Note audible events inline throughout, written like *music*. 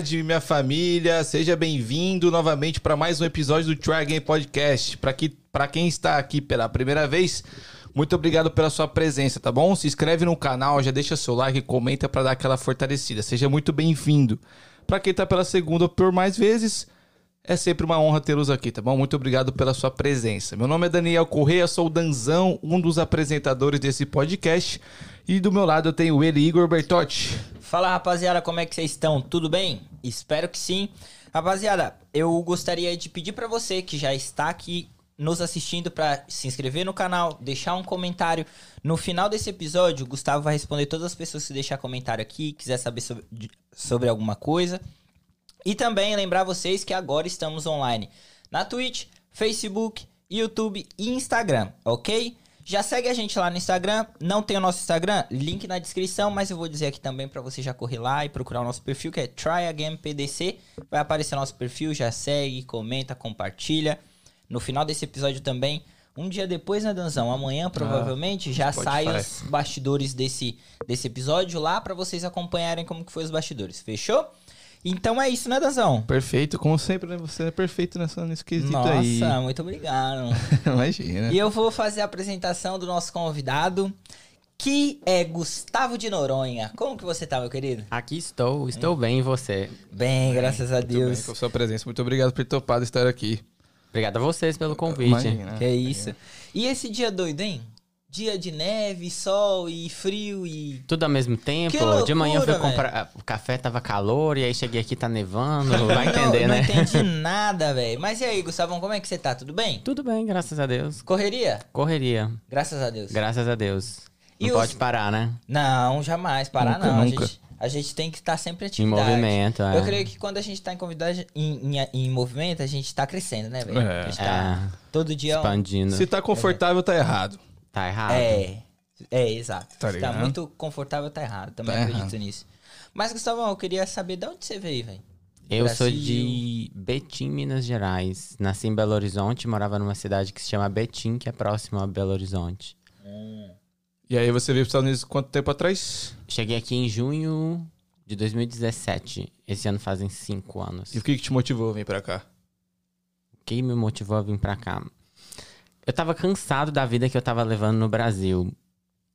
Tarde, minha família. Seja bem-vindo novamente para mais um episódio do Try Again Podcast. Para que, quem está aqui pela primeira vez, muito obrigado pela sua presença, tá bom? Se inscreve no canal, já deixa seu like comenta para dar aquela fortalecida. Seja muito bem-vindo. Para quem tá pela segunda ou por mais vezes, é sempre uma honra tê-los aqui, tá bom? Muito obrigado pela sua presença. Meu nome é Daniel Correia, sou o Danzão, um dos apresentadores desse podcast. E do meu lado eu tenho ele, Igor Bertotti. Fala rapaziada, como é que vocês estão? Tudo bem? Espero que sim. Rapaziada, eu gostaria de pedir para você que já está aqui nos assistindo para se inscrever no canal, deixar um comentário. No final desse episódio, o Gustavo vai responder todas as pessoas que deixar comentário aqui, quiser saber sobre, sobre alguma coisa. E também lembrar vocês que agora estamos online na Twitch, Facebook, YouTube e Instagram, ok? Já segue a gente lá no Instagram. Não tem o nosso Instagram? Link na descrição, mas eu vou dizer aqui também para você já correr lá e procurar o nosso perfil, que é TryAgainPDC. Vai aparecer nosso perfil, já segue, comenta, compartilha. No final desse episódio também, um dia depois, né, Danzão? Amanhã, ah, provavelmente, ah, já saem os bastidores desse, desse episódio lá para vocês acompanharem como que foi os bastidores. Fechou? Então é isso, né, Danzão? Perfeito, como sempre, né? Você é perfeito nessa, nesse quesito Nossa, aí. Nossa, muito obrigado. *laughs* Imagina. E eu vou fazer a apresentação do nosso convidado, que é Gustavo de Noronha. Como que você tá, meu querido? Aqui estou, estou bem e você? Bem, graças a Deus. Muito bem, com sua presença. Muito obrigado por ter topado estar aqui. Obrigado a vocês pelo convite. Imagina. Que é isso. E esse dia doido, hein? Dia de neve, sol e frio e. Tudo ao mesmo tempo. Loucura, de manhã eu fui comprar. O café tava calor e aí cheguei aqui tá nevando. *laughs* Vai entender, não, né? Não entendi *laughs* nada, velho. Mas e aí, Gustavão, como é que você tá? Tudo bem? Tudo bem, graças a Deus. Correria? Correria. Graças a Deus. Graças a Deus. Não e pode os... parar, né? Não, jamais parar, nunca, não. Nunca. A gente, a gente tem que estar sempre atividade. Em movimento, é. Eu creio que quando a gente tá em, convidade, em, em, em movimento, a gente tá crescendo, né, velho? É. A gente tá é. todo dia... Expandindo. Se tá confortável, tá errado. Tá errado. É. É, exato. Tá, tá muito confortável, tá errado. Também tá acredito errado. nisso. Mas, Gustavo, eu queria saber de onde você veio, velho. Eu Brasil. sou de Betim, Minas Gerais. Nasci em Belo Horizonte, morava numa cidade que se chama Betim, que é próxima a Belo Horizonte. Hum. E aí você veio para os Estados Unidos quanto tempo atrás? Cheguei aqui em junho de 2017. Esse ano fazem cinco anos. E o que, que te motivou a vir para cá? O que me motivou a vir para cá? Eu tava cansado da vida que eu tava levando no Brasil.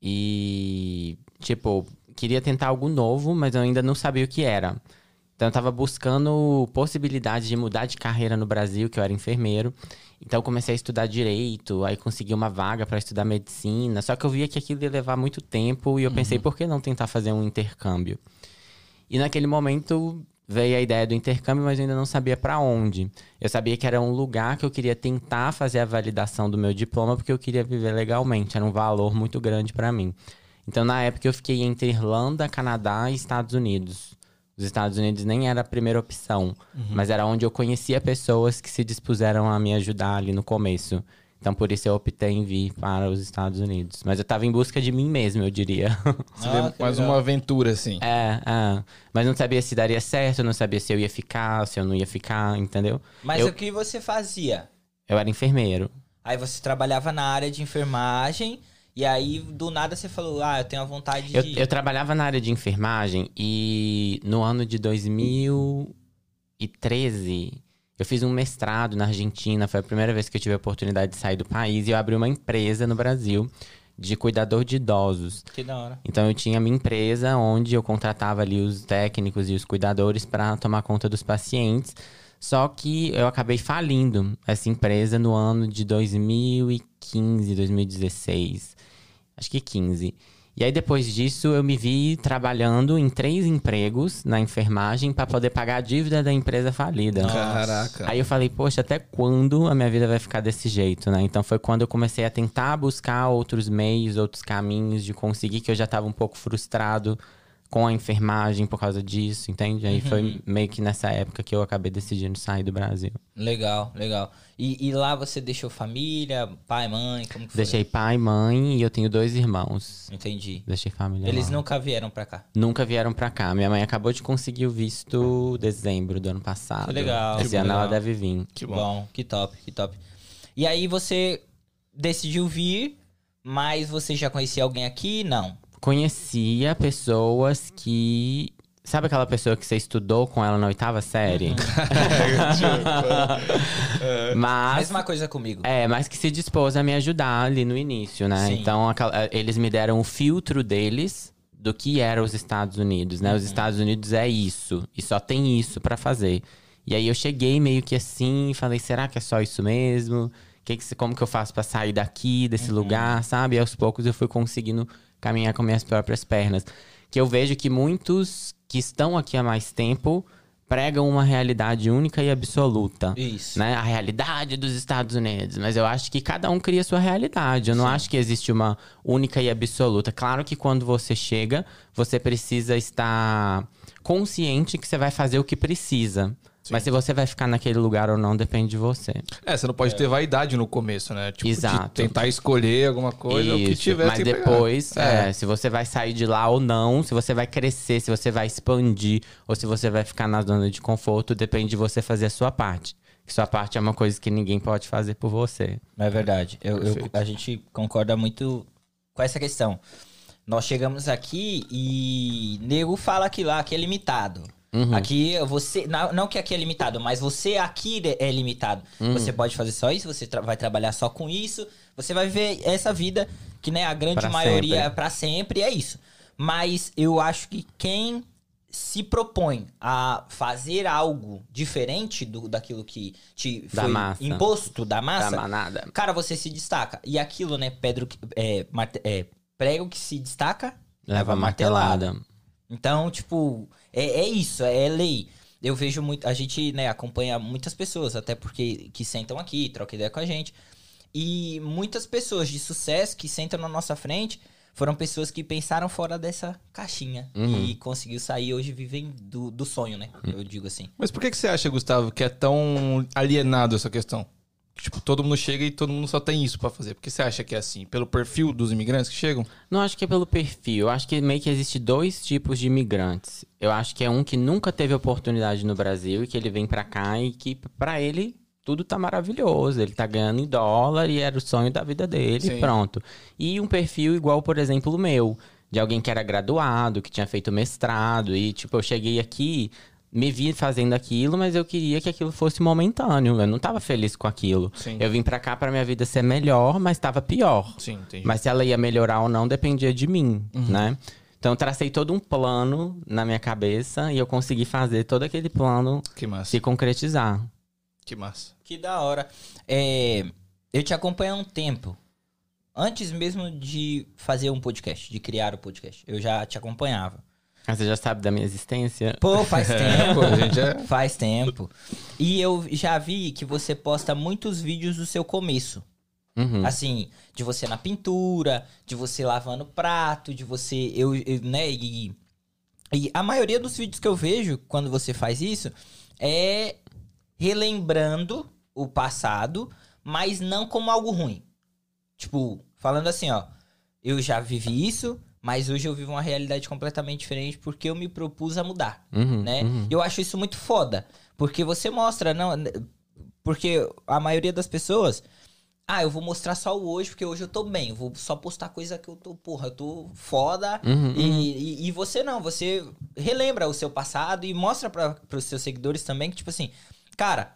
E, tipo, queria tentar algo novo, mas eu ainda não sabia o que era. Então eu tava buscando possibilidade de mudar de carreira no Brasil, que eu era enfermeiro. Então eu comecei a estudar direito, aí consegui uma vaga para estudar medicina. Só que eu via que aquilo ia levar muito tempo e eu uhum. pensei, por que não tentar fazer um intercâmbio? E naquele momento veio a ideia do intercâmbio, mas eu ainda não sabia para onde. Eu sabia que era um lugar que eu queria tentar fazer a validação do meu diploma, porque eu queria viver legalmente, era um valor muito grande para mim. Então, na época, eu fiquei entre Irlanda, Canadá e Estados Unidos. Os Estados Unidos nem era a primeira opção, uhum. mas era onde eu conhecia pessoas que se dispuseram a me ajudar ali no começo. Então por isso eu optei em vir para os Estados Unidos. Mas eu estava em busca de mim mesmo, eu diria. *laughs* Ah, mais uma aventura, assim. É, é. Mas não sabia se daria certo, não sabia se eu ia ficar, se eu não ia ficar, entendeu? Mas eu... o que você fazia? Eu era enfermeiro. Aí você trabalhava na área de enfermagem. E aí, do nada, você falou, ah, eu tenho a vontade eu, de. Eu trabalhava na área de enfermagem e no ano de 2013 eu fiz um mestrado na Argentina, foi a primeira vez que eu tive a oportunidade de sair do país e eu abri uma empresa no Brasil de cuidador de idosos. Que da hora. Então eu tinha minha empresa onde eu contratava ali os técnicos e os cuidadores para tomar conta dos pacientes. Só que eu acabei falindo essa empresa no ano de 2015, 2016. Acho que 15. E aí, depois disso, eu me vi trabalhando em três empregos na enfermagem para poder pagar a dívida da empresa falida. Caraca. Aí eu falei, poxa, até quando a minha vida vai ficar desse jeito, né? Então foi quando eu comecei a tentar buscar outros meios, outros caminhos de conseguir, que eu já estava um pouco frustrado com a enfermagem por causa disso, entende? Aí uhum. foi meio que nessa época que eu acabei decidindo sair do Brasil. Legal, legal. E, e lá você deixou família, pai, mãe, como que foi? Deixei pai, mãe e eu tenho dois irmãos. Entendi. Deixei família Eles lá. nunca vieram para cá? Nunca vieram para cá. Minha mãe acabou de conseguir o visto dezembro do ano passado. Que legal. Esse que ano legal. ela deve vir. Que bom. bom, que top, que top. E aí você decidiu vir, mas você já conhecia alguém aqui? Não conhecia pessoas que Sabe aquela pessoa que você estudou com ela na oitava série? Uhum. *laughs* Mas. Mesma coisa comigo. É, mas que se dispôs a me ajudar ali no início, né? Sim. Então, aquela- eles me deram o filtro deles do que era os Estados Unidos, né? Os Uhum. Estados Unidos é isso, e só tem isso pra fazer. E aí eu cheguei meio que assim, falei, será que é só isso mesmo? Que que, se- como que eu faço pra sair daqui, desse Uhum. lugar, sabe? E aos poucos eu fui conseguindo caminhar com minhas próprias pernas. Que eu vejo que muitos que estão aqui há mais tempo pregam uma realidade única e absoluta Isso. né, a realidade dos Estados Unidos. Mas eu acho que cada um cria sua realidade. Eu não acho que existe uma única e absoluta. Claro que quando você chega, você precisa estar consciente que você vai fazer o que precisa. Mas se você vai ficar naquele lugar ou não, depende de você. É, você não pode ter vaidade no começo, né? Tipo, de Exato. tentar escolher alguma coisa, o que Isso. tiver Mas que depois, É. é, se você vai sair de lá ou não, se você vai crescer, se você vai expandir, ou se você vai ficar na zona de conforto, depende de você fazer a sua parte. Sua parte é uma coisa que ninguém pode fazer por você. É verdade. Eu, eu- a gente concorda muito com essa questão. Nós chegamos aqui e nego fala que lá que é limitado. Aqui você. Não, não que aqui é limitado, mas você aqui é limitado. Você pode fazer só isso, você tra- vai trabalhar só com isso. Você vai ver essa vida, que né, a grande Pra maioria sempre. é pra sempre, é isso. Mas eu acho que quem se propõe a fazer algo diferente do, daquilo que te Da foi massa. imposto da massa, Da manada. Cara, você se destaca. E aquilo, né, Pedro, que- é, marte- é, prego que se destaca, Leva martelada. Então, tipo, é, é isso, é lei. Eu vejo muito, a gente, né, acompanha muitas pessoas, até porque que sentam aqui, trocam ideia com a gente. E muitas pessoas de sucesso que sentam na nossa frente foram pessoas que pensaram fora dessa caixinha e conseguiu sair hoje vivem do, do sonho, né? Eu digo assim. Mas por que, que você acha, Gustavo, que é tão alienado essa questão? Tipo, todo mundo chega e todo mundo só tem isso pra fazer. Por que você acha que é assim? Pelo perfil dos imigrantes que chegam? Não acho que é pelo perfil. Eu acho que meio que existe dois tipos de imigrantes. Eu acho que é um que nunca teve oportunidade no Brasil e que ele vem pra cá e que pra ele tudo tá maravilhoso. Ele tá ganhando em dólar e era o sonho da vida dele, Sim. pronto. E um perfil igual, por exemplo, o meu, de alguém que era graduado, que tinha feito mestrado e tipo, eu cheguei aqui, me vi fazendo aquilo, mas eu queria que aquilo fosse momentâneo. Eu não tava feliz com aquilo. Sim. Eu vim pra cá pra minha vida ser melhor, mas tava pior. Sim, entendi. Mas se ela ia melhorar ou não dependia de mim, né? Então eu tracei todo um plano na minha cabeça e eu consegui fazer todo aquele plano se concretizar. Que massa. Que da hora. É, eu te acompanho há um tempo. Antes mesmo de fazer um podcast, de criar o podcast. Eu já te acompanhava. Mas você já sabe da minha existência? Pô, faz *laughs* tempo. Faz tempo. E eu já vi que você posta muitos vídeos do seu começo. Uhum. Assim, de você na pintura, de você lavando prato, de você. Eu, eu, né? E, e a maioria dos vídeos que eu vejo quando você faz isso é relembrando o passado, mas não como algo ruim. Tipo, falando assim, ó, eu já vivi isso, mas hoje eu vivo uma realidade completamente diferente porque eu me propus a mudar Uhum, né? uhum. Eu acho isso muito foda. Porque você mostra, não. Porque a maioria das pessoas. Ah, eu vou mostrar só o hoje, porque hoje eu tô bem. Eu vou só postar coisa que eu tô, porra, eu tô foda. Uhum, E, e, e você não, você relembra o seu passado e mostra para pros seus seguidores também que, tipo assim, cara,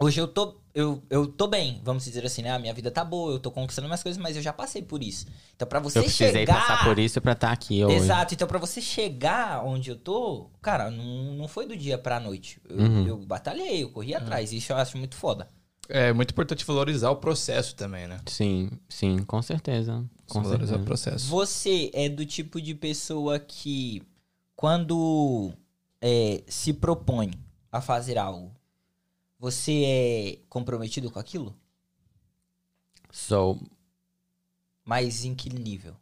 hoje eu tô. Eu, eu tô bem, vamos dizer assim, né? A minha vida tá boa, eu tô conquistando minhas coisas, mas eu já passei por isso. Então, pra você Eu precisei chegar. passar por isso pra estar aqui hoje. Exato, então pra você chegar onde eu tô, cara, não, não foi do dia pra noite. Eu, Uhum. eu batalhei, eu corri atrás, isso eu acho muito foda. é muito importante valorizar o processo também, né? Sim, sim, com certeza. Com valorizar certeza. o processo. Você é do tipo de pessoa que, quando é, se propõe a fazer algo, você é comprometido com aquilo? Sou Mas em que nível?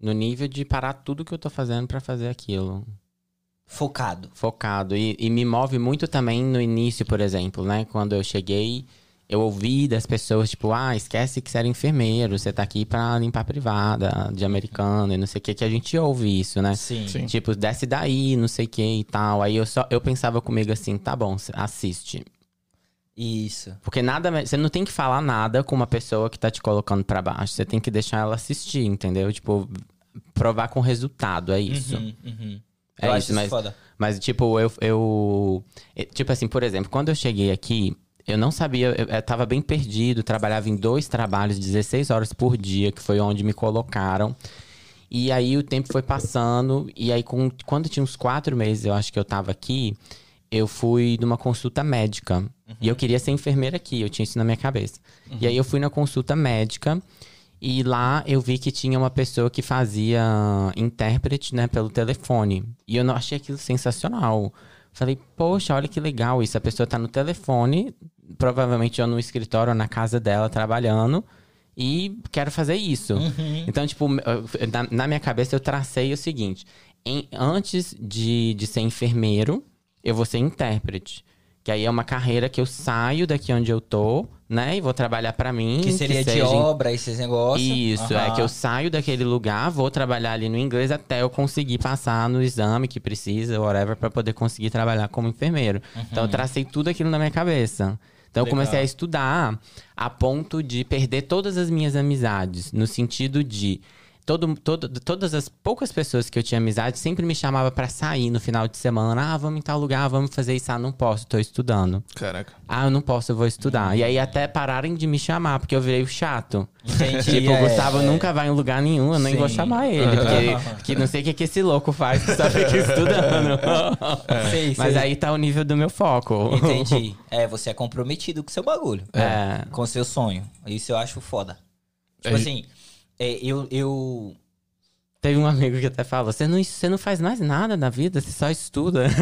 no nível de parar tudo que eu tô fazendo pra fazer aquilo. Focado. focado. E, e me move muito também no início, por exemplo, né? Quando eu cheguei, eu ouvi das pessoas, tipo, ah, esquece que você era enfermeiro, você tá aqui pra limpar privada de americano e não sei o que, que a gente ouve isso, né? Sim. Sim. Tipo, desce daí, não sei o que e tal. Aí eu só eu pensava comigo assim, tá bom, assiste. Isso. Porque nada, você não tem que falar nada com uma pessoa que tá te colocando pra baixo. Você tem que deixar ela assistir, entendeu? Tipo, provar com resultado, é isso. Uhum, uhum. É Eu isso, mas, foda. mas tipo, eu, eu. Tipo assim, por exemplo, quando eu cheguei aqui, eu não sabia, eu, eu tava bem perdido, trabalhava em dois trabalhos, 16 horas por dia, que foi onde me colocaram. E aí o tempo foi passando, e aí com, quando tinha uns quatro meses, eu acho que eu tava aqui, eu fui numa consulta médica. E eu queria ser enfermeira aqui, eu tinha isso na minha cabeça. E aí eu fui na consulta médica, e lá eu vi que tinha uma pessoa que fazia intérprete, né, pelo telefone. E eu não achei aquilo sensacional. Falei, poxa, olha que legal isso. A pessoa tá no telefone, provavelmente eu no escritório ou na casa dela trabalhando, e quero fazer isso. Então, tipo, na minha cabeça eu tracei o seguinte: em- antes de, de ser enfermeiro, eu vou ser intérprete. Que aí é uma carreira que eu saio daqui onde eu tô, né? E vou trabalhar pra mim. Que seria de seja em- obra, esses negócios. isso, é Aham. que eu saio daquele lugar, vou trabalhar ali no inglês até eu conseguir passar no exame que precisa, whatever, pra poder conseguir trabalhar como enfermeiro. Então eu tracei tudo aquilo na minha cabeça. Então eu Legal. comecei a estudar a ponto de perder todas as minhas amizades, no sentido de todo, todo, todas as poucas pessoas que eu tinha amizade sempre me chamava pra sair no final de semana. Ah, vamos em tal lugar, vamos fazer isso. Ah, não posso, tô estudando. Caraca. Ah, eu não posso, eu vou estudar. E aí até pararem de me chamar, porque eu virei o chato. Entendi, Tipo, é, o Gustavo é. nunca vai em lugar nenhum, eu nem vou Sim. chamar ele. Porque, porque não sei o que, que esse louco faz, que só fica estudando. *laughs* Sei, Mas sei. aí tá o nível do meu foco. Entendi. É, você é comprometido com seu bagulho. É. Com seu sonho. Isso eu acho foda. Tipo É. assim, é, eu, eu. Teve um amigo que até falou: você não, você não faz mais nada na vida, você só estuda. *laughs*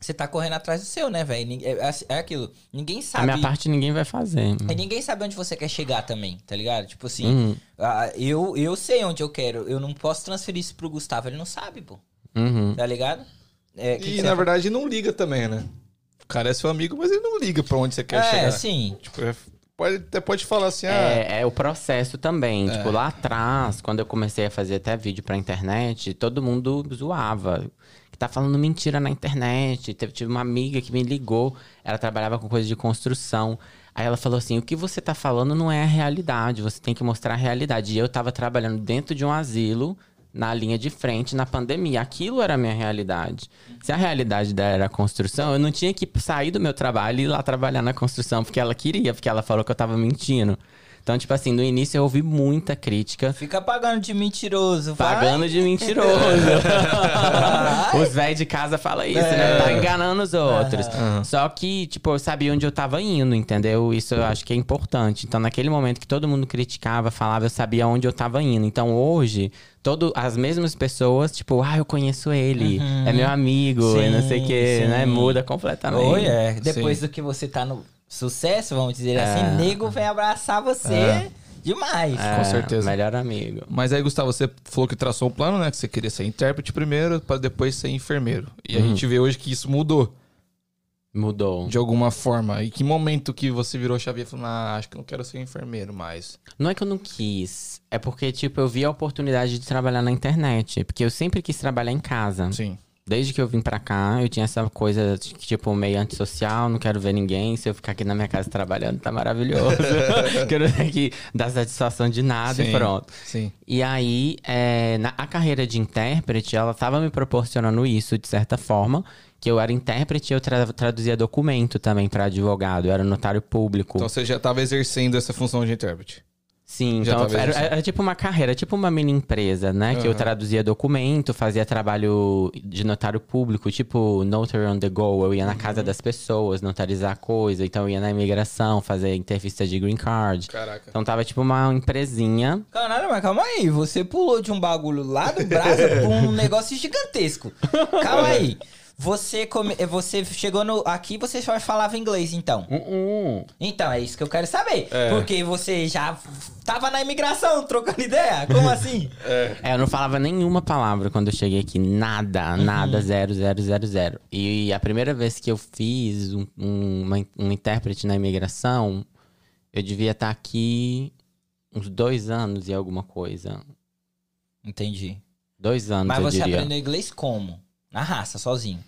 Você tá correndo atrás do seu, né, velho? Nin- É, é aquilo. Ninguém A sabe. minha parte ninguém vai fazer. E ninguém sabe onde você quer chegar também, tá ligado? Tipo assim, Uhum. eu, eu sei onde eu quero. Eu não posso transferir isso pro Gustavo. Ele não sabe, pô. Uhum. Tá ligado? É, que E que na verdade não liga também, né? O cara é seu amigo, mas ele não liga pra onde você quer É, chegar. sim. Tipo, é- pode, até pode falar assim, ah, É, é o processo também. Tipo, lá atrás, quando eu comecei a fazer até vídeo pra internet, todo mundo zoava. Que tá falando mentira na internet. Teve, tive uma amiga que me ligou, ela trabalhava com coisa de construção. Aí ela falou assim: o que você tá falando não é a realidade, você tem que mostrar a realidade. E eu tava trabalhando dentro de um asilo, na linha de frente, na pandemia. Aquilo era a minha realidade. Se a realidade dela era a construção, eu não tinha que sair do meu trabalho e ir lá trabalhar na construção, porque ela queria, porque ela falou que eu tava mentindo. Então, tipo assim, no início eu ouvi muita crítica. Fica pagando de mentiroso, vai. Pagando de mentiroso. *laughs* os velhos de casa falam isso, né? Tá enganando os outros. Só que, tipo, eu sabia onde eu tava indo, entendeu? Isso eu acho que é importante. Então, naquele momento que todo mundo criticava, falava, eu sabia onde eu tava indo. Então, hoje, todo, as mesmas pessoas, tipo, ah, eu conheço ele, é meu amigo, e não sei o Sim, quê, sim. né? Muda completamente. Oi, é. Depois Sim. do que você tá no sucesso, vamos dizer É. assim, nego vem abraçar você demais. É, Com certeza. Melhor amigo. Mas aí, Gustavo, você falou que traçou um plano, né? Que você queria ser intérprete primeiro, pra depois ser enfermeiro. E a Uhum. gente vê hoje que isso mudou Mudou. de alguma forma. E que momento que você virou a chave e falou, ah, acho que não quero ser enfermeiro mais. Não é que eu não quis. É porque, tipo, eu vi a oportunidade de trabalhar na internet. Porque eu sempre quis trabalhar em casa. Sim. Desde que eu vim pra cá, eu tinha essa coisa, tipo, meio antissocial, não quero ver ninguém. Se eu ficar aqui na minha casa trabalhando, tá maravilhoso. *laughs* *laughs* quero que dar satisfação de nada e Sim. pronto. Sim. E aí, é, na, a carreira de intérprete, ela tava me proporcionando isso, de certa forma. Que eu era intérprete e eu tra- traduzia documento também pra advogado. Eu era notário público. Então você já estava exercendo essa função de intérprete. Sim, Já então era, era tipo uma carreira, tipo uma mini empresa, né? Que eu traduzia documento, fazia trabalho de notário público, tipo notary on the go. Eu ia na Uhum. casa das pessoas, notarizar coisa. Então eu ia na imigração, fazer entrevista de green card. Caraca. Então tava tipo uma empresinha. Caralho, mas calma aí. Você pulou de um bagulho lá do Brasa pra um *laughs* negócio gigantesco. Calma aí. Você, come... você chegou no... aqui, você só falava inglês, então. Uh-uh. Então, é isso que eu quero saber. É. Porque você já tava na imigração trocando ideia? Como *laughs* assim? É, eu não falava nenhuma palavra quando eu cheguei aqui. Nada, Uhum. nada, zero, zero, zero, zero. E a primeira vez que eu fiz um, um, uma- um intérprete na imigração, eu devia estar aqui uns dois anos e alguma coisa. Entendi. Dois anos, Mas eu você diria. aprendeu inglês como? Na raça, sozinho.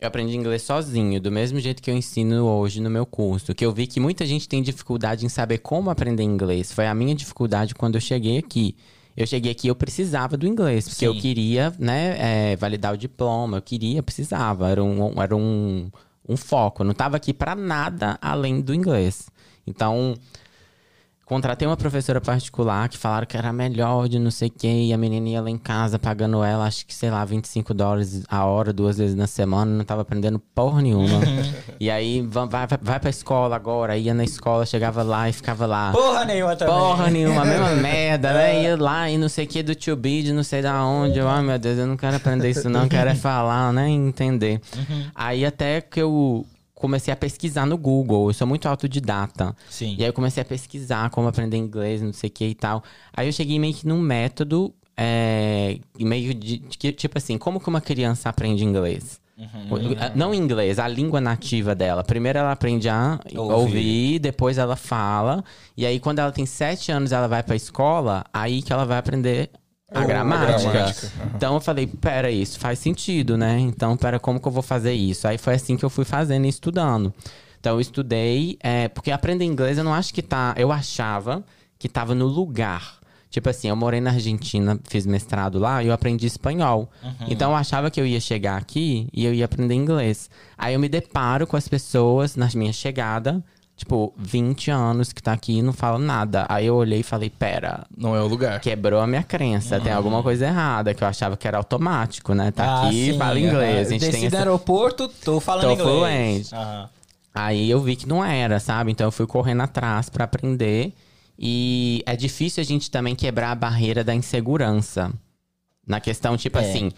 Eu aprendi inglês sozinho, do mesmo jeito que eu ensino hoje no meu curso. Que eu vi que muita gente tem dificuldade em saber como aprender inglês. Foi a minha dificuldade quando eu cheguei aqui. Eu cheguei aqui, eu precisava do inglês, porque Sim. eu queria, né, é, validar o diploma, eu queria, precisava, era um, era um, um foco. Eu não tava aqui pra nada além do inglês. Então, contratei uma professora particular que falaram que era melhor de não sei o quê, e a menina ia lá em casa pagando ela, acho que, sei lá, 25 dólares a hora, duas vezes na semana, não tava aprendendo porra nenhuma. *laughs* e aí, va- vai, vai, pra escola agora, ia na escola, chegava lá e ficava lá. Porra nenhuma também. Porra nenhuma, a mesma *laughs* merda, né? Ia lá e não sei o que do tio B, de não sei da onde. Eu, ai meu Deus, eu não quero aprender isso, não, quero é falar, né? Entender. Aí até que eu comecei a pesquisar no Google, eu sou muito autodidata. Sim. E aí eu comecei a pesquisar como aprender inglês, não sei o que e tal. Aí eu cheguei meio que num método, é, meio de, de tipo assim, como que uma criança aprende inglês? Uhum. Não inglês, a língua nativa dela. Primeiro ela aprende a Ouvir. ouvir. depois ela fala. E aí, quando ela tem sete anos, ela vai pra escola, aí que ela vai aprender a O- a gramática. gramática, aham. Então eu falei, pera, isso faz sentido, né? Então, pera, como que eu vou fazer isso? Aí foi assim que eu fui fazendo e estudando. Então eu estudei, é, porque aprender inglês eu não acho que tá. Eu achava que tava no lugar. Tipo assim, eu morei na Argentina, fiz mestrado lá e eu aprendi espanhol. Então eu achava que eu ia chegar aqui e eu ia aprender inglês. Aí eu me deparo com as pessoas na minha chegada, tipo, 20 anos que tá aqui e não falam nada. Aí eu olhei e falei, pera, Não é o lugar. quebrou a minha crença. Tem alguma coisa errada, que eu achava que era automático, né? Tá Ah, aqui, sim, fala inglês. A gente Desci essa... aeroporto, tô falando Tô inglês. fluente. Aham. Aí eu vi que não era, sabe? Então eu fui correndo atrás pra aprender. E é difícil a gente também quebrar a barreira da insegurança. Na questão, tipo É. assim.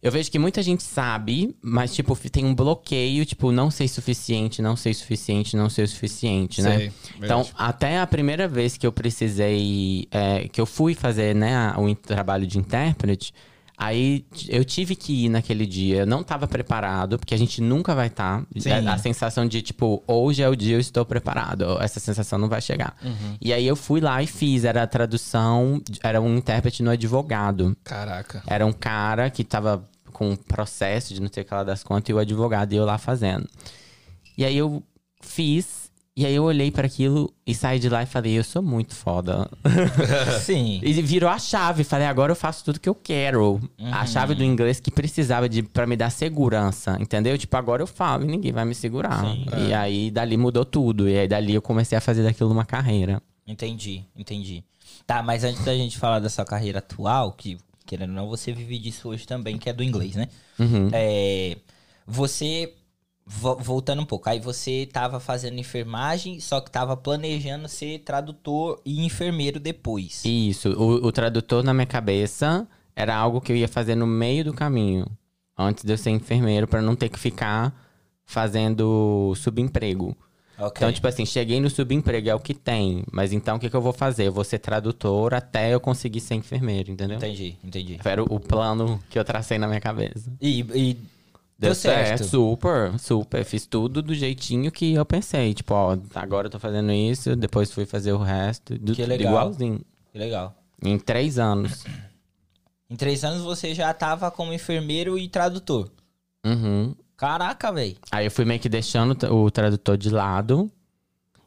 Eu vejo que muita gente sabe, mas, tipo, tem um bloqueio, tipo, não sei suficiente, não sei suficiente, não sei o suficiente, né? Sei, Então, até a primeira vez que eu precisei, é, que eu fui fazer, né, o trabalho de intérprete, aí eu tive que ir naquele dia. Eu não estava preparado, porque a gente nunca vai estar. Sim. A sensação de, tipo, hoje é o dia eu estou preparado. Essa sensação não vai chegar. Uhum. E aí eu fui lá e fiz. Era a tradução, era um intérprete no advogado. Caraca. Era um cara que tava com um processo de não sei o que lá das contas e o advogado e eu lá fazendo. E aí eu fiz, e aí eu olhei para aquilo e saí de lá e falei, eu sou muito foda. *laughs* Sim. E virou a chave, falei, agora eu faço tudo que eu quero. A chave do inglês que precisava de para me dar segurança, entendeu? Tipo, agora eu falo e ninguém vai me segurar. E aí dali mudou tudo, e aí dali eu comecei a fazer daquilo uma carreira. Entendi, entendi. Tá, mas antes da gente falar da sua carreira atual, que querendo ou não, você vive disso hoje também, que é do inglês, né? Uhum. É, você, vo- voltando um pouco, aí você tava fazendo enfermagem, só que tava planejando ser tradutor e enfermeiro depois. Isso, o, o tradutor na minha cabeça era algo que eu ia fazer no meio do caminho, antes de eu ser enfermeiro, para não ter que ficar fazendo subemprego. Ok. Então, tipo assim, cheguei no subemprego, é o que tem. Mas então, o que, que eu vou fazer? Eu vou ser tradutor até eu conseguir ser enfermeiro, entendeu? Entendi, entendi. Era o, o plano que eu tracei na minha cabeça. E, e Deu deu certo, certo. super, super. Fiz tudo do jeitinho que eu pensei. Tipo, ó, agora eu tô fazendo isso, depois fui fazer o resto. Do, Que legal. igualzinho. Que legal. Em três anos. Em três anos você já tava como enfermeiro e tradutor. Uhum. Caraca, velho. Aí eu fui meio que deixando o tradutor de lado.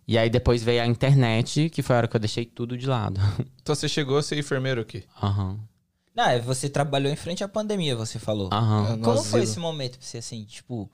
E aí depois veio a internet, que foi a hora que eu deixei tudo de lado. *laughs* Então você chegou a ser enfermeiro aqui. Aham. Não, é, você trabalhou em frente à pandemia, você falou. Aham. Como foi asilo. esse momento pra você, assim, tipo...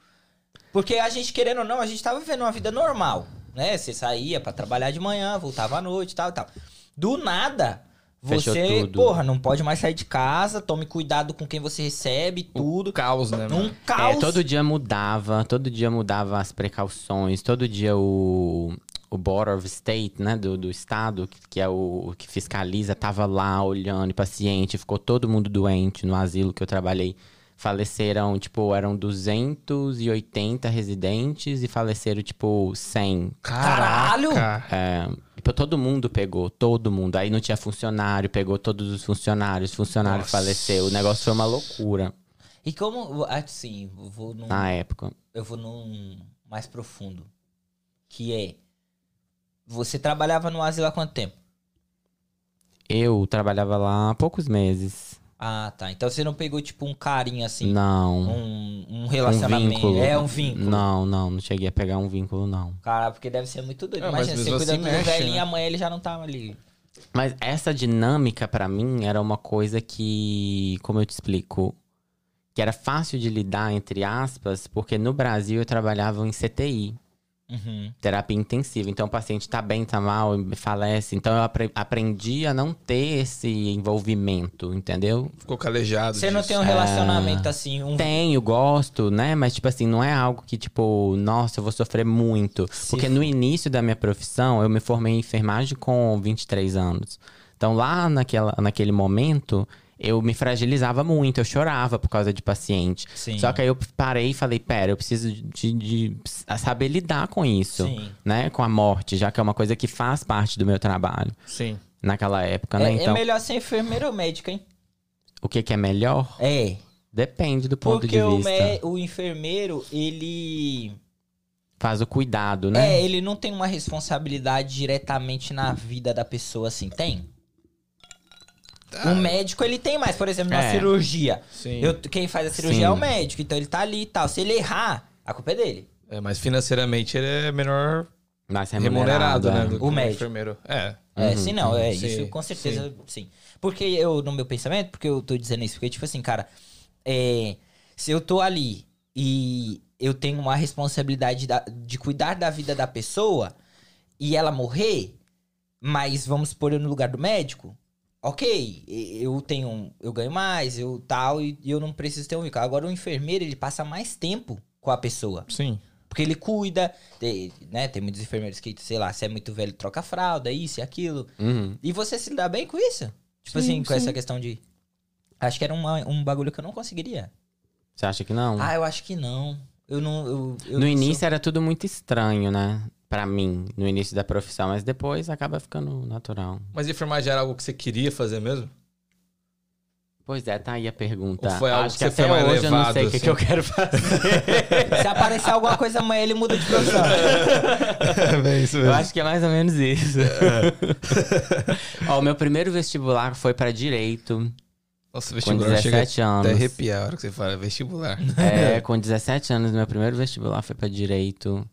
Porque a gente, querendo ou não, a gente tava vivendo uma vida normal, né? Você saía pra trabalhar de manhã, voltava à noite e tal e tal. Do nada, Fechou você, tudo. porra, não pode mais sair de casa, tome cuidado com quem você recebe, tudo. Caos, né? Num mano? caos. É, todo dia mudava, todo dia mudava as precauções, todo dia o, o Board of State, né, do, do estado, que, que é o, o que fiscaliza, tava lá olhando, paciente, ficou todo mundo doente no asilo que eu trabalhei. Faleceram, tipo, eram 280 residentes e faleceram, tipo, 100. Caralho! É, tipo, todo mundo pegou, todo mundo. Aí não tinha funcionário, pegou todos os funcionários, funcionário Nossa. faleceu. O negócio foi uma loucura E como, assim, eu vou num... na época. eu vou num mais profundo. Que é. Você trabalhava no asilo há quanto tempo? Eu trabalhava lá há poucos meses. Ah, tá. Então você não pegou, tipo, um carinho assim. Não. Um, um relacionamento. vínculo. É um vínculo. Não, não, não cheguei a pegar um vínculo, não. Cara, porque deve ser muito doido. É, mas Imagina, você cuida assim do mexe, velhinho né? e amanhã ele já não tava ali. Mas essa dinâmica, pra mim, era uma coisa que, como eu te explico, que era fácil de lidar, entre aspas, porque no Brasil eu trabalhava em CTI, Uhum. terapia intensiva. Então o paciente tá bem, tá mal, falece. Então eu apre- aprendi a não ter esse envolvimento, entendeu? Ficou calejado. Você não disso. tem um relacionamento assim, um Tenho, gosto, né? Mas, tipo assim, não é algo que, tipo, nossa, eu vou sofrer muito. Se Porque no início da minha profissão, eu me formei em enfermagem com 23 anos. Então, lá naquela, naquele momento, eu me fragilizava muito, eu chorava por causa de paciente. Sim. Só que aí eu parei e falei, pera, eu preciso de, de saber lidar com isso, Sim. né? Com a morte, já que é uma coisa que faz parte do meu trabalho Sim. naquela época, É, né? é Então, melhor ser enfermeiro ou médico, hein? o que, que é melhor? É. Depende do ponto Porque de vista. mé- o enfermeiro, ele. Faz o cuidado, né? É, ele não tem uma responsabilidade diretamente na vida da pessoa, assim. Tem? O médico, ele tem mais. Por exemplo, na É. cirurgia. Sim. Eu- quem faz a cirurgia Sim. é o médico, então ele tá ali e tal. Se ele errar, a culpa é dele. É, mas financeiramente ele é menor Mais remunerado, remunerado, né? é. do O médico. enfermeiro. É. É, se não, é Sim, isso com certeza, sim. Porque eu, no meu pensamento, porque eu tô dizendo isso, porque, tipo assim, cara, é, se eu tô ali e eu tenho uma responsabilidade da- de cuidar da vida da pessoa e ela morrer, mas vamos pôr eu no lugar do médico, ok, eu tenho, eu ganho mais, eu tal, e e eu não preciso ter um vínculo. Agora o enfermeiro, ele passa mais tempo com a pessoa. Sim. Porque ele cuida, né? Tem muitos enfermeiros que, sei lá, se é muito velho, troca a fralda, isso e aquilo. Uhum. E você se dá bem com isso? Tipo Sim, assim, com sim. essa questão de. Acho que era uma- um bagulho que eu não conseguiria. Você acha que não? Ah, eu acho que não. Eu não. Eu, eu no não início sou- era tudo muito estranho, né? Pra mim, no início da profissão, mas depois acaba ficando natural. Mas enfermagem era algo que você queria fazer mesmo? Pois é, tá aí a pergunta. Ou foi algo Acho que que, você foi até mais hoje eu não sei o que, assim? que eu quero fazer. *laughs* Se aparecer alguma coisa amanhã, ele muda de profissão. *laughs* é isso eu acho que é mais ou menos isso. *laughs* Ó, o meu primeiro vestibular foi pra direito. Nossa, Com vestibular chega 17 anos. até arrepiar a hora que você fala vestibular. É, com 17 anos, meu primeiro vestibular foi pra direito.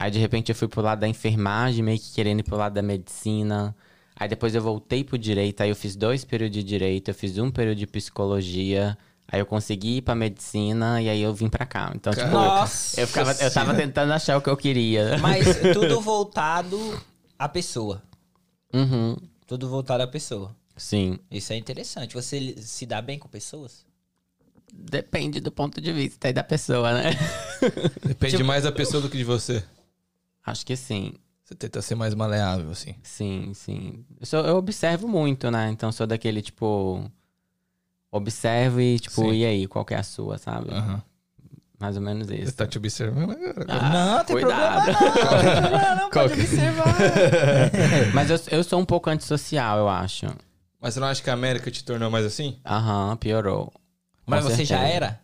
Aí, de repente, eu fui pro lado da enfermagem, meio que querendo ir pro lado da medicina. Aí, depois eu voltei pro direito. Aí, eu fiz dois períodos de direito, eu fiz um período de psicologia. Aí, eu consegui ir pra medicina e aí eu vim pra cá. Então, tipo, Nossa. eu, ficava, eu tava tentando achar o que eu queria. Mas *laughs* tudo voltado à pessoa. Uhum, Tudo voltado à pessoa. sim. Isso é interessante. Você se dá bem com pessoas? Depende do ponto de vista aí da pessoa, né? Depende Tipo- mais da pessoa do que de você. Acho que sim. Você tenta ser mais maleável, assim. Sim, sim. Eu, sou- eu observo muito, né? Então sou daquele tipo. Observo e, tipo, Sim. e aí, qual que é a sua, sabe? Aham. Mais ou menos Você isso. tá te observando agora. Ah, não, tem cuidado. problema não. *laughs* Não, não. Pode que- observar. *laughs* Mas eu, eu sou um pouco antissocial, eu acho. Mas você não acha que a América te tornou mais assim? Aham, piorou. Mas Com você já certeza. era?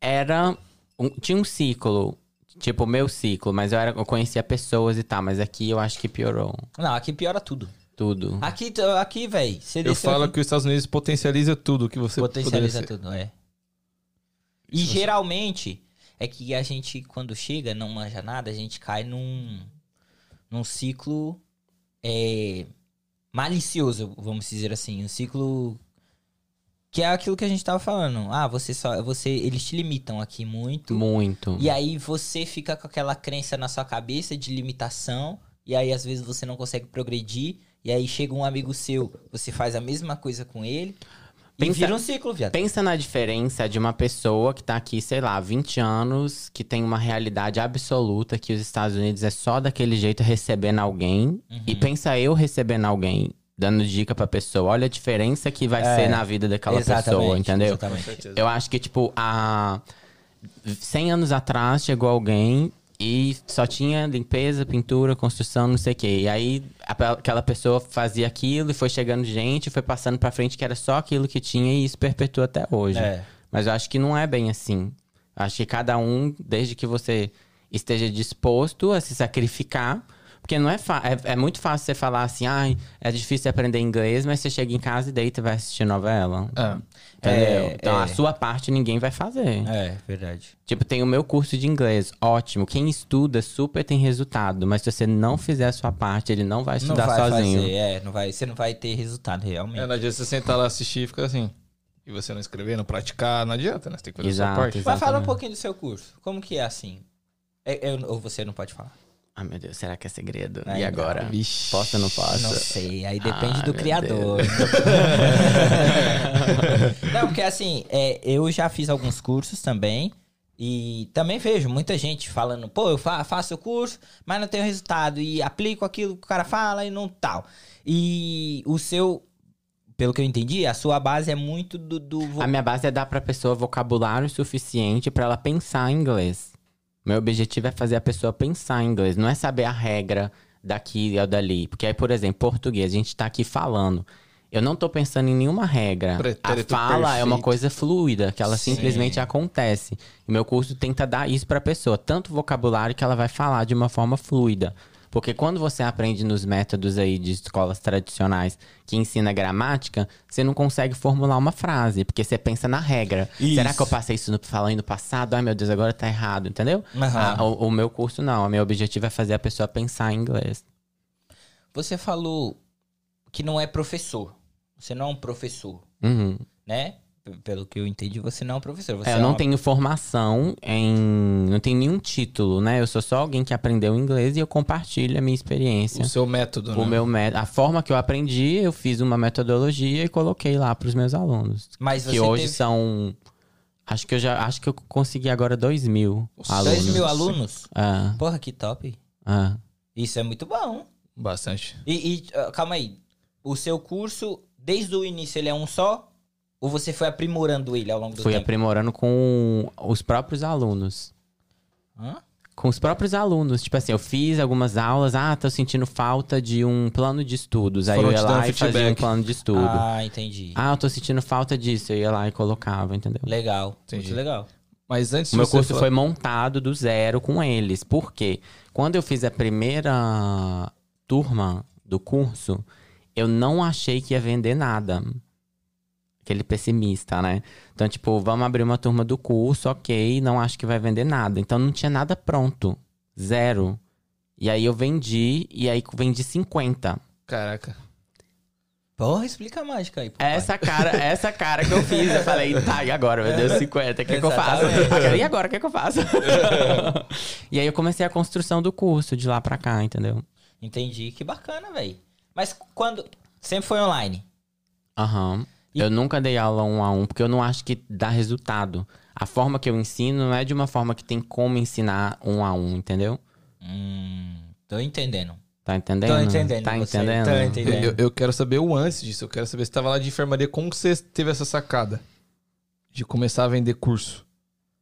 Era. um- tinha um ciclo. Tipo, meu ciclo, mas eu, era, eu conhecia pessoas e tal, mas aqui eu acho que piorou Não, aqui piora tudo. tudo. Aqui, aqui velho, você Eu falo aqui, que os Estados Unidos potencializa tudo que você potencializa tudo, é. E você- geralmente é que a gente, quando chega, não manja nada, a gente cai num, num ciclo é, malicioso, vamos dizer assim. Um ciclo que é aquilo que a gente tava falando. Ah, você só. Você, eles te limitam aqui muito. Muito. E aí você fica com aquela crença na sua cabeça de limitação. E aí, às vezes, você não consegue progredir. E aí chega um amigo seu, você faz a mesma coisa com ele. E Pensa- vira um ciclo, viado. Pensa na diferença de uma pessoa que tá aqui, sei lá, 20 anos, que tem uma realidade absoluta que os Estados Unidos é só daquele jeito recebendo alguém. Uhum. E pensa eu recebendo alguém, dando dica pra pessoa. Olha a diferença que vai É, ser na vida daquela pessoa, entendeu? Exatamente. Eu acho que, tipo, há 100 anos atrás chegou alguém e só tinha limpeza, pintura, construção, não sei o quê. E aí aquela pessoa fazia aquilo e foi chegando gente, foi passando pra frente que era só aquilo que tinha e isso perpetua até hoje. É. Mas eu acho que não é bem assim. Eu acho que cada um, desde que você esteja disposto a se sacrificar Porque não é, é, é muito fácil você falar assim, ai, é difícil aprender inglês, mas você chega em casa e deita e vai assistir novela. Ah, Entendeu? É, então é. a sua parte ninguém vai fazer. É, verdade. Tipo, tem o meu curso de inglês, ótimo. Quem estuda super tem resultado, mas se você não fizer a sua parte, ele não vai Não estudar vai sozinho. fazer, é, não vai, você não vai ter resultado realmente. é, não adianta você sentar lá assistir e ficar assim. E você não escrever, não praticar, não adianta, né? Você tem que fazer a Exato, sua parte. exato. Mas fala um Exatamente. pouquinho do seu curso. Como que é assim? É- é- ou você não pode falar? Ai, meu Deus, será que é segredo? Ai, e agora? Vixe. Posso ou não posso? Não sei, aí depende Ai, do criador. *laughs* não, porque assim, é, eu já fiz alguns cursos também. E também vejo muita gente falando, pô, eu fa- faço o curso, mas não tenho resultado. E aplico aquilo que o cara fala e não tal. E o seu, pelo que eu entendi, a sua base é muito do. do A minha base é dar pra pessoa vocabulário suficiente pra ela pensar em inglês. Meu objetivo é fazer a pessoa pensar em inglês, não é saber a regra daqui ou dali. Porque aí, por exemplo, português, a gente tá aqui falando. Eu não tô pensando em nenhuma regra. A Pretérito fala é uma perfeito. coisa fluida, que ela Sim. simplesmente acontece. E meu curso tenta dar isso pra pessoa, tanto vocabulário que ela vai falar de uma forma fluida. Porque quando você aprende nos métodos aí de escolas tradicionais que ensina gramática, você não consegue formular uma frase, porque você pensa na regra. Isso. Será que eu passei isso no, falando no passado? Ai meu Deus, agora tá errado, entendeu? Ah, o, o meu curso não, o meu objetivo é fazer a pessoa pensar em inglês. Você falou que não é professor. Você não é um professor, Uhum. né? Pelo que eu entendi, você não é um professor. Você É, eu é não uma- tenho formação em. Não tenho nenhum título, né? Eu sou só alguém que aprendeu inglês e eu compartilho a minha experiência. O seu método, O né? meu mé- a forma que eu aprendi, eu fiz uma metodologia e coloquei lá para os meus alunos. Mas que você hoje teve são. Acho que eu já. Acho que eu consegui agora dois mil alunos. 2 mil alunos? Ah, Porra, que top. ah. Isso é muito bom. Bastante. E, e, calma aí. O seu curso, desde o início, ele é um só? Ou você foi aprimorando ele ao longo do Fui tempo? aprimorando com os próprios alunos. Hã? Com os próprios alunos. Tipo assim, eu fiz algumas aulas. Ah, tô sentindo falta de um plano de estudos. Aí Foram eu ia lá e fazia um feedback. plano de estudo. Ah, entendi. Ah, eu tô sentindo falta disso. Eu ia lá e colocava, entendeu? Legal. Entendi. Muito legal. Mas antes O meu curso falar- foi montado do zero com eles. Por quê? Quando eu fiz a primeira turma do curso, eu não achei que ia vender nada. Aquele pessimista, né? Então, tipo, vamos abrir uma turma do curso, ok, não acho que vai vender nada. Então, não tinha nada pronto. Zero. E aí eu vendi, e aí vendi 50. Caraca. Porra, explica a mágica aí. papai. Essa cara, essa cara que eu fiz. Eu falei, tá, e agora? Meu Deus, 50, o que, que eu faço? Agora, E agora, o que, que eu faço? *laughs* e aí eu comecei a construção do curso de lá pra cá, entendeu? Entendi. Que bacana, velho. Mas quando... Sempre foi online? Aham. E- Eu nunca dei aula um a um, porque eu não acho que dá resultado. A forma que eu ensino não é de uma forma que tem como ensinar um a um, entendeu? Hum... Tô entendendo. Tá entendendo? Tô entendendo Tá você, entendendo? tô Eu, entendendo. eu- eu quero saber o antes disso. Eu quero saber se você tava lá de enfermaria. Como que você teve essa sacada? De começar a vender curso.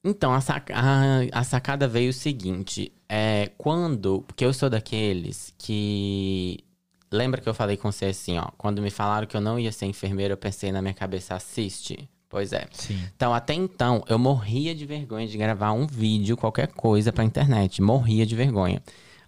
Então, a, saca- a- a sacada veio o seguinte: é quando. Porque eu sou daqueles que. Lembra que eu falei com você assim, ó? Quando me falaram que eu não ia ser enfermeiro, eu pensei na minha cabeça, assiste. Pois é. Sim. Então, até então, eu morria de vergonha de gravar um vídeo, qualquer coisa pra internet. Morria de vergonha.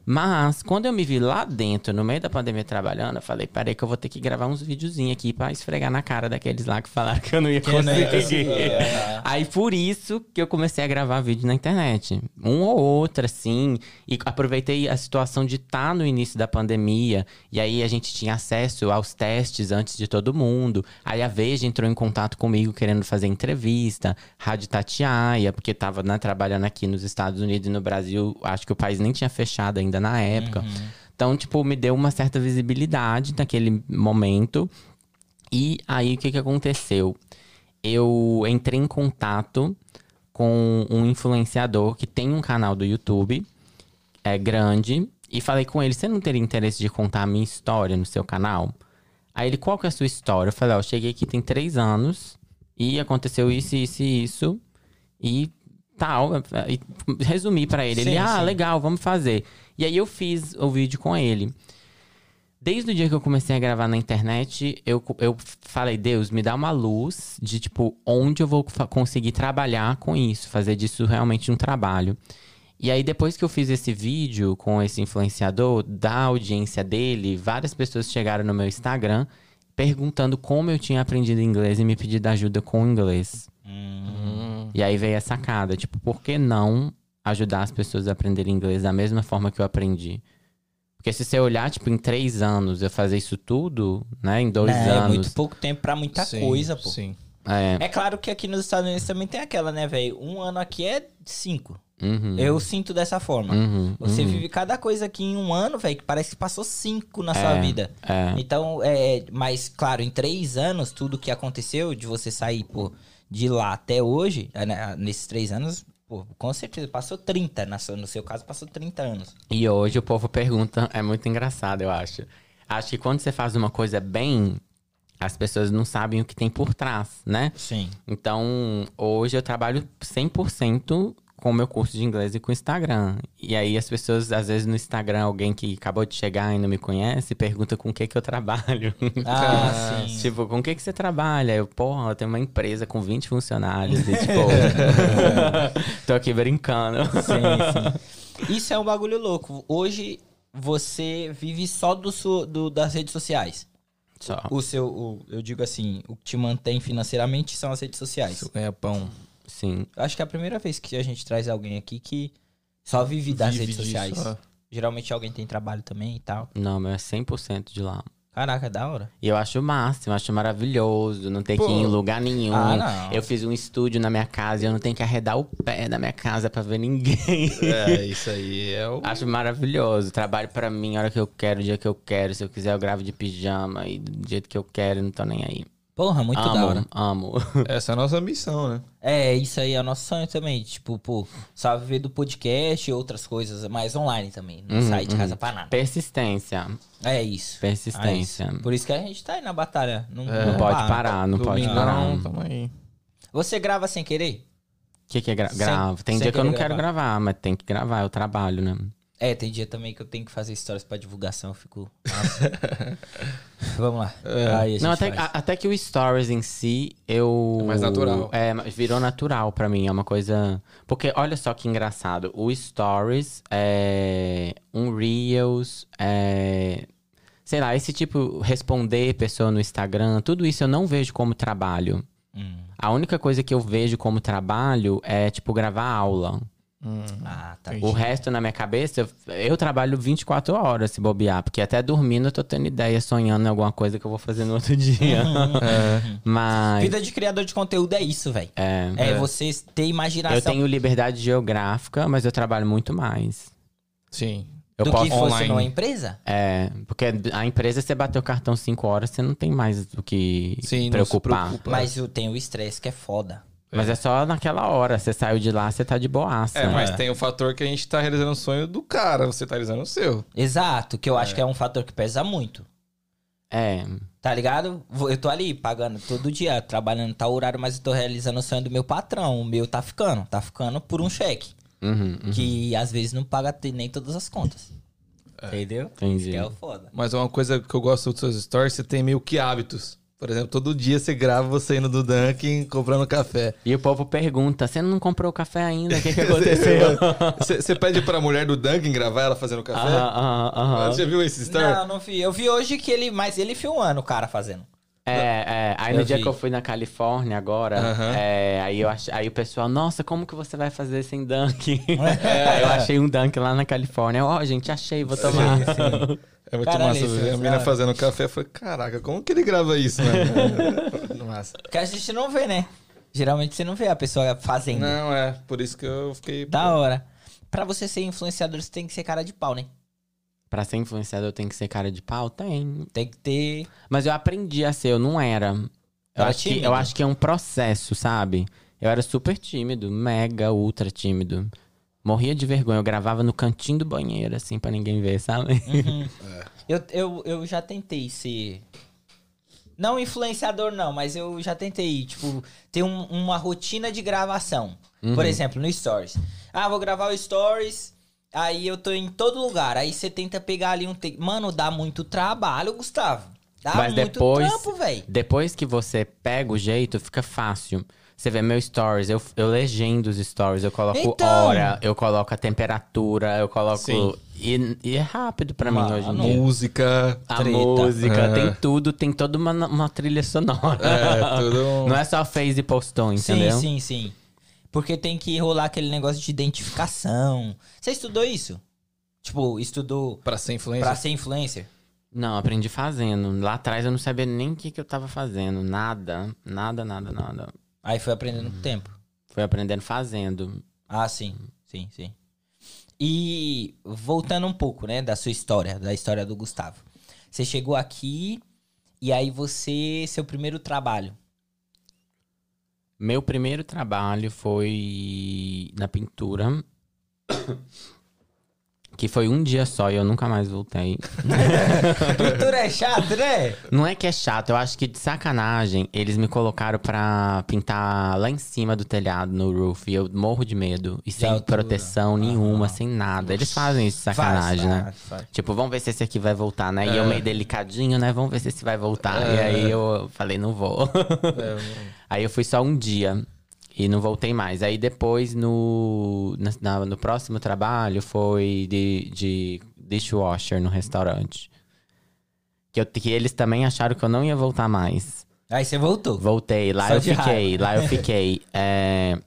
Mas, quando eu me vi lá dentro, no meio da pandemia trabalhando, eu falei, parei que eu vou ter que gravar uns videozinhos aqui pra esfregar na cara daqueles lá que falaram que eu não ia ia conseguir. conseguir, aham. Aí, por isso que eu comecei a gravar vídeo na internet. Um ou outro, assim. E aproveitei a situação de estar no início da pandemia. E aí, a gente tinha acesso aos testes antes de todo mundo. Aí, a Veja entrou em contato comigo querendo fazer entrevista. Rádio Tatiaia, porque tava né, trabalhando aqui nos Estados Unidos e no Brasil. Acho que o país nem tinha fechado ainda na época. Então, tipo, me deu uma certa visibilidade naquele momento. E aí, o que que aconteceu? Eu entrei em contato com um influenciador que tem um canal do YouTube, é grande, e falei com ele, você não teria interesse de contar a minha história no seu canal? Aí ele, qual que é a sua história? Eu falei, ó, eu cheguei aqui tem três anos, e aconteceu isso, isso e isso, e tal. E resumi pra ele. ele, Sim, ah, sim. legal, vamos fazer. E aí eu fiz o vídeo com ele. Desde o dia que eu comecei a gravar na internet, eu, eu falei, Deus, me dá uma luz de, tipo, onde eu vou conseguir trabalhar com isso, fazer disso realmente um trabalho. E aí, depois que eu fiz esse vídeo com esse influenciador, da audiência dele, várias pessoas chegaram no meu Instagram perguntando como eu tinha aprendido inglês e me pedindo ajuda com o inglês. Hum. E aí veio a sacada, tipo, por que não ajudar as pessoas a aprenderem inglês da mesma forma que eu aprendi? Porque se você olhar, tipo, em três anos eu fazer isso tudo, né? Em dois É, anos. muito pouco tempo pra muita Sim, coisa, pô. Sim. É. É claro que aqui nos Estados Unidos também tem aquela, né, velho? Um ano aqui é cinco. Uhum. Eu sinto dessa forma. Uhum, Você uhum. vive cada coisa aqui em um ano, velho, que parece que passou cinco na sua É, vida. É. Então, é, mas claro, em três anos, tudo que aconteceu de você sair, pô, de lá até hoje, é, né, nesses três anos, pô, com certeza, passou 30, na sua- no seu caso, passou 30 anos. E hoje o povo pergunta, é muito engraçado, eu acho. Acho que quando você faz uma coisa bem, as pessoas não sabem o que tem por trás, né? Sim. Então, hoje eu trabalho 100% com o meu curso de inglês e com o Instagram. E aí as pessoas, às vezes no Instagram, alguém que acabou de chegar e não me conhece, pergunta com o que que eu trabalho. *laughs* Ah, *laughs* sim. tipo, com o que que você trabalha? Eu, porra, eu tenho uma empresa com 20 funcionários e tipo, *laughs* tô aqui brincando. Sim, sim. Isso é um bagulho louco. Hoje você vive só do, su- do- das redes sociais. Só. O seu, o- eu digo assim, o que te mantém financeiramente são as redes sociais. Seu ganha-pão. Sim. Eu Acho que é a primeira vez que a gente traz alguém aqui que só vive das Vive redes disso, sociais. ó. Geralmente alguém tem trabalho também e tal. Não, meu é 100% de lá. Caraca, da hora. E eu acho o máximo, eu acho maravilhoso, não ter Pô. que ir em lugar nenhum. Ah, não. Eu fiz um estúdio na minha casa e eu não tenho que arredar o pé da minha casa pra ver ninguém. É, *laughs* isso aí é o. Acho maravilhoso. Trabalho pra mim a hora que eu quero, o dia que eu quero. Se eu quiser, eu gravo de pijama e do jeito que eu quero, não tô nem aí. Porra, muito amo, da hora. amo. *laughs* Essa é a nossa missão, né? É, isso aí é o nosso sonho também. Tipo, pô, só viver do podcast e outras coisas mais online também. Não Uhum, sair de uhum. casa pra nada. Persistência. É isso. Persistência. É isso. Por isso que a gente tá aí na batalha. Não, É. Não pode para. parar, não pode parar. tamo aí. Você grava sem querer? O que, que é gra gravo? Tem dia que eu não querer quero gravar, mas tem que gravar, é o trabalho, né? É, tem dia também que eu tenho que fazer stories pra divulgação. Eu fico. *laughs* Vamos lá. Aí a gente Não, até, faz. a- até que o stories em si, eu. É mais natural. É, virou natural pra mim. É uma coisa. Porque olha só que engraçado. O stories, é, um Reels, é, sei lá, esse tipo, responder pessoa no Instagram, tudo isso eu não vejo como trabalho. Hum. A única coisa que eu vejo como trabalho é, tipo, gravar aula. Ah, tá. Entendi. O resto na minha cabeça, eu, eu trabalho 24 horas se bobear, porque até dormindo eu tô tendo ideia, sonhando em alguma coisa que eu vou fazer no outro *laughs* dia. Mas Vida de criador de conteúdo é isso, velho. é, É, você ter imaginação. eu tenho liberdade geográfica, mas eu trabalho muito mais. Sim. Eu do posso que fosse online. numa empresa? É, porque a empresa, você bateu o cartão 5 horas, você não tem mais o que Sim, não se preocupar. preocupa. Mas eu tenho o estresse que é foda. Mas é só naquela hora, você saiu de lá, você tá de boaça. É, mas tem o fator que a gente tá realizando o sonho do cara, você tá realizando o seu. Exato, que eu acho que é um fator que pesa muito. É, Tá ligado? Eu tô ali pagando todo dia, trabalhando tal horário, mas eu tô realizando o sonho do meu patrão. O meu tá ficando, tá ficando por um cheque. uhum, uhum, Que às vezes não paga nem todas as contas. Entendeu? entendi. Que é o foda. Mas é uma coisa que eu gosto dos seus stories, você tem meio que hábitos. Por exemplo, todo dia você grava você indo do Dunkin' comprando café. E o povo pergunta, você não comprou o café ainda? O que, que *laughs* aconteceu? Você você pede pra mulher do Dunkin' gravar ela fazendo café? Aham, aham, aham. Você já viu esse story? Não, não vi. Eu vi hoje que ele. Mas ele filmando o cara fazendo. É, é. Aí no Eu dia vi. que eu fui na Califórnia agora, é, aí, eu ach... aí o pessoal, nossa, como que você vai fazer sem dunk? aí *laughs* eu achei um dunk lá na Califórnia. Ó, gente, achei, vou tomar. É muito Caralho, massa isso ver é a mina da- fazendo café. Eu falei, caraca, como que ele grava isso, né? *laughs* massa. Que a gente não vê, né? Geralmente você não vê a pessoa fazendo. Não, é. Por isso que eu fiquei. Da hora. Pra você ser influenciador, você tem que ser cara de pau, né? Pra ser influenciador tem que ser cara de pau? Tem. Tem que ter. Mas eu aprendi a ser, eu não era. Eu, Era acho, que, eu acho que é um processo, sabe? Eu era super tímido, mega, ultra tímido. Morria de vergonha, eu gravava no cantinho do banheiro, assim, pra ninguém ver, sabe? Uhum. *laughs* Eu, eu, eu já tentei ser. Não influenciador, não, mas eu já tentei, tipo, ter um- uma rotina de gravação. Por exemplo, no Stories. Ah, vou gravar o Stories, aí eu tô em todo lugar. Aí você tenta pegar ali um. Te... Mano, dá muito trabalho, Gustavo. Dá Mas muito depois- trampo, velho. Depois que você pega o jeito, fica fácil. Você vê meu stories, eu, eu legendo os stories, eu coloco Então. hora, eu coloco a temperatura, eu coloco. Sim. E, e é rápido pra mim hoje em dia. Música. A Treta. música, tem tudo, tem toda uma, uma trilha sonora. É, tudo. *laughs* Não é só fez e postou, entendeu? Sim, sim, sim. Porque tem que rolar aquele negócio de identificação. Você estudou isso? Tipo, estudou Pra ser influencer. pra ser influencer? Não, aprendi fazendo. Lá atrás eu não sabia nem o que, que eu tava fazendo. Nada, nada, nada, nada. Aí foi aprendendo com o tempo. Fui aprendendo fazendo. Ah, sim, sim, sim. E voltando um pouco, né, da sua história, da história do Gustavo. Você chegou aqui e aí você, seu primeiro trabalho. Meu primeiro trabalho foi na pintura. Que foi um dia só e eu nunca mais voltei. *laughs* Pintura é chato, né? Não é que é chato, eu acho que de sacanagem eles me colocaram pra pintar lá em cima do telhado, no roof, e eu morro de medo. E sem altura. proteção nenhuma, sem nada. Eles fazem isso de sacanagem, Faz, né? faz. Tipo, vamos ver se esse aqui vai voltar, né? E eu meio delicadinho, né? Vamos ver se esse vai voltar. E aí eu falei, não vou. É, *laughs* aí eu fui só um dia e não voltei mais. Aí depois, no, na- no próximo trabalho, foi de, de dishwasher no restaurante. Que, eu- que eles também acharam que eu não ia voltar mais. Aí você voltou. Voltei, lá Só eu fiquei, raiva. lá eu *laughs* fiquei. É,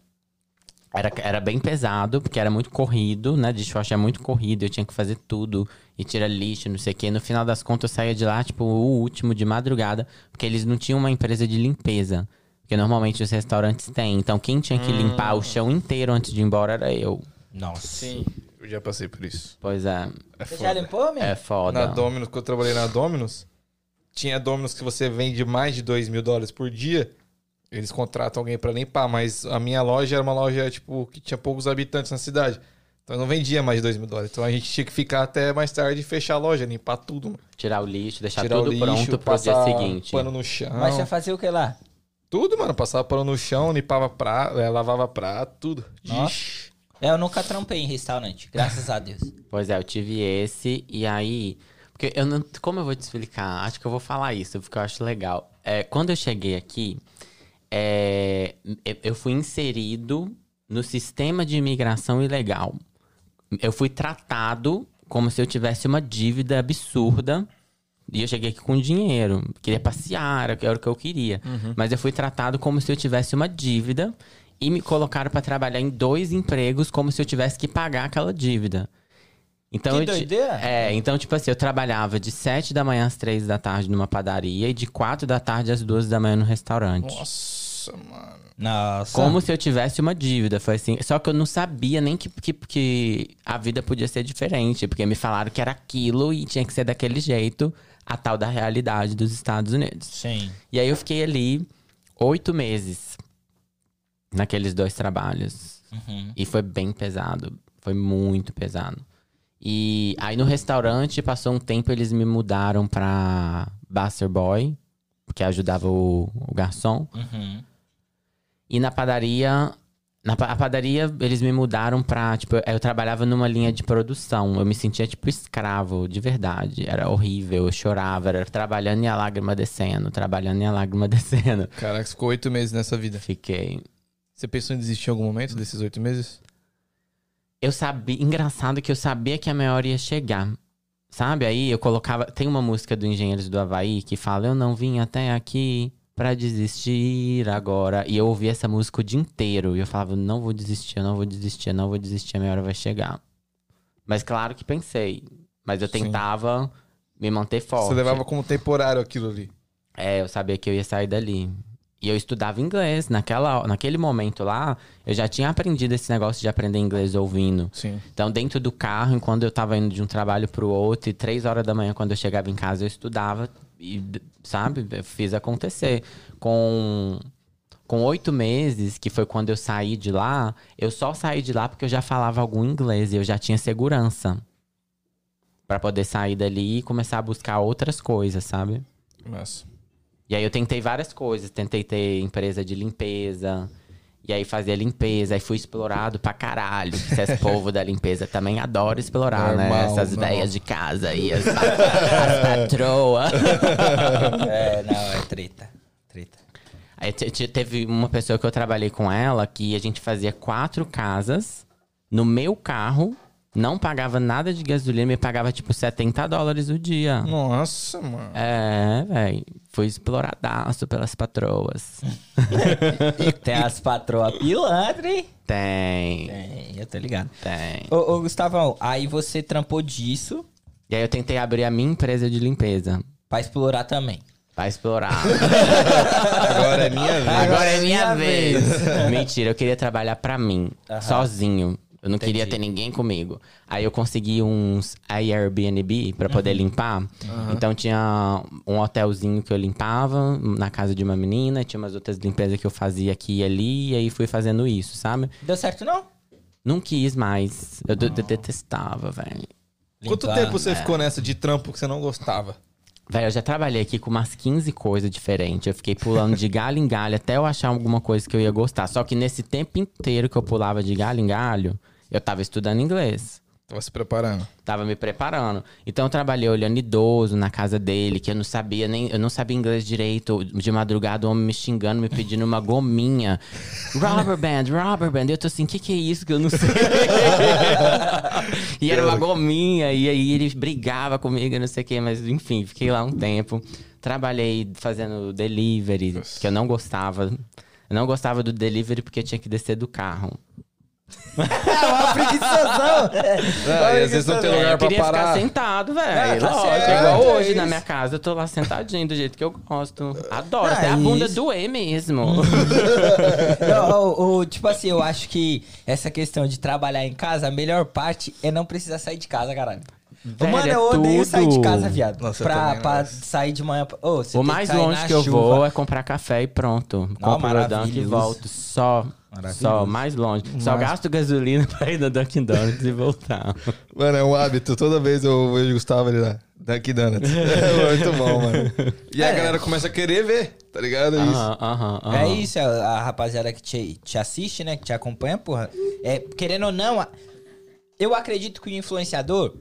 era, era bem pesado, porque era muito corrido, né? Dishwasher é muito corrido, eu tinha que fazer tudo. E tirar lixo, não sei o quê. No final das contas, eu saía de lá, tipo, o último de madrugada, porque eles não tinham uma empresa de limpeza. Porque normalmente os restaurantes têm. Então, quem tinha que limpar o chão inteiro antes de ir embora era eu. Nossa. Sim, eu já passei por isso. Pois é, É Você já limpou, meu? é foda. Na Dominus, quando eu trabalhei na Dominus, tinha Dominus que você vende mais de 2 mil dólares por dia. Eles contratam alguém pra limpar, mas a minha loja era uma loja, tipo, que tinha poucos habitantes na cidade. Então eu não vendia mais de 2 mil dólares. Então a gente tinha que ficar até mais tarde e fechar a loja, limpar tudo. Mano. Tirar o lixo, deixar Tirar tudo o lixo, pronto pro dia seguinte. pano no chão. Mas você fazia o que lá? Tudo, mano. Passava pano no chão, limpava prato, é, lavava prato, tudo. Nossa. Ixi. É, eu nunca trampei em restaurante, graças a Deus. Pois é, eu tive esse, e aí. Porque eu não. Como eu vou te explicar? Acho que eu vou falar isso, porque eu acho legal. É, quando eu cheguei aqui, é, eu- eu fui inserido no sistema de imigração ilegal. Eu fui tratado como se eu tivesse uma dívida absurda. E eu cheguei aqui com dinheiro. Queria passear, era o que eu queria. Mas eu fui tratado como se eu tivesse uma dívida. E me colocaram pra trabalhar em dois empregos como se eu tivesse que pagar aquela dívida. Então, Que eu doideira. É, então, tipo assim, eu trabalhava de 7 da manhã às 3 da tarde numa padaria e de 4 da tarde às 2 da manhã no restaurante. Nossa, mano. Nossa. Como se eu tivesse uma dívida. Foi assim. Só que eu não sabia nem que, que, que a vida podia ser diferente. Porque me falaram que era aquilo e tinha que ser daquele jeito a tal da realidade dos Estados Unidos. Sim. E aí eu fiquei ali oito meses naqueles dois trabalhos. Uhum. E foi bem pesado. Foi muito pesado. E aí no restaurante, passou um tempo, eles me mudaram pra Buster Boy, que ajudava o, o garçom. Uhum. E na padaria. Na a padaria, eles me mudaram pra. Tipo, eu trabalhava numa linha de produção. Eu me sentia, tipo, escravo, de verdade. Era horrível, eu chorava, era trabalhando e a lágrima descendo, trabalhando e a lágrima *laughs* descendo. Caraca, ficou oito meses nessa vida. Fiquei. Você pensou em desistir em algum momento desses oito meses? Eu sabia. Engraçado que eu sabia que a minha hora ia chegar. Sabe? Aí eu colocava. Tem uma música do Engenheiros do Havaí que fala: Eu não vim até aqui pra desistir agora. E eu ouvia essa música o dia inteiro. E eu falava: Não vou desistir, não vou desistir, não vou desistir, a minha hora vai chegar. Mas claro que pensei. Mas eu Sim. tentava me manter forte. Você levava como temporário aquilo ali. É, eu sabia que eu ia sair dali. E eu estudava inglês. Naquela, naquele momento lá, eu já tinha aprendido esse negócio de aprender inglês ouvindo. Sim. Então, dentro do carro, enquanto eu tava indo de um trabalho pro outro, e três horas da manhã, quando eu chegava em casa, eu estudava e, sabe, eu fiz acontecer. Com, com oito meses, que foi quando eu saí de lá, eu só saí de lá porque eu já falava algum inglês e eu já tinha segurança. Pra poder sair dali e começar a buscar outras coisas, sabe? Mas. E aí eu tentei várias coisas. Tentei ter empresa de limpeza. E aí fazia limpeza. Aí fui explorado pra caralho. Esse povo da limpeza também adora explorar, né? Normal, Essas normal. ideias de casa aí. As, as patroas. *laughs* É, não, é treta. Treta. Aí te- te- teve uma pessoa que eu trabalhei com ela que a gente fazia quatro casas no meu carro, não pagava nada de gasolina, me pagava tipo 70 dólares o dia. Nossa, mano. É, velho. Fui exploradaço pelas patroas. *laughs* Tem as patroas pilantras, hein? Tem, É, eu tô ligado. tem. Ô, ô, Gustavão, aí você trampou disso E aí eu tentei abrir a minha empresa de limpeza. pra explorar também. Pra explorar. *laughs* Agora é minha vez. Agora é minha vez. Mentira, eu queria trabalhar pra mim, Aham. sozinho. Eu não queria Entendi. ter ninguém comigo. Aí eu consegui uns Airbnb pra poder Uhum. limpar. Então tinha um hotelzinho que eu limpava na casa de uma menina, tinha umas outras limpezas que eu fazia aqui e ali, e aí fui fazendo isso, sabe? Deu certo, não? Não quis mais. Eu, de- detestava, velho. Quanto tempo você é. ficou nessa de trampo que você não gostava? Velho, eu já trabalhei aqui com umas 15 coisas diferentes. Eu fiquei pulando de galho em galho até eu achar alguma coisa que eu ia gostar. Só que nesse tempo inteiro que eu pulava de galho em galho, eu tava estudando inglês. Tava se preparando. Tava me preparando. Então eu trabalhei olhando idoso na casa dele, que eu não sabia nem. Eu não sabia inglês direito. De madrugada, o homem me xingando, me pedindo uma gominha. *laughs* Rubber band, rubber band. Eu tô assim, o que, que é isso que eu não sei? *laughs* e era uma gominha, e aí ele brigava comigo, não sei o quê, mas enfim, fiquei lá um tempo. Trabalhei fazendo delivery, que eu não gostava. Eu não gostava do delivery porque eu tinha que descer do carro. É uma preguiçoção. Ah, *laughs* e às vezes não tem É, lugar eu pra queria parar. ficar sentado, velho. É igual é hoje isso. na minha casa. Eu tô lá sentadinho do jeito que eu gosto. Adoro. Ah, Até a bunda isso. doer mesmo. *laughs* Não, o- o- tipo assim, eu acho que essa questão de trabalhar em casa, a melhor parte é não precisar sair de casa, caralho. Velho, Mano, é eu odeio tudo. sair de casa, viado. Nossa, pra pra sair de manhã. pra- você o mais longe que eu chuva. vou é comprar café e pronto. Compro meu Dunk e volto. Só. Maravilhoso. Só, mais longe. Só gasto gasolina *laughs* pra ir no Dunkin' Donuts e voltar. Mano, é um hábito. Toda vez eu vejo o Gustavo ali lá. Dunkin' Donuts. *laughs* É muito bom, mano. E aí a É. galera começa a querer ver, tá ligado? É isso. Aham, aham, aham. É isso, a, rapaziada que te, te assiste, né? Que te acompanha, porra. É, querendo ou não, eu acredito que o influenciador,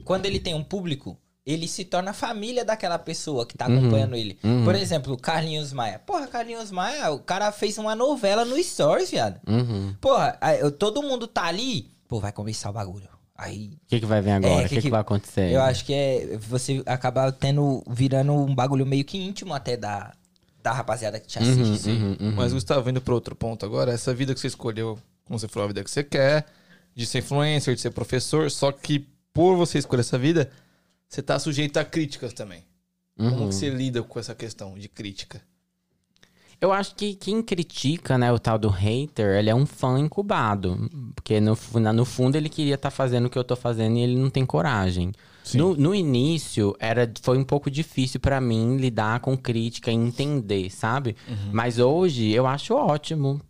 quando ele tem um público, ele se torna família daquela pessoa que tá acompanhando ele. Por exemplo, o Carlinhos Maia. Porra, Carlinhos Maia, o cara fez uma novela no Stories, viado. Uhum. Porra, aí, eu- todo mundo tá ali, pô, vai começar o bagulho. Aí O que, que vai vir agora? É, O que, que vai acontecer? eu acho que é você acabar tendo, virando um bagulho meio que íntimo até da, da rapaziada que te assiste. Uhum, uhum. Mas, Gustavo, indo pro outro ponto agora, essa vida que você escolheu, como você falou, a vida que você quer, de ser influencer, de ser professor, só que por você escolher essa vida, você tá sujeito a críticas também. Como Uhum. que você lida com essa questão de crítica? Eu acho que quem critica, né, o tal do hater, ele é um fã incubado. Porque no, no fundo ele queria estar fazendo o que eu tô fazendo e ele não tem coragem. No, no início, era, foi um pouco difícil pra mim lidar com crítica e entender, sabe? Mas hoje eu acho ótimo.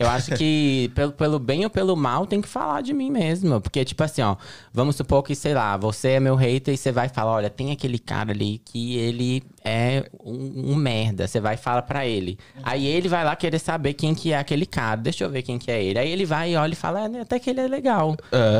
Eu acho que pelo, pelo bem ou pelo mal tem que falar de mim mesmo. Porque, tipo assim, ó, vamos supor que, sei lá, você é meu hater e você vai falar: olha, tem aquele cara ali que ele é um, um merda. Você vai e fala pra ele. Aí ele vai lá querer saber quem que é aquele cara. Deixa eu ver quem que é ele. Aí ele vai e olha e fala: é, né, até que ele é legal.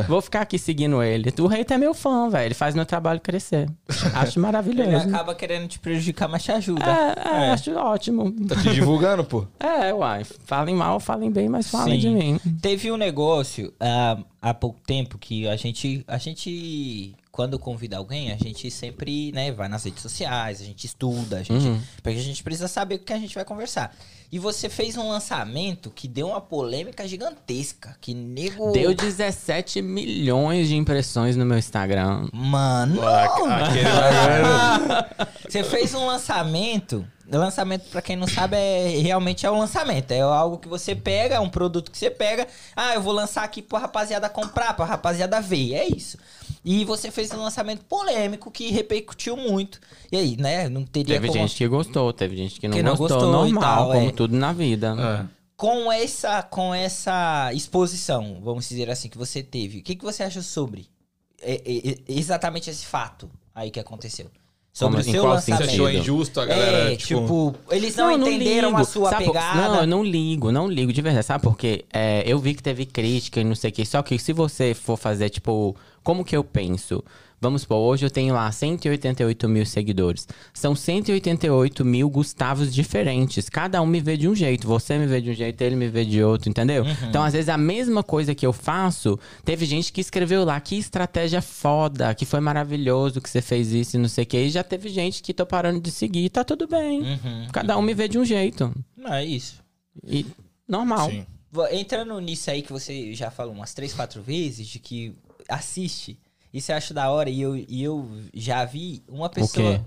Vou ficar aqui seguindo ele. O hater é meu fã, velho. Ele faz meu trabalho crescer. Acho *laughs* Ele maravilhoso. acaba querendo te prejudicar, mas te ajuda. É, é, acho ótimo. Tá te divulgando, pô? *laughs* É, uai. Falem mal, falem bem, mas falem Sim. de mim. Teve um negócio ah, há pouco tempo que a gente, a gente, quando convida alguém, a gente sempre, né, vai nas redes sociais, a gente estuda, a gente, Uhum. porque a gente precisa saber o que a gente vai conversar. E você fez um lançamento que deu uma polêmica gigantesca, que nego... Deu 17 milhões de impressões no meu Instagram. Mano! Bagulho. *laughs* Você fez um lançamento. Lançamento, pra quem não sabe, é realmente é um lançamento. É algo que você pega, é um produto que você pega. Ah, eu vou lançar aqui pra rapaziada comprar, pra rapaziada ver. É isso. E você fez um lançamento polêmico que repercutiu muito. E aí, né? Não teria Teve como. gente que gostou, teve gente que não, Que não gostou, gostou normal, tal, como é. tudo na vida. É. Com essa, com essa exposição, vamos dizer assim, que você teve, o que, que você acha sobre é, é, é, exatamente esse fato aí que aconteceu? Sobre Como o assim? seu Você lançamento. achou injusto a galera, é, tipo... tipo, eles não, eu entenderam ligo. a sua Sabe por- pegada. Não, eu não ligo, não ligo de verdade. Sabe por quê? É, eu vi que teve crítica e não sei o quê. Só que se você for fazer, tipo, como que eu penso? Vamos supor, hoje eu tenho lá 188 mil seguidores. São 188 mil Gustavos diferentes. Cada um me vê de um jeito. Você me vê de um jeito, ele me vê de outro, entendeu? Então, às vezes, a mesma coisa que eu faço, teve gente que escreveu lá, que estratégia foda, que foi maravilhoso que você fez isso e não sei o quê. E já teve gente que tô parando de seguir, tá tudo bem. Uhum. Cada um me vê de um jeito. Não, é isso. E normal. Sim. Entrando nisso aí que você já falou umas três, quatro vezes, de que assiste. Isso eu acho da hora. E eu, e eu já vi uma pessoa. quê?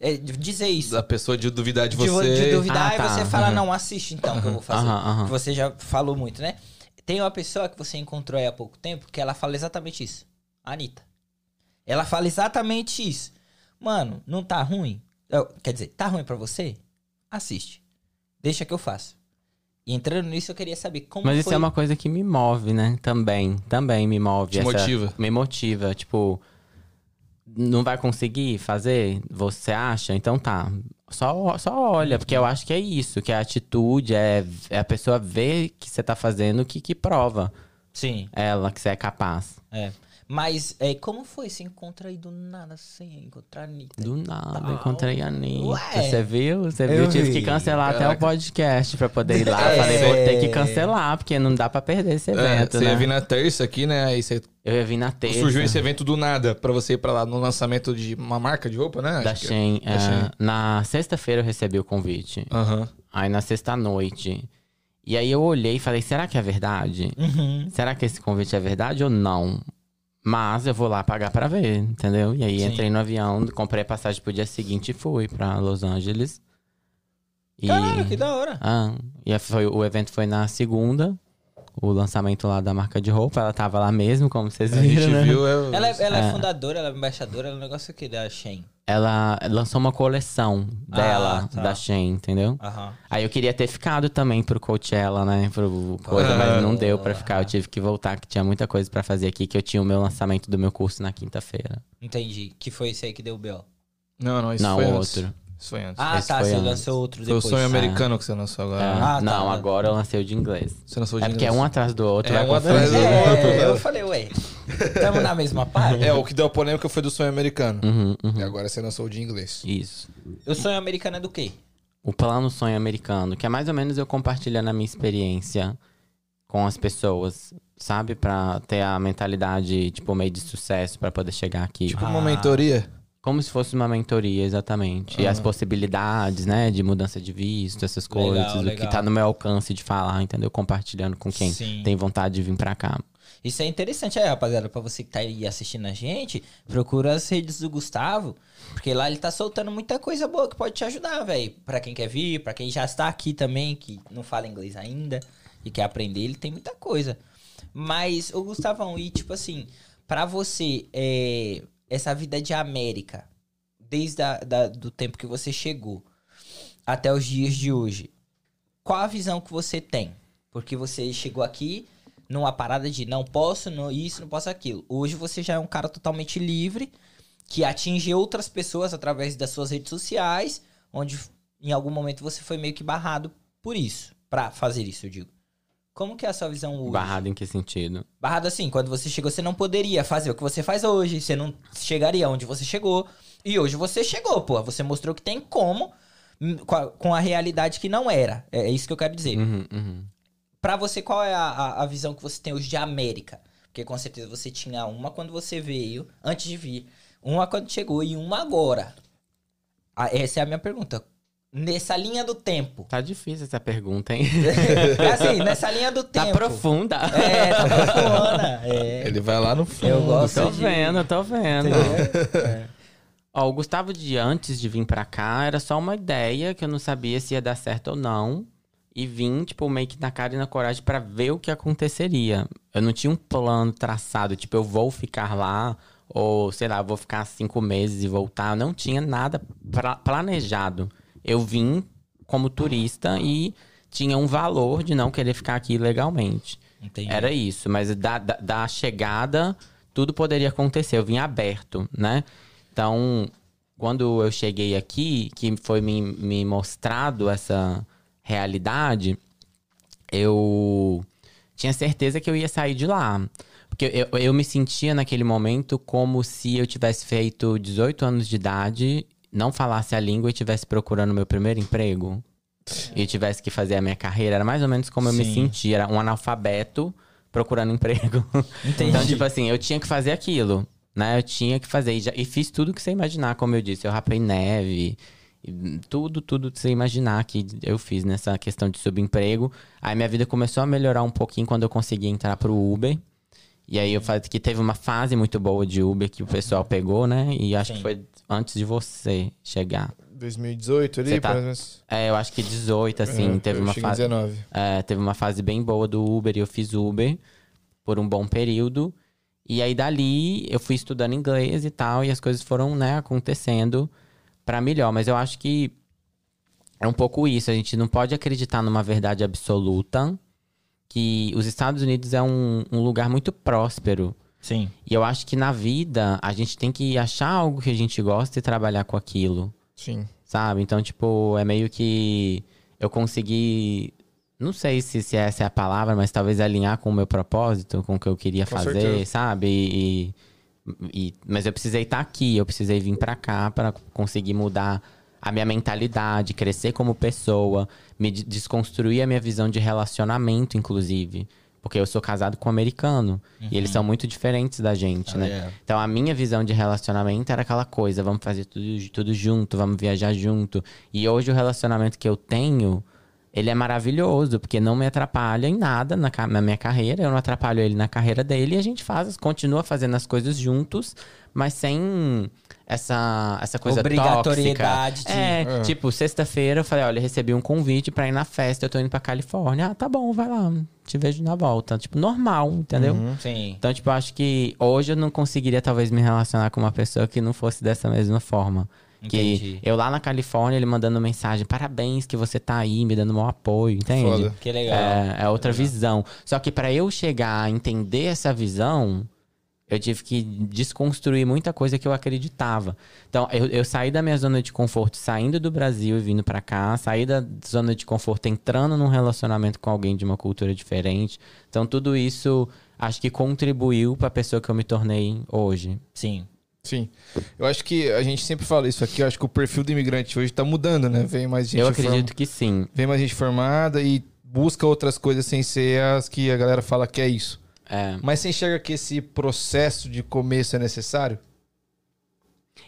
é, dizer isso. Da pessoa de duvidar de de, vo- você. de duvidar Ah, e tá, você fala, aham. não, assiste então que eu vou fazer. Que você já falou muito, né? Tem uma pessoa que você encontrou aí há pouco tempo que ela fala exatamente isso. A Anitta. Ela fala exatamente isso. Mano, não tá ruim? Eu- quer dizer, tá ruim pra você? Assiste. Deixa que eu faço. E entrando nisso, eu queria saber como Mas isso foi... é uma coisa que me move, né? Também. Também me move. Te motiva. Me motiva. Tipo, não vai conseguir fazer? Você acha? Então tá. Só, só olha, porque eu acho que é isso. Que a atitude é, é a pessoa ver que você tá fazendo que, que prova Sim, ela que você é capaz. é. Mas é, como foi? Você encontra aí do nada sem encontrar a Anitta? Do nada, Tá. encontrei a Anitta. Ué. Você viu? Você Eu viu? Eu tive vi. que cancelar até o Caraca. podcast pra poder ir lá. É. Falei, vou ter que cancelar, porque não dá pra perder esse É, evento, você né? ia vir na terça aqui, né? Aí você Eu ia vir na terça. surgiu esse evento do nada pra você ir pra lá no lançamento de uma marca de roupa, né? Da Acho que- Shein. da é, Shein. na sexta-feira eu recebi o convite. Aham. Aí na sexta-noite. E aí eu olhei e falei, será que é verdade? Uhum. Será que esse convite é verdade ou não? Mas eu vou lá pagar pra ver, entendeu? E aí Sim. entrei no avião, comprei a passagem pro dia seguinte e fui pra Los Angeles. E, Caralho, que da hora. ah, e foi, o evento foi na segunda. O lançamento lá da marca de roupa. Ela tava lá mesmo, como vocês A viram, gente né? viu. É, Ela, é, ela é É. fundadora, ela é embaixadora, ela é um negócio aqui da Shein. Ela lançou uma coleção dela, Ah, tá. da Shein, entendeu? Aham. Aí eu queria ter ficado também pro Coachella, né? Pro coisa, mas não deu pra ficar. Eu tive que voltar, que tinha muita coisa pra fazer aqui, que eu tinha o meu lançamento do meu curso na quinta-feira. Entendi. Que foi esse aí que deu o B.O. Não, não, isso Não, foi antes. outro. Isso foi antes. Ah, Esse tá. Você antes. lançou outro foi o depois. sonho americano que você lançou agora. Né? Ah, tá. não, agora eu lancei o de inglês. Você lançou de É porque é inglês. um atrás do outro, É, vai um atrás confundir. do outro. É, né? eu falei, ué, estamos na mesma parte? É, o que deu a polêmica foi do sonho americano. Uhum, uhum. E agora você lançou o de inglês. Isso. O sonho americano é do quê? O plano sonho americano, que é mais ou menos eu compartilhando a minha experiência com as pessoas, sabe? Pra ter a mentalidade, tipo, meio de sucesso pra poder chegar aqui. Tipo Ah. uma mentoria. Como se fosse uma mentoria, exatamente. E as possibilidades, né, de mudança de visto, essas Legal, coisas, o que legal. tá no meu alcance de falar, entendeu? Compartilhando com quem Sim. tem vontade de vir pra cá. Isso é interessante aí, rapaziada. Pra você que tá aí assistindo a gente, procura as redes do Gustavo. Porque lá ele tá soltando muita coisa boa que pode te ajudar, velho. Pra quem quer vir, pra quem já está aqui também, que não fala inglês ainda e quer aprender, ele tem muita coisa. Mas, o Gustavão, e tipo assim, pra você, é, essa vida de América, desde a, da, do tempo que você chegou até os dias de hoje, qual a visão que você tem? Porque você chegou aqui numa parada de não posso, não isso, não posso aquilo. Hoje você já é um cara totalmente livre, que atinge outras pessoas através das suas redes sociais, onde em algum momento você foi meio que barrado por isso, pra fazer isso, eu digo. Como que é a sua visão hoje? Barrado em que sentido? Barrado assim, quando você chegou, você não poderia fazer o que você faz hoje, você não chegaria onde você chegou. E hoje você chegou, pô. Você mostrou que tem como, hum, com a, realidade que não era. É, é isso que eu quero dizer. Uhum, uhum. Pra você, qual é a, a, a visão que você tem hoje de América? Porque com certeza você tinha uma quando você veio, antes de vir, uma quando chegou e uma agora. Ah, essa é a minha pergunta. Nessa linha do tempo. Tá difícil essa pergunta, hein? *laughs* É assim, nessa linha do tá tempo. profunda. É, tá profunda. É. Ele vai lá no fundo. Eu gosto Tô de- vendo, tô vendo. É. *laughs* Ó, o Gustavo de antes de vir pra cá era só uma ideia que eu não sabia se ia dar certo ou não. E vim, tipo, meio que na cara e na coragem pra ver o que aconteceria. Eu não tinha um plano traçado, tipo, eu vou ficar lá, ou sei lá, vou ficar cinco meses e voltar. Eu não tinha nada pra- planejado. Eu vim como turista e tinha um valor de não querer ficar aqui legalmente. Entendi. Era isso, mas da, da, da chegada, tudo poderia acontecer. Eu vim aberto, né? Então, quando eu cheguei aqui, que foi me, me mostrado essa realidade, eu tinha certeza que eu ia sair de lá. Porque eu, eu me sentia naquele momento como se eu tivesse feito 18 anos de idade, não falasse a língua e estivesse procurando meu primeiro emprego. E tivesse que fazer a minha carreira. Era mais ou menos como eu me Sim. sentia. Era um analfabeto procurando emprego. *laughs* Entendi. Então, tipo assim, eu tinha que fazer aquilo. Né? Eu tinha que fazer. E, já- e fiz tudo que você imaginar, como eu disse. Eu rapei neve. Tudo, tudo que você imaginar que eu fiz nessa questão de subemprego. Aí minha vida começou a melhorar um pouquinho quando eu consegui entrar pro Uber. E aí eu falei que teve uma fase muito boa de Uber que o pessoal pegou, né? E acho Sim. que foi antes de você chegar. 2018 ali, tá- pelo menos. É, eu acho que 18, assim, É, teve eu uma fase. 19. É, teve uma fase bem boa do Uber e eu fiz Uber por um bom período. E aí dali eu fui estudando inglês e tal, e as coisas foram, né, acontecendo pra melhor. Mas eu acho que é um pouco isso. A gente não pode acreditar numa verdade absoluta que os Estados Unidos é um, um lugar muito próspero. Sim. E eu acho que na vida a gente tem que achar algo que a gente gosta e trabalhar com aquilo. Sim. Sabe? Então, tipo, é meio que eu consegui. Não sei se, se essa é a palavra, mas talvez alinhar com o meu propósito, com o que eu queria Com fazer, certeza. sabe? E, e- mas eu precisei estar aqui, eu precisei vir pra cá para conseguir mudar a minha mentalidade, crescer como pessoa, me de- desconstruir a minha visão de relacionamento, inclusive. Porque eu sou casado com um americano. E eles são muito diferentes da gente, né? é. Então a minha visão de relacionamento era aquela coisa, vamos fazer tudo, tudo junto, vamos viajar junto. E hoje o relacionamento que eu tenho, ele é maravilhoso, porque não me atrapalha em nada na, na minha carreira, eu não atrapalho ele na carreira dele, e a gente faz, continua fazendo as coisas juntos, mas sem essa, essa coisa Obrigatoriedade tóxica. de- É, É. tipo, sexta-feira eu falei, olha, recebi um convite pra ir na festa, eu tô indo pra Califórnia. Ah, tá bom, vai lá, te vejo na volta. Tipo, normal, entendeu? Sim. Então, tipo, acho que hoje eu não conseguiria talvez me relacionar com uma pessoa que não fosse dessa mesma forma. Entendi. Que eu lá na Califórnia, ele mandando mensagem, parabéns que você tá aí, me dando maior apoio, entende? Foda. Que legal. É, é outra visão. Só que pra eu chegar a entender essa visão, eu tive que desconstruir muita coisa que eu acreditava. Então, eu, eu saí da minha zona de conforto, saindo do Brasil e vindo pra cá, saí da zona de conforto, entrando num relacionamento com alguém de uma cultura diferente. Então, tudo isso acho que contribuiu pra pessoa que eu me tornei hoje. Sim. Sim. Eu acho que a gente sempre fala isso aqui. Eu acho que o perfil do imigrante hoje tá mudando, né? Vem mais gente eu form- acredito que sim. Vem mais gente formada e busca outras coisas sem ser as que a galera fala que é isso. É. Mas você enxerga que esse processo de começo é necessário?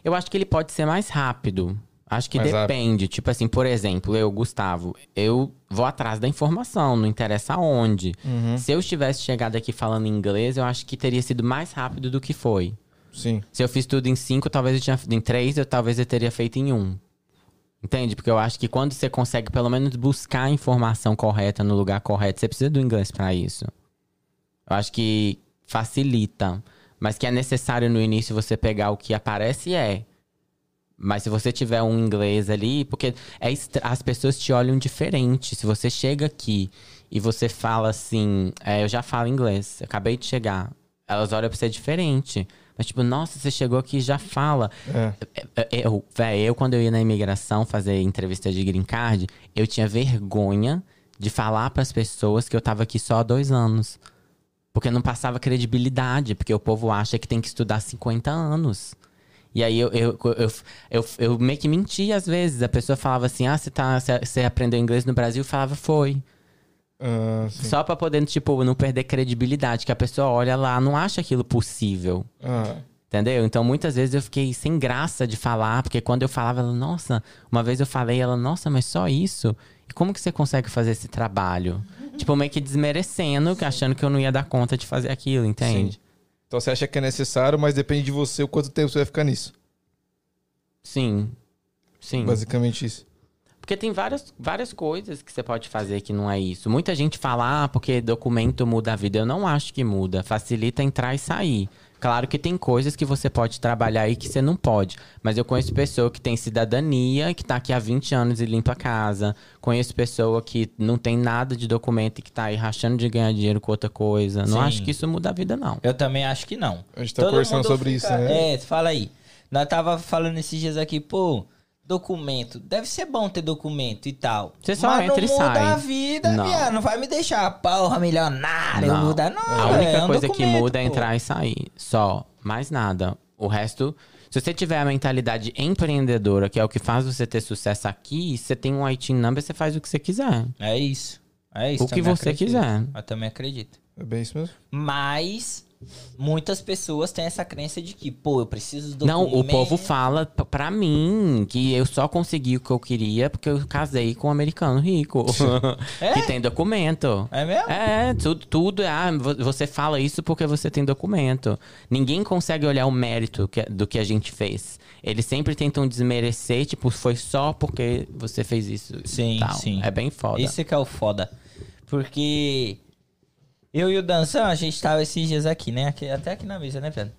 Eu acho que ele pode ser mais rápido. Acho que Mais depende. Tipo assim, por exemplo, eu, Gustavo, eu vou atrás da informação, não interessa onde. Uhum. Se eu tivesse chegado aqui falando inglês, eu acho que teria sido mais rápido do que foi. Sim. Se eu fiz tudo em cinco, talvez eu tinha em três, eu talvez eu teria feito em um. Entende? Porque eu acho que quando você consegue pelo menos buscar a informação correta no lugar correto, você precisa do inglês pra isso. Eu acho que facilita, mas que é necessário no início você pegar o que aparece é. Mas se você tiver um inglês ali, porque é as pessoas te olham diferente. Se você chega aqui e você fala assim, é, eu já falo inglês, acabei de chegar. Elas olham pra você diferente. Mas tipo, nossa, você chegou aqui e já fala. É. É, Eu, véi, eu, quando eu ia na imigração fazer entrevista de green card, eu tinha vergonha de falar pras pessoas que eu tava aqui só há dois anos. Porque não passava credibilidade, porque o povo acha que tem que estudar 50 anos. E aí eu, eu, eu, eu, meio que mentia às vezes. A pessoa falava assim: ah, você, tá, você, aprendeu inglês no Brasil? Eu falava, foi. Sim. Só pra poder, tipo, não perder credibilidade. Que a pessoa olha lá, não acha aquilo possível. Ah, Entendeu? Então, muitas vezes eu fiquei sem graça de falar, porque quando eu falava, ela, nossa, uma vez eu falei, ela, nossa, mas só isso? Como que você consegue fazer esse trabalho? tipo, meio que desmerecendo, achando que eu não ia dar conta de fazer aquilo, entende? Então você acha que é necessário, mas depende de você o quanto tempo você vai ficar nisso. Sim. Sim. Basicamente isso. Porque tem várias, várias coisas que você pode fazer que não é isso. Muita gente fala, ah, porque documento muda a vida. Eu não acho que muda. Facilita entrar e sair. Claro que tem coisas que você pode trabalhar aí que você não pode. Mas eu conheço pessoa que tem cidadania, que tá aqui há 20 anos e limpa a casa. Conheço pessoa que não tem nada de documento e que tá aí rachando de ganhar dinheiro com outra coisa. Não Sim. acho que isso muda a vida, não. Eu também acho que não. A gente tá conversando mundo sobre isso, né? É, fala aí. Nós tava falando esses dias aqui, pô, documento. Deve ser bom ter documento e tal. Você só Mas entra e não muda sai. a vida, Não. viado. Não vai me deixar porra milionário. Não. Muda, não. A única é um coisa que muda é pô. entrar e sair. Só. Mais nada. O resto. Se você tiver a mentalidade empreendedora, que é o que faz você ter sucesso aqui, você tem um IT number, você faz o que você quiser. É isso. É isso. O que você acredito. quiser. Eu também acredito. É bem isso mesmo. Mas muitas pessoas têm essa crença de que, pô, eu preciso do Não, o povo fala pra mim que eu só consegui o que eu queria porque eu casei com um americano rico. *laughs* É? que tem documento. É mesmo? É, tudo, tudo é. Ah, vo- você fala isso porque você tem documento. Ninguém consegue olhar o mérito que- do que a gente fez. Eles sempre tentam desmerecer, tipo, foi só porque você fez isso. Sim, sim. É bem foda. Esse que é o foda. Porque eu e o Danção, a gente tava esses dias aqui, né? Aqui- até aqui na mesa, né, velho?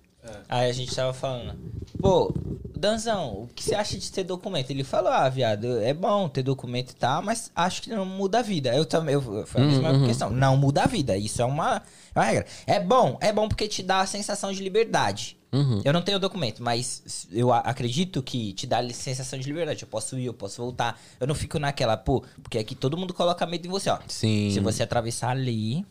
Aí a gente tava falando, pô, Danzão, o que você acha de ter documento? Ele falou, ah, viado, é bom ter documento e tal, mas acho que não muda a vida. Eu também, eu, foi a mesma Uhum, questão. Não muda a vida, isso é uma, é uma regra. É bom, é bom porque te dá a sensação de liberdade. Uhum. Eu não tenho documento, mas eu acredito que te dá a sensação de liberdade. Eu posso ir, eu posso voltar. Eu não fico naquela, pô, porque aqui todo mundo coloca medo em você, ó. Sim. Se você atravessar ali,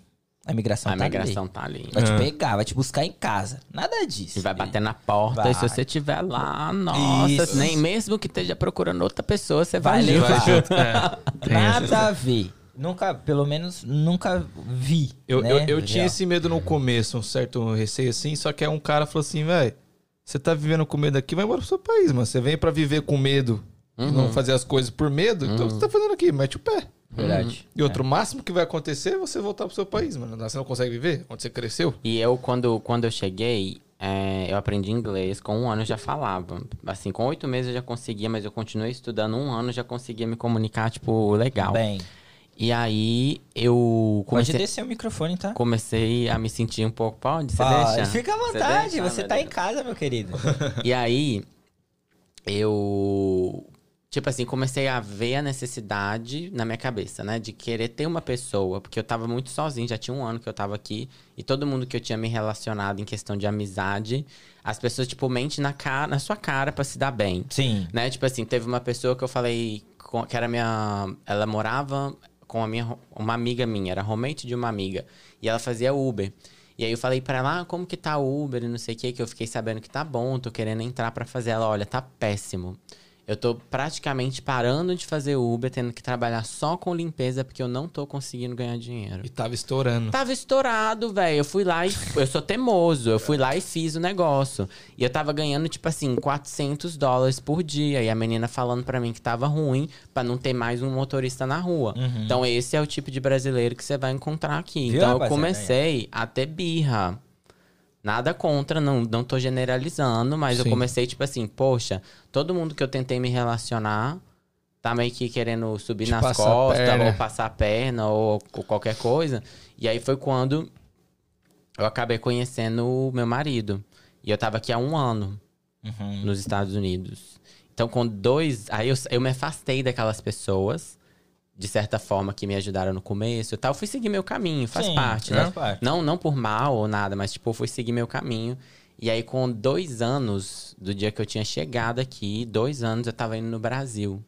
a imigração a tá migração ali. tá ali. Vai te pegar, vai te buscar em casa. Nada disso. E vai filho. bater na porta. Vai. E se você estiver lá, nossa, Isso. nem mesmo que esteja procurando outra pessoa, você Vai vai, levar. junto. *laughs* Tem Nada a ver. Nunca, pelo menos, nunca vi. Eu, né? eu, eu tinha esse medo no começo, um certo receio assim, só que aí um cara falou assim, velho, você tá vivendo com medo aqui, vai embora pro seu país, mano. Você vem pra viver com medo e Uhum. não fazer as coisas por medo, então o que você tá fazendo aqui? Mete o pé. Verdade. E outro, o máximo que vai acontecer é você voltar pro seu país, mano. Você não consegue viver onde você cresceu. E eu, quando, quando eu cheguei, é, eu aprendi inglês. Com um ano eu já falava. Assim, com oito meses eu já conseguia, mas eu continuei estudando um ano, já conseguia me comunicar, tipo, legal. Bem, E aí eu pode comecei, descer o microfone, tá? comecei a me sentir um pouco. Pode, você Pode. deixa? Fica à Você vontade, deixa? você Meu tá em Deus. casa, meu querido. *laughs* E aí, eu. Tipo assim, comecei a ver a necessidade na minha cabeça, né? De querer ter uma pessoa. Porque eu tava muito sozinho, já tinha um ano que eu tava aqui. E todo mundo que eu tinha me relacionado em questão de amizade, as pessoas, tipo, mentem na, cara, na sua cara pra se dar bem. Sim. Né? Tipo assim, teve uma pessoa que eu falei com- que era minha. Ela morava com a minha, uma amiga minha, era roommate de uma amiga. E ela fazia Uber. E aí eu falei pra ela, ah, como que tá o Uber e não sei o que, que eu fiquei sabendo que tá bom, tô querendo entrar pra fazer. Ela, olha, tá péssimo. Eu tô praticamente parando de fazer Uber, tendo que trabalhar só com limpeza, porque eu não tô conseguindo ganhar dinheiro. E tava estourando. Tava estourado, velho. Eu fui lá e. Eu sou teimoso. Eu fui lá e fiz o negócio. E eu tava ganhando, tipo assim, 400 dólares por dia. E a menina falando pra mim que tava ruim pra não ter mais um motorista na rua. Então, esse é o tipo de brasileiro que você vai encontrar aqui. Viu, então, eu comecei a ter birra. Nada contra, não, não tô generalizando, mas eu Sim. comecei, tipo assim, poxa, todo mundo que eu tentei me relacionar tá meio que querendo subir Te nas costas, ou passar a perna, ou, ou qualquer coisa. E aí foi quando eu acabei conhecendo o meu marido. E eu tava aqui há um ano Uhum. nos Estados Unidos. Então, com dois. Aí eu, eu me afastei daquelas pessoas, de certa forma, que me ajudaram no começo e tal. Eu fui seguir meu caminho, faz Sim, parte, faz né? parte. Não, não por mal ou nada, mas, tipo, eu fui seguir meu caminho. E aí, com dois anos do dia que eu tinha chegado aqui, dois anos eu tava indo no Brasil.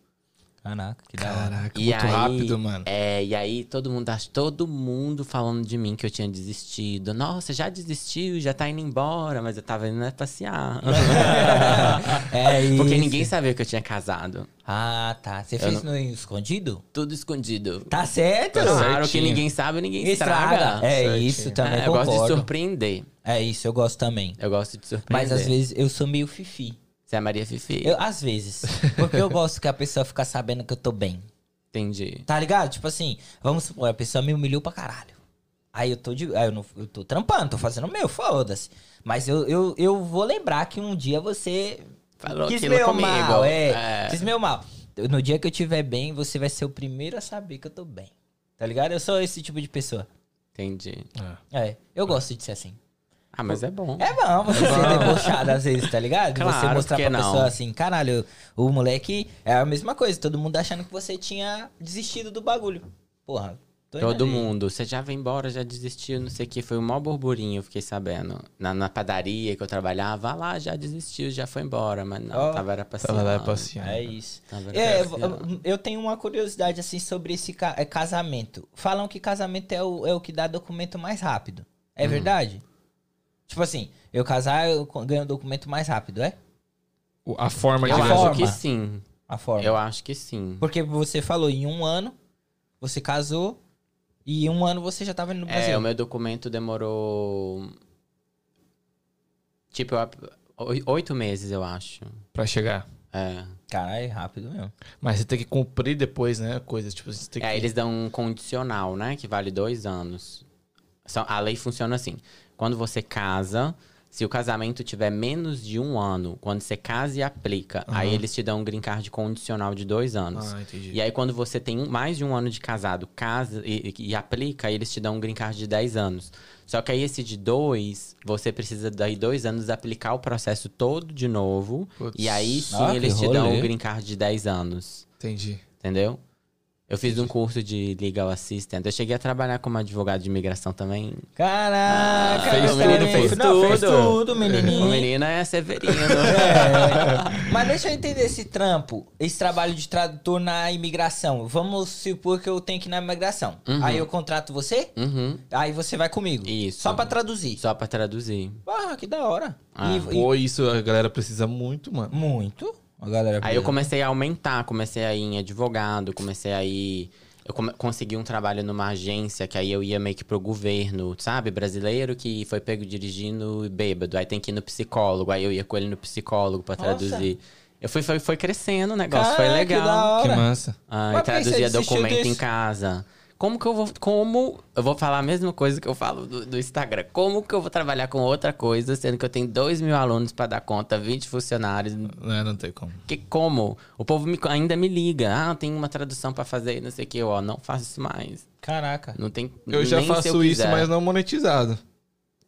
Caraca, que da hora. Caraca, muito aí, rápido, mano. É, e aí todo mundo, todo mundo falando de mim que eu tinha desistido. Nossa, já desistiu, já tá indo embora, mas eu tava indo né, passear. *laughs* É *laughs* isso. Porque ninguém sabia que eu tinha casado. Ah, tá. Você fez no escondido? Tudo escondido. Tá certo. Claro que ninguém sabe, ninguém estraga. Estraga. É Certinho. isso também, É, eu gosto de surpreender. É isso, eu gosto também. Eu gosto de surpreender. Mas às vezes eu sou meio fifi. Você é Maria Fifi? Eu, às vezes. Porque eu gosto que a pessoa fica sabendo que eu tô bem. Entendi. Tá ligado? Tipo assim, vamos supor, a pessoa me humilhou pra caralho. Aí eu tô de. Aí eu, não, eu tô trampando, tô fazendo o meu, foda-se. Mas eu, eu, eu vou lembrar que um dia você Falou quis aquilo meu comigo. mal, é, É. Quis meu mal. No dia que eu estiver bem, você vai ser o primeiro a saber que eu tô bem. Tá ligado? Eu sou esse tipo de pessoa. Entendi. É, eu gosto de ser assim. Ah, mas é bom. É bom você ser debochado às vezes, tá ligado? Claro, você mostrar pra não? pessoa assim, caralho, o moleque é a mesma coisa, todo mundo achando que você tinha desistido do bagulho. Porra, Tô Todo mundo. Você já vai embora, já desistiu, não sei o que. Foi o maior burburinho, eu fiquei sabendo. Na, na padaria que eu trabalhava, "Ah lá, já desistiu, já foi embora. Mas não, Ó. tava era passeando. Tava lá passeando. É isso. É, eu, eu- tenho uma curiosidade assim sobre esse ca- é, casamento. Falam que casamento é o, é o que dá documento mais rápido. É verdade? Tipo assim, eu casar, eu ganho documento mais rápido, é? O- A forma Eu de a acho forma. que sim. A forma. Eu acho que sim. Porque você falou, em um ano, você casou e em um ano você já tava indo no Brasil. É, o meu documento demorou. Tipo, eu- oi- oito meses, eu acho. Pra chegar. É. Caralho, é rápido mesmo. Mas você tem que cumprir depois, né? Coisas, tipo, você tem que... É, eles dão um condicional, né? Que vale dois anos. São- A lei funciona assim. Quando você casa, se o casamento tiver menos de um ano, quando você casa e aplica, aí eles te dão um green card condicional de dois anos. Ah, entendi. E aí, quando você tem mais de um ano de casado, casa e, e- aplica, aí eles te dão um green card de 10 anos. Só que aí, esse de dois, você precisa daí dois anos aplicar o processo todo de novo. Putz. E aí sim Ah, eles te dão rolê. um green card de 10 anos. Entendi. Entendeu? Eu fiz um curso de legal assistant. Eu cheguei a trabalhar como advogado de imigração também. Caraca, fez o menino tudo, fez, fez não, fez tudo. tudo, O menininho. menino é severino. *laughs* É. Mas deixa eu entender esse trampo, esse trabalho de tradutor na imigração. Vamos supor que eu tenho que ir na imigração. Uhum. Aí eu contrato você, uhum. aí você vai comigo. Isso. Só pra traduzir. Só pra traduzir. Ah, que da hora. Ah. E- e- Pô, isso a galera precisa muito, mano. muito. A galera Aí eu comecei a aumentar, comecei a ir em advogado, comecei a ir. Eu come- consegui um trabalho numa agência que aí eu ia meio que pro governo, sabe? Brasileiro que foi pego dirigindo bêbado. Aí tem que ir no psicólogo. Aí eu ia com ele no psicólogo pra Nossa. traduzir. Eu fui, foi, foi crescendo o negócio, foi Caraca, que legal. da hora. Que massa. Ah, Mas e que traduzia documento em casa. Como que eu vou. Como. Eu vou falar a mesma coisa que eu falo do, do Instagram. Como que eu vou trabalhar com outra coisa, sendo que eu tenho 2 mil alunos pra dar conta, 20 funcionários. Não, não tem como. Que como? O povo me- ainda me liga. Ah, tem uma tradução pra fazer, não sei o que. Eu, ó, não faço isso mais. Caraca. Não tem. Eu já faço eu isso, mas não monetizado.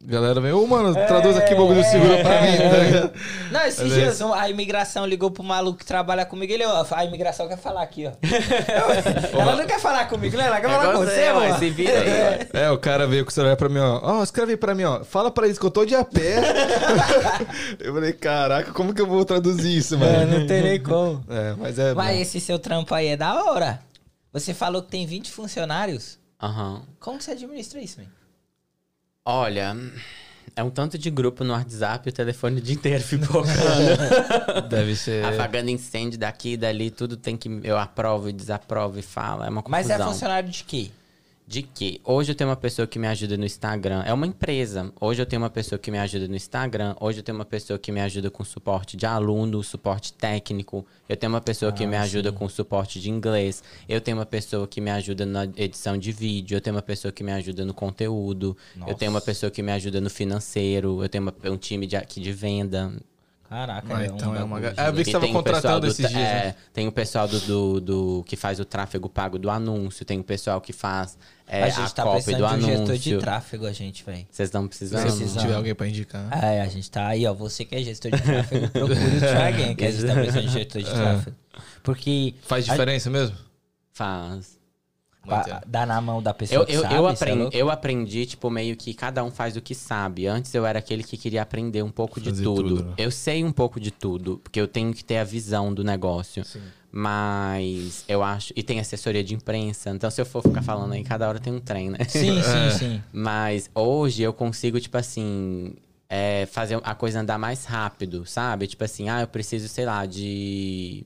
Galera vem, ô mano, traduz aqui o bagulho segura pra mim. tá ligado? Não, esses é dias a imigração ligou pro maluco que trabalha comigo. Ele, ó, a imigração quer falar aqui, ó. *laughs* ela não quer falar comigo, né? Ela quer É falar com você, mãe, mano. se vira aí, ó. É, o cara veio com o celular pra mim, ó. Ó, escreve aí pra mim, ó. Fala pra eles que eu tô de a pé. *laughs* eu falei, caraca, como que eu vou traduzir isso, É, mano? não tem nem como. É, mas é. Mas bom. esse seu trampo aí é da hora. Você falou que tem 20 funcionários. Aham. Como que você administra isso, man? Olha. É um tanto de grupo no WhatsApp e o telefone o dia inteiro pipocando. *laughs* Deve ser. Apagando incêndio daqui e dali, tudo tem que. Eu aprovo e desaprovo e falo. É uma confusão. Mas é funcionário de quê? De que hoje eu tenho uma pessoa que me ajuda no Instagram. É uma empresa. Hoje eu tenho uma pessoa que me ajuda no Instagram. Hoje eu tenho uma pessoa que me ajuda com suporte de aluno, suporte técnico. Eu tenho uma pessoa que Ah, me ajuda com suporte de inglês. Eu tenho uma pessoa que me ajuda na edição de vídeo. Eu tenho uma pessoa que me ajuda no conteúdo. Eu tenho uma pessoa que me ajuda no financeiro. Eu tenho uma- um time de, aqui de venda. Caraca, Ah, é então um é uma eu vi que você tava contratando do- esses dias, é, né? Tem o pessoal do, do, do- que faz o tráfego pago do anúncio. Tem o pessoal que faz é, a a, gente tá copy do precisando de um gestor de anúncio. tráfego, a gente, velho. Vocês estão Se precisando? Precisamos. tiver alguém pra indicar. É, a gente tá aí, ó. Você que é gestor de tráfego, *laughs* procure o Tragen, que a gente tá precisando de gestor de tráfego. Porque Faz diferença mesmo? Faz. Entendo. dá na mão da pessoa Eu, que eu, sabe, eu, é aprendi, eu aprendi, tipo, meio que cada um faz o que sabe. Antes eu era aquele que queria aprender um pouco de Fazer tudo. tudo, né? Eu sei um pouco de tudo, porque eu tenho que ter a visão do negócio. Mas eu acho. E tem assessoria de imprensa. Então, se eu for ficar falando aí, cada hora tem um trem, né? Sim, *laughs* sim, sim. Mas hoje eu consigo, tipo assim, é, fazer a coisa andar mais rápido, sabe? Tipo assim, ah, eu preciso, sei lá, de.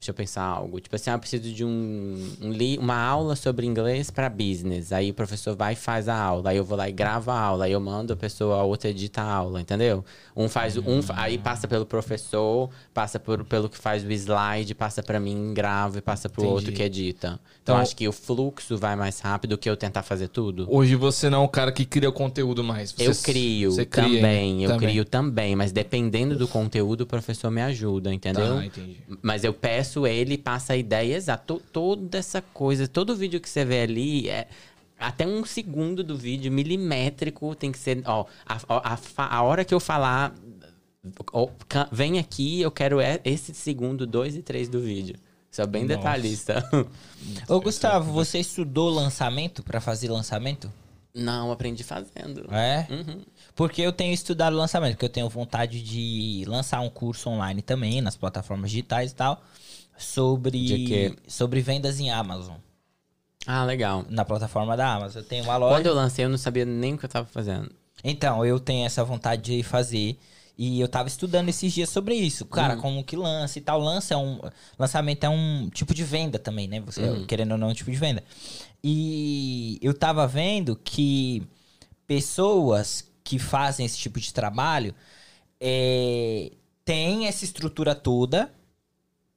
Deixa eu pensar algo. Tipo assim, ah, eu preciso de um, um li- uma aula sobre inglês para business. Aí o professor vai e faz a aula. Aí eu vou lá e gravo a aula. Aí eu mando a pessoa, a outra edita a aula, entendeu? Um faz um, aí passa pelo professor, passa por, pelo que faz o slide, passa para mim, gravo e passa pro Entendi. outro que edita. Então, Então- acho que o fluxo vai mais rápido que eu tentar fazer tudo. Hoje você não é o cara que cria o conteúdo mais. Você- Eu crio você cria também, eu crio também, mas dependendo do conteúdo, o professor me ajuda, entendeu? Tá, entendi. Mas eu peço ele, passa a ideia exata. To- Toda essa coisa, todo vídeo que você vê ali é. Até um segundo do vídeo, milimétrico, tem que ser. Ó, a, a, a a hora que eu falar. ó, vem aqui, eu quero é- esse segundo, dois e três do vídeo. Sou bem Nossa. detalhista. Ô, Gustavo, você estudou lançamento pra fazer lançamento? Não, aprendi fazendo. É? Uhum. Porque eu tenho estudado lançamento, porque eu tenho vontade de lançar um curso online também, nas plataformas digitais e tal, sobre, sobre vendas em Amazon. Ah, legal. Na plataforma da Amazon. Eu tenho uma loja. Quando eu lancei, eu não sabia nem o que eu tava fazendo. Então, eu tenho essa vontade de fazer. E eu tava estudando esses dias sobre isso. Cara, Uhum. como que lança e tal. Lança é um. Lançamento é um tipo de venda também, né? Você, Uhum. querendo ou não, é um tipo de venda. E eu tava vendo que pessoas que fazem esse tipo de trabalho é, têm essa estrutura toda.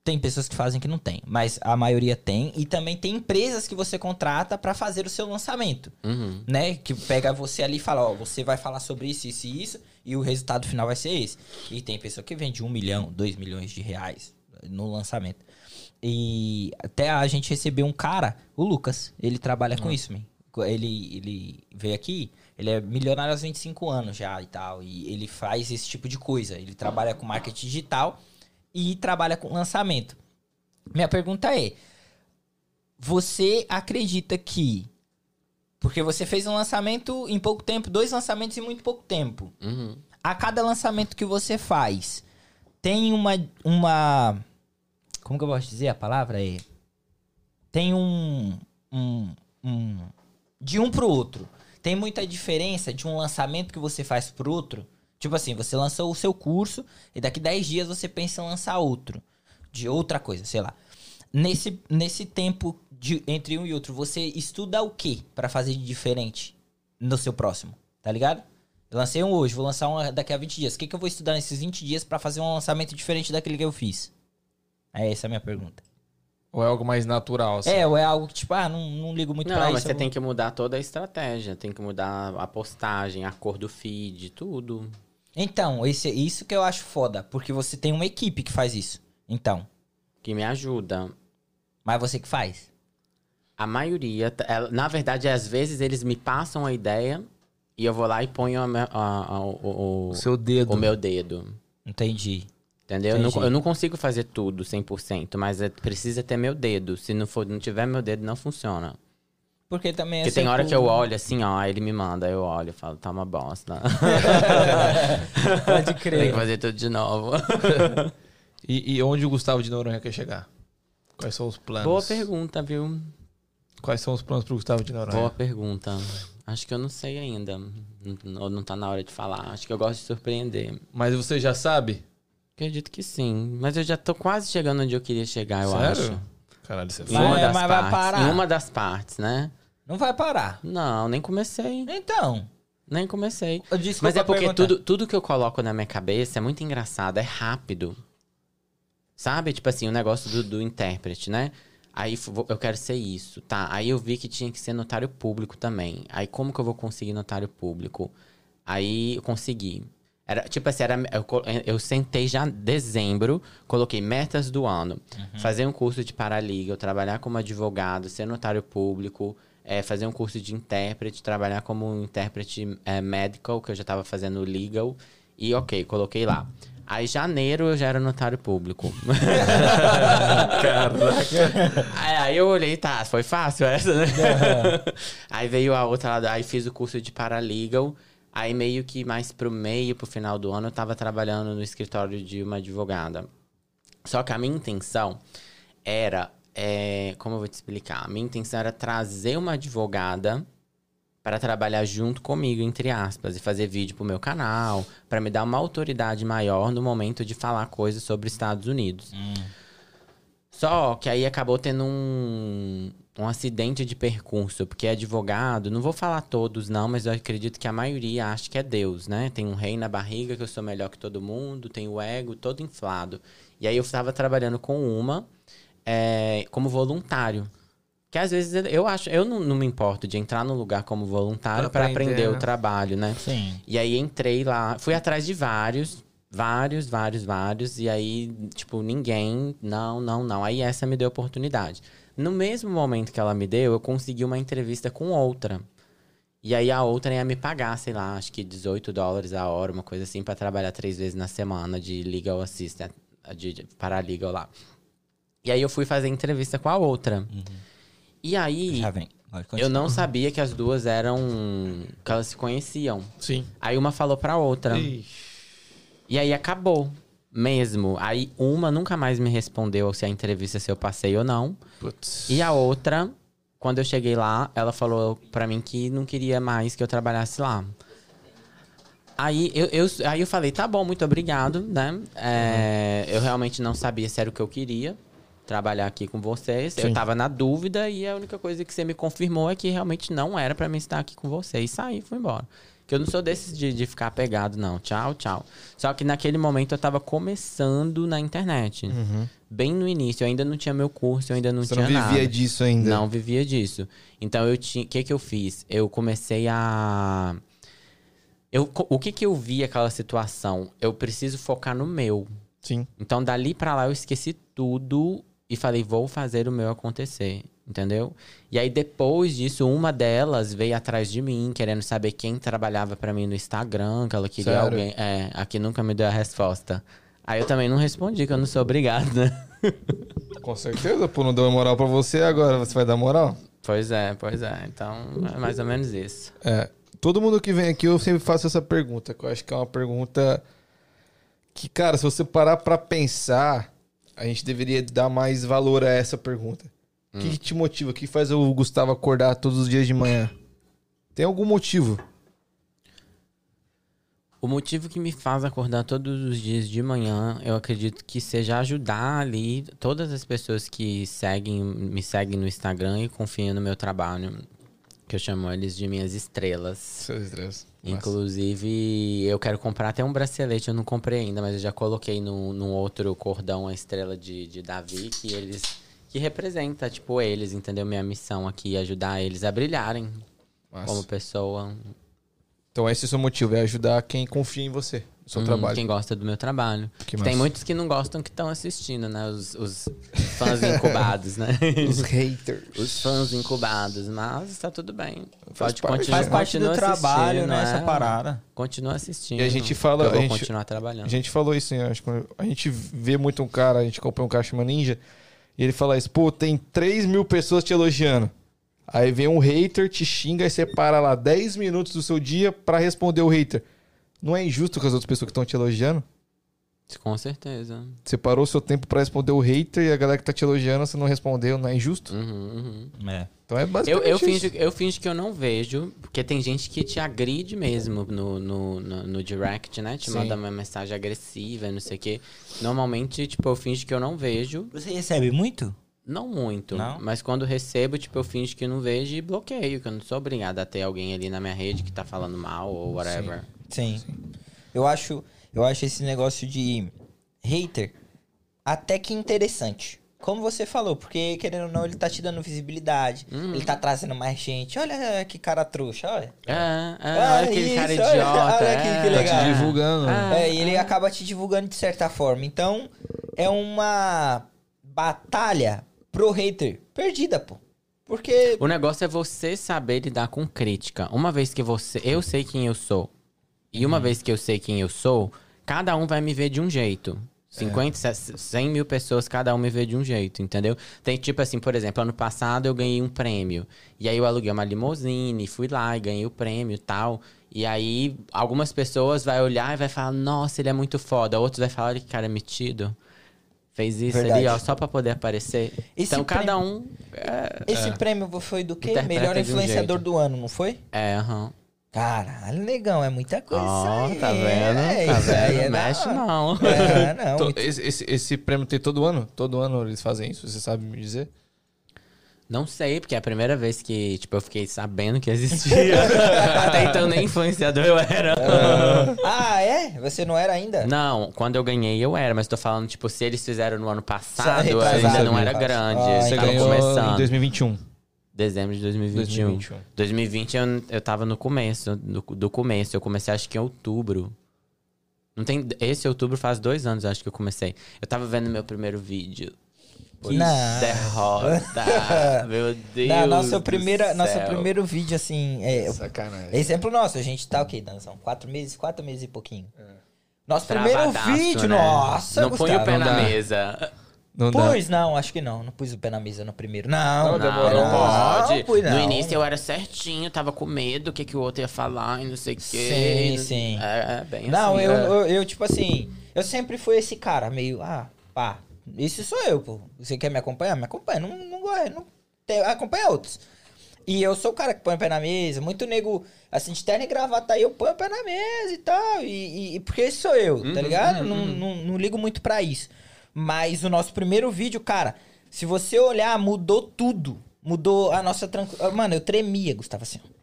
Tem pessoas que fazem que não tem, mas a maioria tem. E também tem empresas que você contrata para fazer o seu lançamento Uhum. né? Que pega você ali e fala, ó, você vai falar sobre isso, isso e isso, e o resultado final vai ser esse. E tem pessoa que vende um milhão, dois milhões de reais no lançamento. E até a gente recebeu um cara, o Lucas, ele trabalha com isso, man. Ele, ele veio aqui, ele é milionário aos 25 anos já e tal, e ele faz esse tipo de coisa. Ele trabalha com marketing digital e trabalha com lançamento. Minha pergunta é: você acredita que porque você fez um lançamento em pouco tempo, dois lançamentos em muito pouco tempo. Uhum. A cada lançamento que você faz, tem uma. uma como que eu posso dizer a palavra? É, tem um, um, um. De um pro outro. Tem muita diferença de um lançamento que você faz pro outro. Tipo assim, você lançou o seu curso e daqui 10 dias você pensa em lançar outro. De outra coisa, sei lá. Nesse, nesse tempo de, entre um e outro, você estuda o que para fazer de diferente no seu próximo? Tá ligado? Eu lancei um hoje, vou lançar um daqui a 20 dias. O que, que eu vou estudar nesses 20 dias para fazer um lançamento diferente daquele que eu fiz? É essa a minha pergunta. Ou é algo mais natural? assim? É, ou é algo que, tipo, ah, não, não ligo muito Não, pra mas isso. você eu tem que mudar toda a estratégia. Tem que mudar a postagem, a cor do feed, tudo. Então, esse, isso que eu acho foda, porque você tem uma equipe que faz isso. Então, Que me ajuda. mas você que faz. A maioria, ela- na verdade, às vezes eles me passam a ideia e eu vou lá e ponho a a- a- o, o- seu dedo. o meu dedo. Entendi. Entendeu? Eu não, Entendi. eu não consigo fazer tudo 100%, mas é- precisa ter meu dedo. Se não, for, não tiver meu dedo, não funciona. Porque também é Porque tem seu hora que eu olho assim, ó, aí ele me manda, eu olho e falo, tá uma bosta. *laughs* Pode tem que crer. fazer tudo de novo. *laughs* E, e onde o Gustavo de Noronha quer chegar? Quais são os planos? Boa pergunta, viu? Quais são os planos pro Gustavo de Noronha? Boa pergunta. Acho que eu não sei ainda. Ou não tá na hora de falar. Acho que eu gosto de surpreender. Mas você já sabe? Acredito que sim. Mas eu já tô quase chegando onde eu queria chegar, eu Sério? acho. Caralho, você Em Vai, uma das mas vai partes. parar. Em uma das partes, né? Não vai parar. Não, nem comecei. Então, Nem comecei. desculpa Mas é porque perguntar. tudo, tudo que eu coloco na minha cabeça é muito engraçado, é rápido. Sabe? Tipo assim, o negócio do, do intérprete, né? Aí eu quero ser isso, tá? Aí eu vi que tinha que ser notário público também. Aí como que eu vou conseguir notário público? Aí eu consegui. Era, tipo assim, era, eu, eu sentei já em dezembro, coloquei metas do ano. Fazer um curso de paralegal, trabalhar como advogado, ser notário público, é, fazer um curso de intérprete, trabalhar como um intérprete é, medical, que eu já estava fazendo legal. E ok, coloquei lá. Aí janeiro eu já era notário público. *laughs* Aí, aí eu olhei, tá, foi fácil essa, né? aí veio a outra lá, aí fiz o curso de paralegal. Aí meio que mais pro meio, pro final do ano, eu tava trabalhando no escritório de uma advogada. Só que a minha intenção era, é, como eu vou te explicar? A minha intenção era trazer uma advogada para trabalhar junto comigo, entre aspas, e fazer vídeo pro meu canal, para me dar uma autoridade maior no momento de falar coisas sobre Estados Unidos. Só que aí acabou tendo um, um acidente de percurso, porque advogado, não vou falar todos não, mas eu acredito que a maioria acha que é Deus, né? Tem um rei na barriga, que eu sou melhor que todo mundo, tem o ego todo inflado. E aí eu estava trabalhando com uma é, como voluntário. Que às vezes eu acho, eu não, não me importo de entrar no lugar como voluntário Pra para aprender, aprender né? o trabalho, né? Sim. E aí entrei lá, fui atrás de vários, vários, vários, vários, e aí, tipo, ninguém, não, não, não. Aí essa me deu oportunidade. No mesmo momento que ela me deu, eu consegui uma entrevista com outra. E aí a outra ia me pagar, sei lá, acho que 18 dólares a hora, uma coisa assim, pra trabalhar três vezes na semana de legal assistant, de, de paralegal lá. E aí eu fui fazer entrevista com a outra. E aí, Já vem. Eu não sabia que as duas eram. que elas se conheciam. Sim. Aí uma falou pra outra. E aí acabou. Mesmo. Aí uma nunca mais me respondeu se a entrevista se eu passei ou não. Putz. E a outra, quando eu cheguei lá, ela falou pra mim que não queria mais que eu trabalhasse lá. Aí eu, eu- aí eu falei, tá bom, muito obrigado, né? É, Eu realmente não sabia se era o que eu queria, trabalhar aqui com vocês. Eu Sim. tava na dúvida e a única coisa que você me confirmou é que realmente não era pra mim estar aqui com vocês. E saí, fui embora. Que eu não sou desses de, de ficar apegado, não. Tchau, tchau. Só que naquele momento eu tava começando na internet. Bem no início, eu ainda não tinha meu curso, eu ainda não Você tinha não vivia nada. disso ainda. Não vivia disso. Então eu tinha, o que que eu fiz? Eu comecei a eu, o que que eu vi aquela situação? Eu preciso focar no meu. Sim. Então dali pra lá eu esqueci tudo e falei, vou fazer o meu acontecer, entendeu? E aí depois disso, uma delas veio atrás de mim, querendo saber quem trabalhava pra mim no Instagram, que ela queria Sério? alguém, é, aqui nunca me deu a resposta. Aí eu também não respondi, que eu não sou obrigado, né? *laughs* Com certeza, pô, não deu moral pra você, agora você vai dar moral? Pois é, pois é. Então, é mais ou menos isso. É. Todo mundo que vem aqui, eu sempre faço essa pergunta, que eu acho que é uma pergunta que, cara, se você parar pra pensar, a gente deveria dar mais valor a essa pergunta. O que, que te motiva? O que faz o Gustavo acordar todos os dias de manhã? Tem algum motivo? O motivo que me faz acordar todos os dias de manhã, eu acredito que seja ajudar ali todas as pessoas que seguem, me seguem no Instagram e confiam no meu trabalho, que eu chamo eles de minhas estrelas. Seus estresses. Inclusive, eu quero comprar até um bracelete, eu não comprei ainda, mas eu já coloquei no, num outro cordão a estrela de, de Davi, que eles. que representa, tipo, eles, entendeu? Minha missão aqui ajudar eles a brilharem Massa. como pessoa. Então esse é o seu motivo, é ajudar quem confia em você, no seu Hum, trabalho. Quem gosta do meu trabalho. Que Tem muitos que não gostam que estão assistindo, né? Os, os fãs incubados, né? *laughs* Os *laughs* haters. Os fãs incubados, mas tá tudo bem. Faz Pode parte, continuar. Faz parte do continua trabalho, assistindo, né? Essa é. parada. Continua assistindo. E a gente fala- Eu vou a gente- continuar trabalhando. A gente falou isso, hein? Acho que a gente vê muito um cara, a gente acompanha um cara chamado Ninja, e ele fala isso, pô, tem 3 mil pessoas te elogiando. Aí vem um hater, te xinga e você para lá 10 minutos do seu dia pra responder o hater. Não é injusto com as outras pessoas que estão te elogiando? Com certeza. Você parou seu tempo pra responder o hater e a galera que tá te elogiando, você não respondeu, não é injusto? Uhum, uhum. É. Então é Eu, basicamente eu, isso. finjo, eu finjo que eu não vejo, porque tem gente que te agride mesmo no, no, no, no direct, né? Te Sim. manda uma mensagem agressiva, não sei o quê. Normalmente, tipo, eu finjo que eu não vejo. Você recebe muito? Não muito, Não? mas quando recebo, tipo, eu finjo que não vejo e bloqueio, que eu não sou obrigado a ter alguém ali na minha rede que tá falando mal ou whatever. Sim. Eu acho, eu acho esse negócio de hater até que interessante. Como você falou, porque querendo ou não, ele tá te dando visibilidade, Uhum. ele tá trazendo mais gente. Olha que cara trouxa, olha. É, é, Ah, olha aquele cara isso, olha- idiota. olha é. que- que Tá legal. te divulgando. Ah. É, e ele acaba te divulgando de certa forma. Então, é uma batalha pro hater perdida, pô. Porque O negócio é você saber lidar com crítica. Uma vez que você. Eu sei quem eu sou. E uma vez que eu sei quem eu sou, cada um vai me ver de um jeito. 50, 100 mil pessoas, cada um me vê de um jeito, entendeu? Tem tipo assim, por exemplo, ano passado eu ganhei um prêmio. E aí eu aluguei uma limusine, fui lá e ganhei o prêmio e tal. E aí algumas pessoas vai olhar e vai falar, nossa, ele é muito foda. Outros vai falar, olha que cara metido. Fez isso Verdade. ali, ó, só pra poder aparecer. Esse então cada prêmio- um. É, esse prêmio foi do quê? Melhor um influenciador jeito. do ano, não foi? é aham. Caralho, negão, é muita coisa. Ó, tá vendo? É, tá isso aí vendo? é Mexe não. É, não. *laughs* Muito- esse, esse, esse prêmio tem todo ano? Todo ano eles fazem isso, você sabe me dizer? Não sei, porque é a primeira vez que, tipo, eu fiquei sabendo que existia. *laughs* Até então nem influenciador eu era. Ah, é? Você não era ainda? Não, quando eu ganhei eu era, mas tô falando, tipo, se eles fizeram no ano passado, ainda não era grande. Ah, Você ganhou começando. em 2021. Dezembro de 2021. 2021. 2020 eu, eu tava no começo, do, do começo. Eu comecei acho que em outubro. Não tem, esse outubro faz dois anos, eu acho que eu comecei. Eu tava vendo meu primeiro vídeo. Que Não. derrota! *laughs* Meu Deus! Na nossa do primeira, nosso céu. primeiro vídeo, assim. É, Sacanagem. exemplo nosso, a gente tá o quê, Danzão? Quatro meses? Quatro meses e pouquinho. Nosso primeiro vídeo, né? nossa, Não põe o pé não na dá. mesa. Não dá. Pus, não, acho que não. Não pus o pé na mesa no primeiro. Não, Não, Não, demorou. não pode. pus, No não. início eu era certinho, tava com medo do que, que o outro ia falar e não sei o Sim, quê. sim. É, é bem Não, assim. eu, é. eu, eu, tipo assim, eu sempre fui esse cara, meio, ah, pá, isso sou eu, pô. Você quer me acompanhar? Me acompanha. Não, não, gosto, não tem, acompanha outros. E eu sou o cara que põe o pé na mesa. Muito nego, assim, de terno e gravata aí, eu ponho o pé na mesa e tal. E, e- porque esse sou eu, Uhum, tá ligado? não, não, não ligo muito pra isso. Mas o nosso primeiro vídeo, cara, se você olhar, mudou tudo. Mudou a nossa tranquilidade. Mano, eu tremia, Gustavo, assim. ó.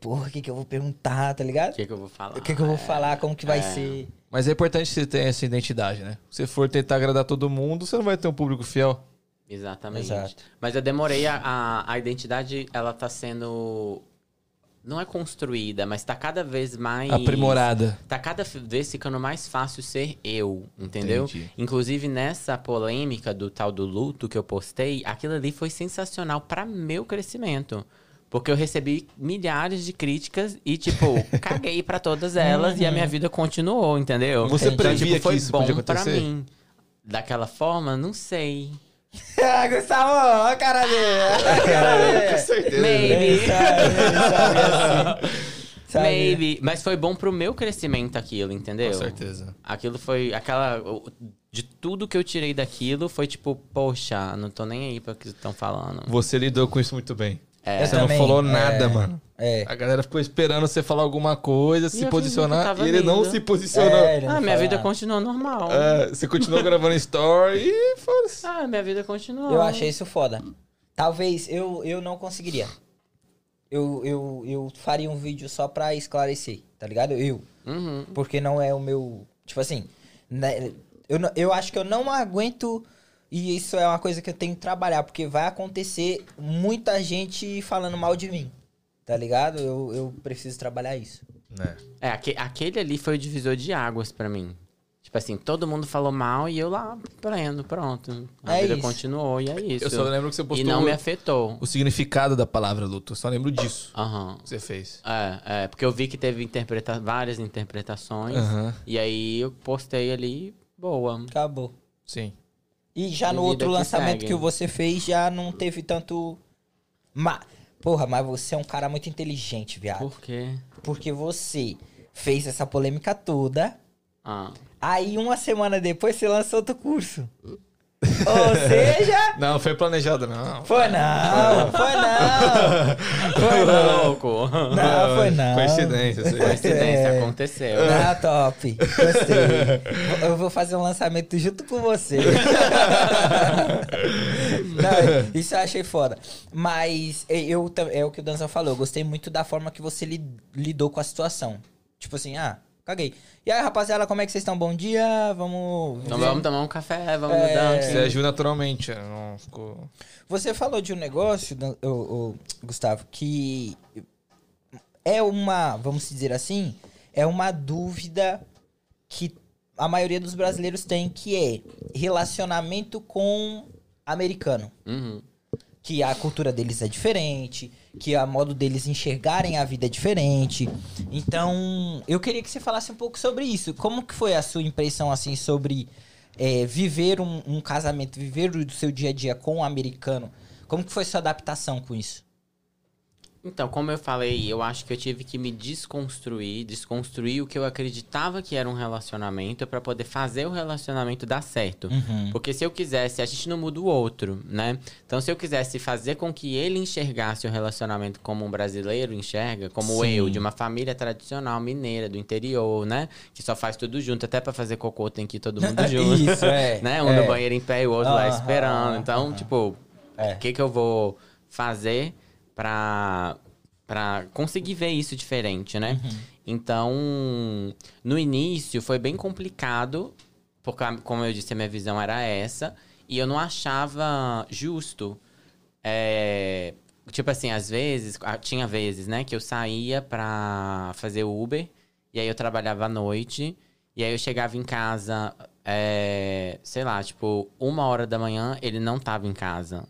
Porra, o que, que eu vou perguntar, tá ligado? O que, que eu vou falar? O que, que eu vou É. falar, como que vai é. ser. Mas é importante você ter essa identidade, né? Se for tentar agradar todo mundo, você não vai ter um público fiel. Exatamente. Exato. Mas eu demorei a, a, a identidade, ela tá sendo. Não é construída, mas tá cada vez mais. Aprimorada. Tá cada vez ficando mais fácil ser eu, entendeu? Entendi. Inclusive nessa polêmica do tal do luto que eu postei, aquilo ali foi sensacional para meu crescimento. Porque eu recebi milhares de críticas e, tipo, *laughs* caguei pra todas elas e a minha vida continuou, entendeu? Você então, previa tipo, que foi isso bom podia pra acontecer? mim. Daquela forma, não sei. *laughs* ah, Gustavo, olha a cara dele. Dele. certeza. Maybe. Ele sabe assim. *laughs* Maybe. Mas foi bom pro meu crescimento aquilo, entendeu? Com certeza. Aquilo foi. Aquela. De tudo que eu tirei daquilo foi tipo, poxa, não tô nem aí pra o que estão falando. Você lidou com isso muito bem. É. Você também, não falou é. nada, mano. É. A galera ficou esperando você falar alguma coisa, se eu posicionar, e ele não se posicionou. É, não Ah, minha vida continuou normal. É, você continuou gravando story e foda-se. Ah, minha vida continuou. Eu achei isso foda. Talvez eu, eu não conseguiria. Eu, eu, eu faria um vídeo só pra esclarecer, tá ligado? Eu. Uhum. Porque não é o meu. Tipo assim. né, eu, eu acho que eu não aguento. E isso é uma coisa que eu tenho que trabalhar. Porque vai acontecer muita gente falando mal de mim. Tá ligado? Eu, eu preciso trabalhar isso. Né? É, aque- aquele ali foi o divisor de águas pra mim. Tipo assim, todo mundo falou mal e eu lá prendo, pronto. A É vida isso. continuou e é isso. Eu só lembro que você E postou não me afetou. o significado da palavra luto. Eu só lembro disso Aham. que você fez. É, é, porque eu vi que teve interpreta várias interpretações. Aham. E aí eu postei ali, boa. Acabou. Sim. E já no outro que lançamento segue. que você fez, já não teve tanto. Ma... Porra, mas você é um cara muito inteligente, viado. Por quê? Porque você fez essa polêmica toda. Ah. Aí uma semana depois você lançou outro curso. Ou seja. *laughs* Não, foi planejado, não. Foi não, foi não. Foi não. louco. Não, foi não. Coincidência, aí. Coincidência, É. aconteceu. Ah, top. Gostei. Eu vou fazer um lançamento junto com você. *laughs* Não, isso eu achei foda. Mas eu, é o que o Danza falou. Eu gostei muito da forma que você li- lidou com a situação. Tipo assim, ah, caguei. E aí, rapaziada, como é que vocês estão? Bom dia. Vamos. Então vamos tomar um café, vamos É. mudar Você aqui. agiu naturalmente. Não ficou... Você falou de um negócio, ô, ô, Gustavo, que é uma, vamos dizer assim, é uma dúvida que a maioria dos brasileiros tem, que é relacionamento com americano. Uhum. Que a cultura deles é diferente, que a modo deles enxergarem a vida é diferente. Então, eu queria que você falasse um pouco sobre isso. Como que foi a sua impressão, assim, sobre é, viver um, um casamento, viver o seu dia a dia com um americano? Como que foi sua adaptação com isso? Então, como eu falei, eu acho que eu tive que me desconstruir, desconstruir o que eu acreditava que era um relacionamento pra poder fazer o relacionamento dar certo. Uhum. Porque se eu quisesse, a gente não muda o outro, né? Então, se eu quisesse fazer com que ele enxergasse o relacionamento como um brasileiro enxerga, como Sim. eu, de uma família tradicional mineira, do interior, né? Que só faz tudo junto, até pra fazer cocô tem que ir todo mundo *laughs* junto. Isso, é. *laughs* né? Um é. no banheiro em pé e o outro lá esperando. Então, tipo, É. o que, que eu vou fazer pra, pra conseguir ver isso diferente, né? Uhum. Então, no início foi bem complicado, porque, como eu disse, a minha visão era essa, e eu não achava justo. é, tipo assim, às vezes, tinha vezes, né, que eu saía pra fazer Uber, e aí eu trabalhava à noite, e aí eu chegava em casa, é, sei lá, tipo, uma hora da manhã, ele não tava em casa.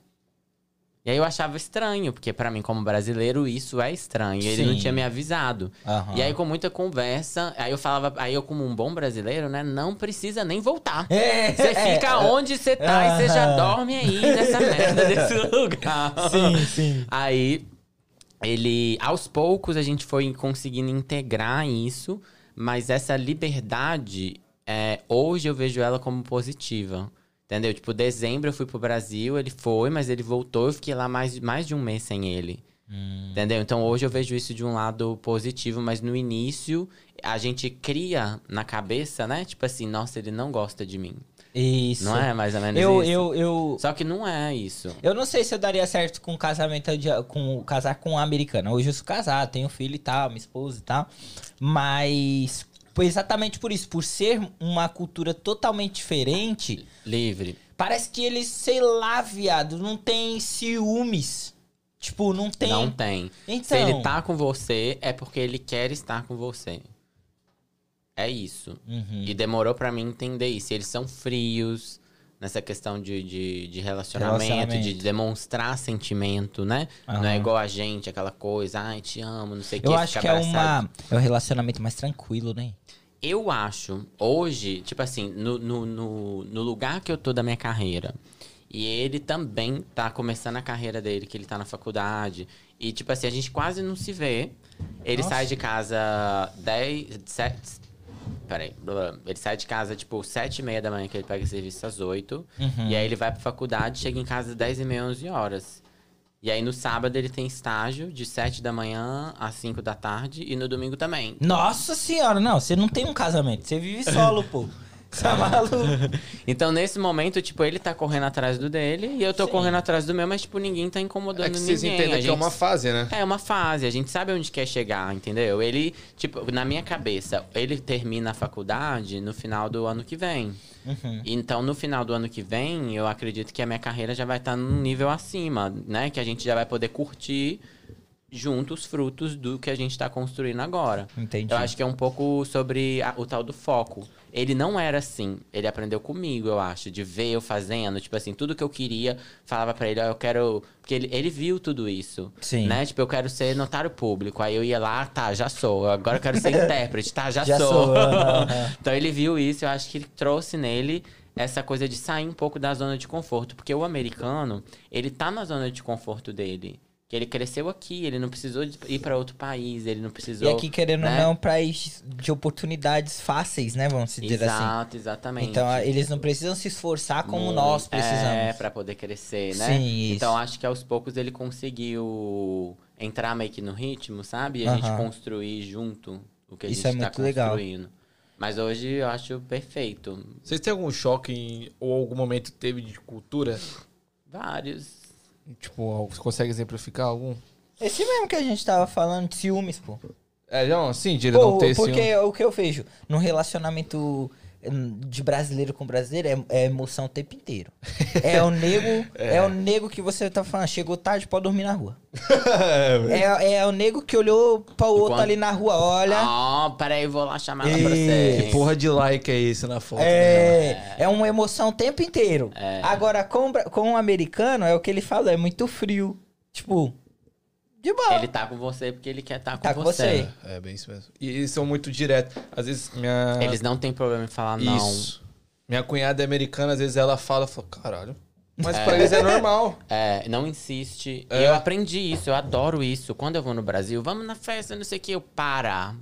E aí eu achava estranho, porque pra mim, como brasileiro, isso é estranho. E ele não Sim. tinha me avisado. Aham. E aí, com muita conversa, aí eu falava, aí eu, como um bom brasileiro, né, não precisa nem voltar. É, Você fica onde você tá e você já dorme aí nessa merda *laughs* desse lugar. Sim, sim. Aí, ele, aos poucos, a gente foi conseguindo integrar isso, mas essa liberdade, é, hoje eu vejo ela como positiva. Entendeu? Tipo, dezembro eu fui pro Brasil, ele foi, mas ele voltou, eu fiquei lá mais, mais de um mês sem ele. Entendeu? Então hoje eu vejo isso de um lado positivo, mas no início a gente cria na cabeça, né? Tipo assim, nossa, ele não gosta de mim. Isso. Não é mais ou menos Eu, isso? eu, eu, Só que não é isso. eu não sei se eu daria certo com casamento de, com casar com uma americana. Hoje eu sou casado, tenho filho e tal, minha esposa e tal. Mas exatamente por isso, por ser uma cultura totalmente diferente, Livre. parece que eles, sei lá, viado, não tem ciúmes. Tipo, não tem. Não tem. Então, Se ele tá com você, é porque ele quer estar com você. É isso. Uhum. E demorou pra mim entender isso. Eles são frios nessa questão de, de, de relacionamento, Relacionamento. de demonstrar sentimento, né? Não é igual a gente, aquela coisa, ai, te amo, não sei o que. Eu acho que é uma é um relacionamento mais tranquilo, né? Eu acho, hoje, tipo assim, no, no, no, no lugar que eu tô da minha carreira, e ele também tá começando a carreira dele, que ele tá na faculdade, e tipo assim, a gente quase não se vê. Ele Nossa. sai de casa 10, 7, peraí, ele sai de casa tipo 7 e meia da manhã, que ele pega serviço às 8, Uhum. e aí ele vai pra faculdade, chega em casa às 10 e meia, 11 horas. E aí no sábado ele tem estágio de 7 da manhã às 5 da tarde, e no domingo também. Nossa senhora, não, você não tem um casamento, você vive solo, pô. *laughs* É maluco. *laughs* Então, nesse momento, tipo, ele tá correndo atrás do dele e eu tô Sim. correndo atrás do meu, mas, tipo, ninguém tá incomodando É que ninguém. vocês entendem A que é gente- uma fase, né? É uma fase, a gente sabe onde quer chegar, entendeu? Ele, tipo, na minha cabeça, ele termina a faculdade no final do ano que vem. Uhum. Então, no final do ano que vem, eu acredito que a minha carreira já vai estar num nível acima, né? Que a gente já vai poder curtir junto os frutos do que a gente tá construindo agora. Entendi. Eu acho que é um pouco sobre a- o tal do foco. Ele não era assim. Ele aprendeu comigo, eu acho, de ver eu fazendo. Tipo assim, tudo que eu queria, falava pra ele, ó, eu quero. Porque ele, ele viu tudo isso. Sim. Né? Tipo, eu quero ser notário público. Aí eu ia lá, tá, já sou. Agora eu quero ser *laughs* intérprete, tá, já, Já sou. sou, *laughs* então ele viu isso, eu acho que ele trouxe nele essa coisa de sair um pouco da zona de conforto. Porque o americano, ele tá na zona de conforto dele. Que ele cresceu aqui, ele não precisou ir pra outro país, ele não precisou. E aqui, querendo né? ou não, pra de oportunidades fáceis, né? Vamos dizer assim. Exato, exatamente. Então, a- eles não precisam se esforçar como Muito- nós precisamos. É, pra poder crescer, né? Sim, isso. Então, acho que aos poucos ele conseguiu entrar meio que no ritmo, sabe? E a gente construir junto o que a Isso gente é tá muito legal. construindo. Mas hoje eu acho perfeito. Vocês têm algum choque em- ou algum momento teve de cultura? Vários. Tipo, você consegue exemplificar algum? Esse mesmo que a gente tava falando de ciúmes, pô. É, não, sim, de ele Pô, não ter porque o que eu vejo no relacionamento de brasileiro com brasileiro é, é emoção o tempo inteiro. É o *laughs* nego, é. o nego que você tá falando, chegou tarde, pode dormir na rua. *laughs* é, é o nego que olhou pra outro Quando- ali na rua, olha. Ó, peraí, vou lá chamar ela pra você. Que porra de like é esse na foto? né? É, é uma emoção o tempo inteiro. É. Agora, com, com o americano, é o que ele fala, é muito frio. Tipo, de boa. Ele tá com você porque ele quer estar com Tá com você. você. É, bem isso mesmo. E eles são muito diretos. Às vezes, minha... Eles não têm problema em falar não. Isso. Minha cunhada é americana, às vezes ela fala, fala, caralho. Mas pra eles é normal. É, não insiste. É. Eu aprendi isso, eu adoro isso. Quando eu vou no Brasil, vamos na festa, não sei o que, eu para.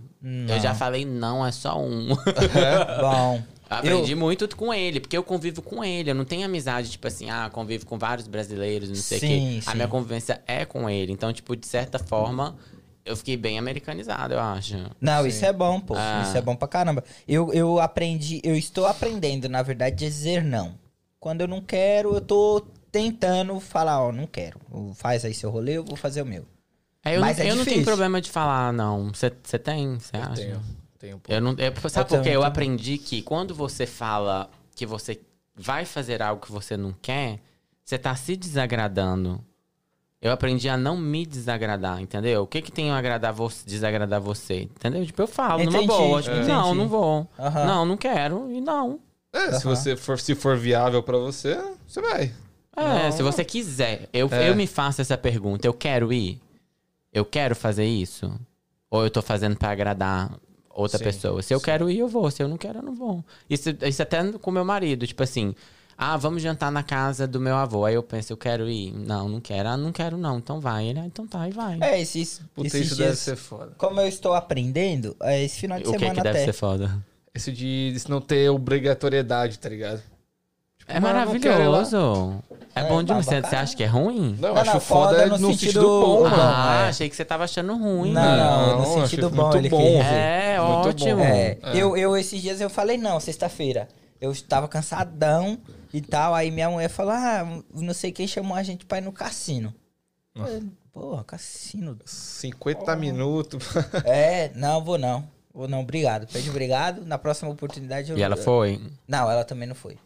Eu já falei, não, é só um. *laughs* Bom. Aprendi muito com ele, porque eu convivo com ele. Eu não tenho amizade, tipo assim, ah, convivo com vários brasileiros, não sei o Sim, quê. sim. A minha convivência é com ele. Então, tipo, de certa forma, eu fiquei bem americanizado, eu acho. Não, isso é bom, pô. Ah. Isso é bom pra caramba. Eu, eu aprendi, eu estou aprendendo, na verdade, a dizer não. Quando eu não quero, eu tô tentando falar, ó, não quero. Faz aí seu rolê, eu vou fazer o meu. É, eu Mas não, é eu não tenho problema de falar, não. Você tem? Você acha? Tenho, pouco. Eu não, eu, sabe Eu por quê? Eu aprendi que quando você fala que você vai fazer algo que você não quer, você tá se desagradando. Eu aprendi a não me desagradar, entendeu? O que que tem a agradar você, desagradar você, entendeu? Tipo, eu falo numa Entendi, boa, tipo, entendi. não, não vou. Não, não quero e não. É, se você for, se for viável pra você, você vai. É, se você quiser. Eu, É. eu me faço essa pergunta. Eu quero ir? Eu quero fazer isso? Ou eu tô fazendo pra agradar outra Sim, pessoa? Se eu quero ir, eu vou. Se eu não quero, eu não vou. Isso, isso até com meu marido. Tipo assim, ah, vamos jantar na casa do meu avô. Aí eu penso, eu quero ir. Não, não quero. Ah, não quero não. Então vai. Ele, ah, então tá, e vai. É, esses, Puta, esses isso dias, deve ser foda. como eu estou aprendendo, é, esse final de o que semana que deve até. ser foda? Esse de de não ter obrigatoriedade, tá ligado? É não maravilhoso. É, É, bom demais. Você, você acha que é ruim? Não, eu Não, acho não, foda, foda no no, sentido- sentido bom, Ah, mano. É. achei que você tava achando ruim. Não, mano. não, no sentido muito bom. ele bom, velho. É, Muito ótimo. bom. É, É. Eu, eu esses dias eu falei, não, sexta-feira. Eu estava cansadão e tal. Aí minha mulher falou, ah, não sei quem chamou a gente pra ir no cassino. Eu falei, Porra, cassino. 50 minutos. *laughs* é, não, vou não. Vou não, obrigado. Pede obrigado. Na próxima oportunidade eu. E ela foi? Não, ela também não foi.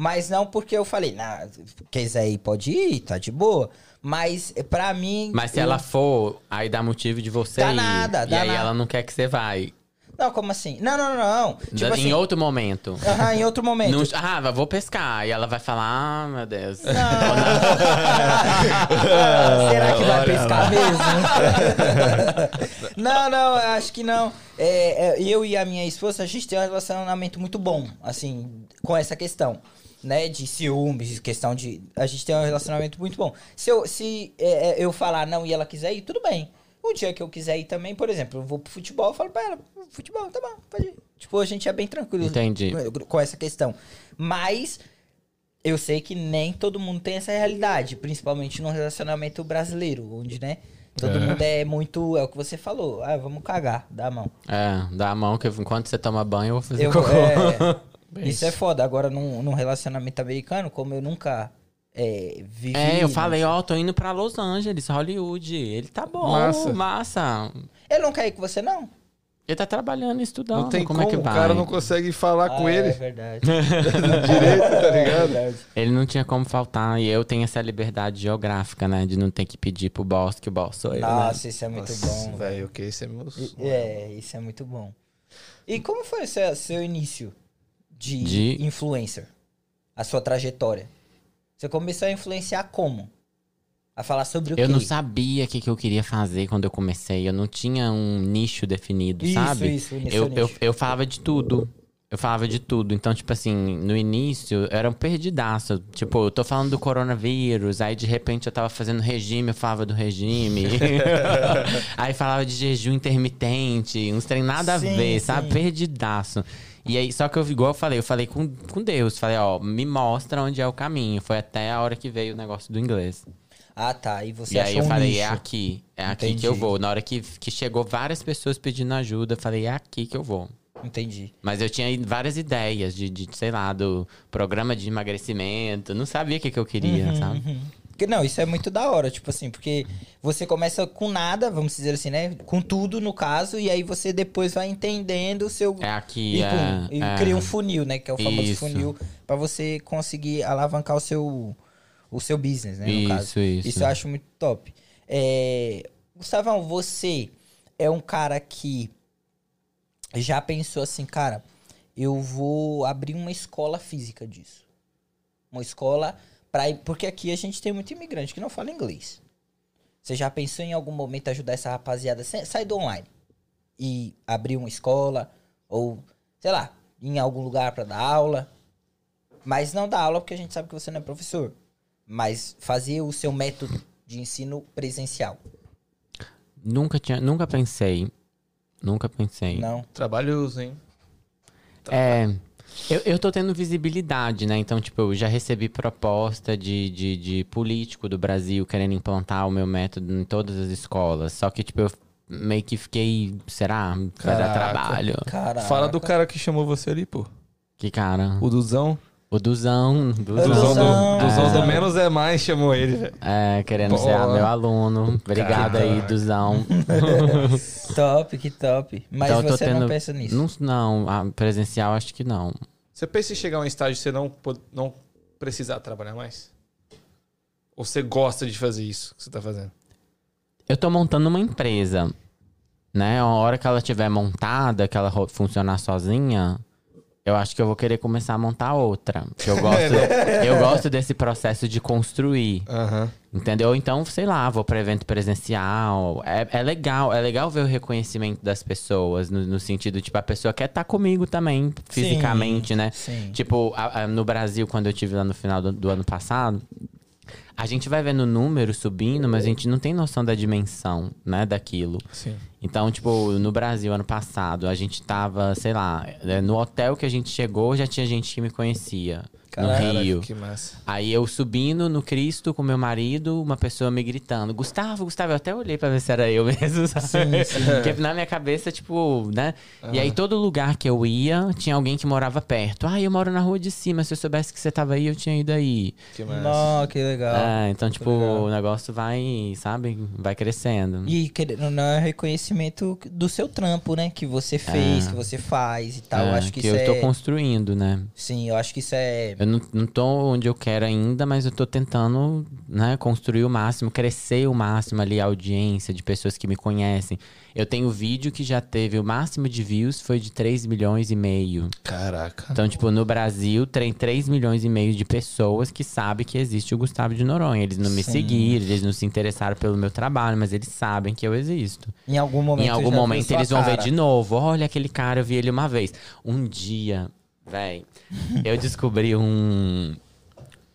Mas não porque eu falei, nah, quiser ir, pode ir, tá de boa. Mas eh, pra mim. Mas se eu- ela for, aí dá motivo de você Dá ir. nada, e dá aí nada. ela não quer que você vai. Não, como assim? Não, não, não, não. Tipo Da- assim. em outro momento. aham, em outro momento. Não- ah, vou pescar. E ela vai falar, ah, meu Deus. Não. Ah, *laughs* Será que vai pescar mesmo? não, não, acho que não. É, é, eu e a minha esposa, a gente tem um relacionamento muito bom, assim, com essa questão. Né, de ciúmes, questão de. A gente tem um relacionamento muito bom. Se eu, se, é, é, eu falar não e ela quiser ir, tudo bem. O dia que eu quiser ir também, por exemplo, eu vou pro futebol, eu falo pra ela, futebol, tá bom, pode ir. Tipo, a gente é bem tranquilo Entendi. com essa questão. Mas eu sei que nem todo mundo tem essa realidade, principalmente no relacionamento brasileiro, onde, né? Todo É. mundo é muito. É o que você falou. Ah, vamos cagar, dá a mão. É, dá a mão que enquanto você toma banho, eu vou fazer Eu, cocô. é, *laughs* isso é foda. Agora, num, num relacionamento americano, como eu nunca é, vivi. É, eu né? falei, ó, tô indo pra Los Angeles, Hollywood. Ele tá bom, Massa. massa. Ele não quer ir com você, não? Ele tá trabalhando, estudando. Não tem como, como, é que o vai? cara não consegue falar com Ah, ele É verdade. *laughs* *laughs* direito, tá É ligado? verdade. Ele não tinha como faltar. E eu tenho essa liberdade geográfica, né? De não ter que pedir pro boss, que o boss sou eu, né? Nossa, isso é muito Nossa, bom. velho. velho, o que esse é meu É, isso é muito bom. E como foi o seu, seu início de, De- influencer? A sua trajetória? Você começou a influenciar como? A falar sobre o quê? Eu não sabia o que, que eu queria fazer quando eu comecei. Eu não tinha um nicho definido, Isso, sabe? isso, o eu, eu, eu falava de tudo. Eu falava de tudo. Então, tipo assim, no início eu era um perdidaço. Tipo, eu tô falando do coronavírus, aí de repente eu tava fazendo regime, eu falava do regime. *laughs* *laughs* aí falava de jejum intermitente, uns trem nada a Sim, ver, sim. sabe? Perdidaço. E aí, só que eu, igual eu falei, eu falei com, com Deus. Falei, ó, me mostra onde é o caminho. Foi até a hora que veio o negócio do inglês. Ah, tá. E você E achou aí eu um falei, nicho. é aqui, é aqui Entendi. que eu vou. Na hora que, que chegou várias pessoas pedindo ajuda, eu falei, é aqui que eu vou. Entendi. Mas eu tinha várias ideias de, de, sei lá, do programa de emagrecimento. Não sabia o que, que eu queria, Uhum, sabe? Porque, não, isso é muito da hora, tipo assim, porque você começa com nada, vamos dizer assim, né? Com tudo, no caso, e aí você depois vai entendendo o seu... É aqui, e, é, pum, e é. cria um funil, né? Que é o famoso Isso. funil, pra você conseguir alavancar o seu, o seu business, né? No Isso, caso. isso. Isso eu acho muito top. É... Gustavão, você é um cara que já pensou assim, cara, eu vou abrir uma escola física disso. Uma escola para porque aqui a gente tem muito imigrante que não fala inglês. Você já pensou em algum momento ajudar essa rapaziada a sa- sair do online e abrir uma escola ou sei lá, ir em algum lugar para dar aula? Mas não dar aula porque a gente sabe que você não é professor, mas fazer o seu método de ensino presencial. Nunca tinha, nunca pensei. Nunca pensei. Não. Trabalhoso, hein? É. Eu, eu tô tendo visibilidade, né? Então, tipo, eu já recebi proposta de, de, de político do Brasil querendo implantar o meu método em todas as escolas. Só que, tipo, eu meio que fiquei. Será? Vai dar Caraca. trabalho. Cara. Fala do cara que chamou você ali, pô. Que cara. O Duzão. O Duzão. Duzão. Duzão Duzão. do, Duzão Ah. do Menos é Mais chamou ele, velho. É, querendo Pô. ser meu aluno. Obrigado aí, Caraca. Duzão. *laughs* Top, que top. Mas Então, você não tendo- pensa nisso. Não, não, a presencial acho que não. Você pensa em chegar a um estágio que você não, não precisar trabalhar mais? Ou você gosta de fazer isso que você tá fazendo? Eu tô montando uma empresa, né? A hora que ela estiver montada, que ela funcionar sozinha, eu acho que eu vou querer começar a montar outra. Porque eu gosto, *laughs* eu gosto desse processo de construir. Aham. Entendeu? Então, sei lá, vou para evento presencial. É, é legal, é legal ver o reconhecimento das pessoas, no, no sentido, tipo, a pessoa quer estar comigo também, fisicamente, né? sim. Tipo, a- a- no Brasil, quando eu tive lá no final do, do ano passado, a gente vai vendo o número subindo, mas a gente não tem noção da dimensão, né, daquilo. Sim. Então, tipo, no Brasil, ano passado, a gente tava, sei lá, é, no hotel que a gente chegou, já tinha gente que me conhecia. Caraca, no Rio. Que massa. Aí eu subindo no Cristo com meu marido, uma pessoa me gritando, Gustavo, Gustavo, eu até olhei pra ver se era eu *laughs* mesmo, sabe? Porque na minha cabeça, tipo, né? E aí todo lugar que eu ia, tinha alguém que morava perto. Ah, eu moro na rua de cima, se eu soubesse que você tava aí, eu tinha ido aí. Que massa. Não, que legal. É, então, tipo, legal. o negócio vai, sabe, vai crescendo. E querendo não, é reconhecimento do seu trampo, né? Que você fez, que você faz e tal. eu É, acho que, que isso eu é. tô construindo, né? Sim, eu acho que isso é. Eu não, não tô onde eu quero ainda, mas eu tô tentando, né, construir o máximo, crescer o máximo ali a audiência de pessoas que me conhecem. Eu tenho vídeo que já teve o máximo de views foi de 3 milhões e meio. Caraca. Então, tipo, no Brasil tem 3 milhões e meio de pessoas que sabem que existe o Gustavo de Noronha. Eles não me Sim. seguiram, eles não se interessaram pelo meu trabalho, mas eles sabem que eu existo. Em algum momento. Em algum momento eles vão ver de novo. Olha aquele cara, eu vi ele uma vez. Um dia, véi, eu descobri um,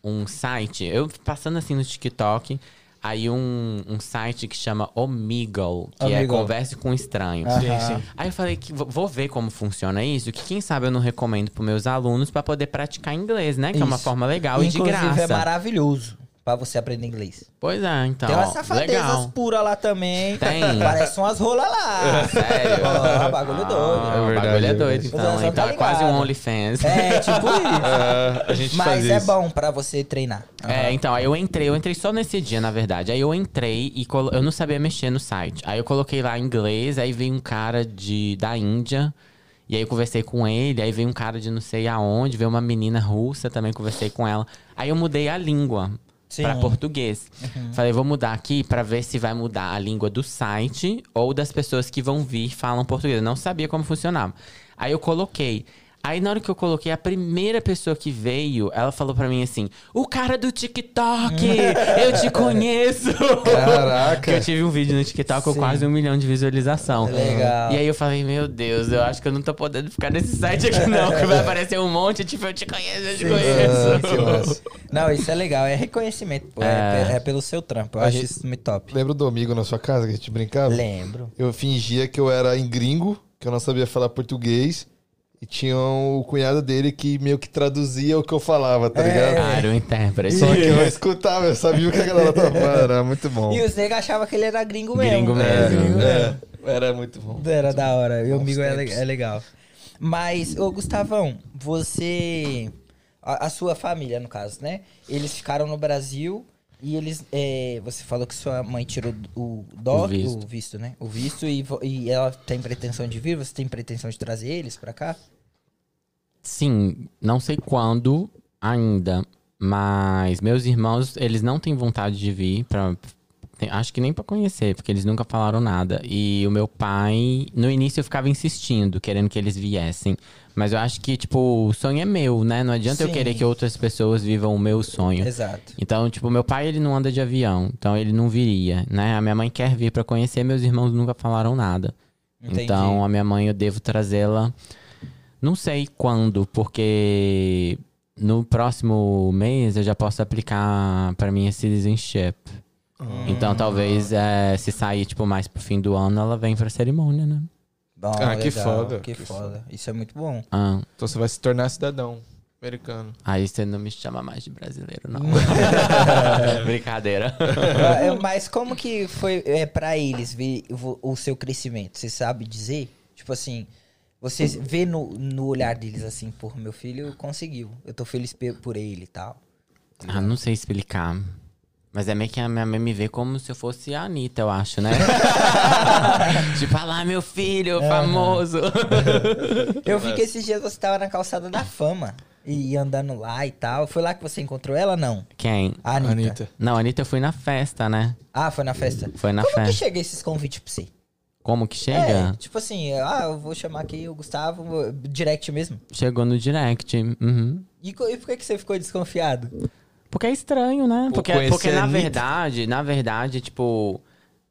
um site. Eu passando assim no TikTok. Aí um, um site que chama Omegle, que é. Converse com Estranhos. Sim. Aí eu falei que vou- ver como funciona isso, que quem sabe eu não recomendo pros meus alunos pra poder praticar inglês, né? Que é uma Isso. forma legal e de Inclusive, graça. é maravilhoso pra você aprender inglês. Pois é, então. Tem umas safadezas legal. puras lá também. Tem. *laughs* Parece umas rolas lá. Sério? Ó, bagulho doido. Ah, É o verdade, bagulho é é doido, então. Você Então tá é quase um. OnlyFans. É, tipo *laughs* isso. É, a gente Mas é isso. bom pra você treinar. É, então, aí eu entrei, eu entrei só nesse dia, na verdade. Aí eu entrei e colo- eu não sabia mexer no site. Aí eu coloquei lá inglês, aí veio um cara de, da Índia. E aí eu conversei com ele, aí veio um cara de não sei aonde, veio uma menina russa, também conversei com ela. Aí eu mudei a língua Pra português. Falei, vou mudar aqui pra ver se vai mudar a língua do site ou das pessoas que vão vir e falam português. Eu não sabia como funcionava. Aí eu coloquei. Aí na hora que eu coloquei, a primeira pessoa que veio, ela falou pra mim assim: O cara do TikTok! eu te *laughs* conheço! Caraca. Eu tive um vídeo no TikTok com Sim. quase um milhão de visualização. Legal. E aí eu falei, meu Deus, eu acho que eu não tô podendo ficar nesse site aqui, não. Que vai aparecer um monte, tipo, eu te conheço, eu te Ah, conheço. Não, isso é legal. É reconhecimento. pô. É, É. é pelo seu trampo. Eu A acho gente- isso muito top. Lembra do amigo na sua casa que a gente brincava? Lembro. Eu fingia que eu era em gringo, que eu não sabia falar português. E tinha o cunhado dele que meio que traduzia o que eu falava, tá É. ligado? Ah, era um intérprete. Só que eu escutava, eu sabia o que a galera tava *laughs* falando. Era muito bom. E os negros achavam que ele era gringo mesmo. Gringo É, mesmo. gringo É, era muito bom. Era da hora. E o amigo é, é legal. Mas, ô Gustavão, você. A, a sua família, no caso, né? Eles ficaram no Brasil e eles. é, você falou que sua mãe tirou o DOC, O o visto. visto, né? O visto e, e ela tem pretensão de vir, você tem pretensão de trazer eles pra cá? Sim, não sei quando ainda, mas meus irmãos, eles não têm vontade de vir pra. Tem- Acho que nem pra conhecer, porque eles nunca falaram nada. E o meu pai, no início eu ficava insistindo, querendo que eles viessem. Mas eu acho que, tipo, o sonho é meu, né? Não adianta eu Sim. querer que outras pessoas vivam o meu sonho. Exato. Então, tipo, meu pai, ele não anda de avião, então ele não viria, né? A minha mãe quer vir pra conhecer, meus irmãos nunca falaram nada. Entendi. Então, a minha mãe, eu devo trazê-la, não sei quando, porque no próximo mês eu já posso aplicar pra minha citizenship. Então, talvez, é, se sair, tipo, mais pro fim do ano, ela vem pra cerimônia, né? Bom, Ah, que legal, foda, Que, que foda. Isso é muito bom. Ah, Então você vai se tornar cidadão americano. aí você não me chama mais de brasileiro, não. *laughs* Brincadeira. É, Mas como que foi é, para eles ver o, o seu crescimento? Você sabe dizer? Tipo assim, você vê no, no olhar deles assim, porra, meu filho conseguiu. Eu tô feliz por ele e tal. Ah, não sei explicar. Mas é meio que a minha mãe me vê como se eu fosse a Anitta, eu acho, né? *laughs* tipo, ah lá, meu filho, famoso. *laughs* Eu vi que esses dias você tava na calçada da fama e andando lá e tal. Foi lá que você encontrou ela? Não. Quem? A Anitta. Anitta. Não, a Anitta eu fui na festa, né? Ah, foi na festa. Foi na Como que festa. chega esses convites pra você? Como que É, chega? tipo assim, ah, eu vou chamar aqui o Gustavo, direct mesmo. Chegou no direct. Uhum. E, e por que, que você ficou desconfiado? Porque é estranho, né? Porque, porque a na verdade, na verdade, tipo,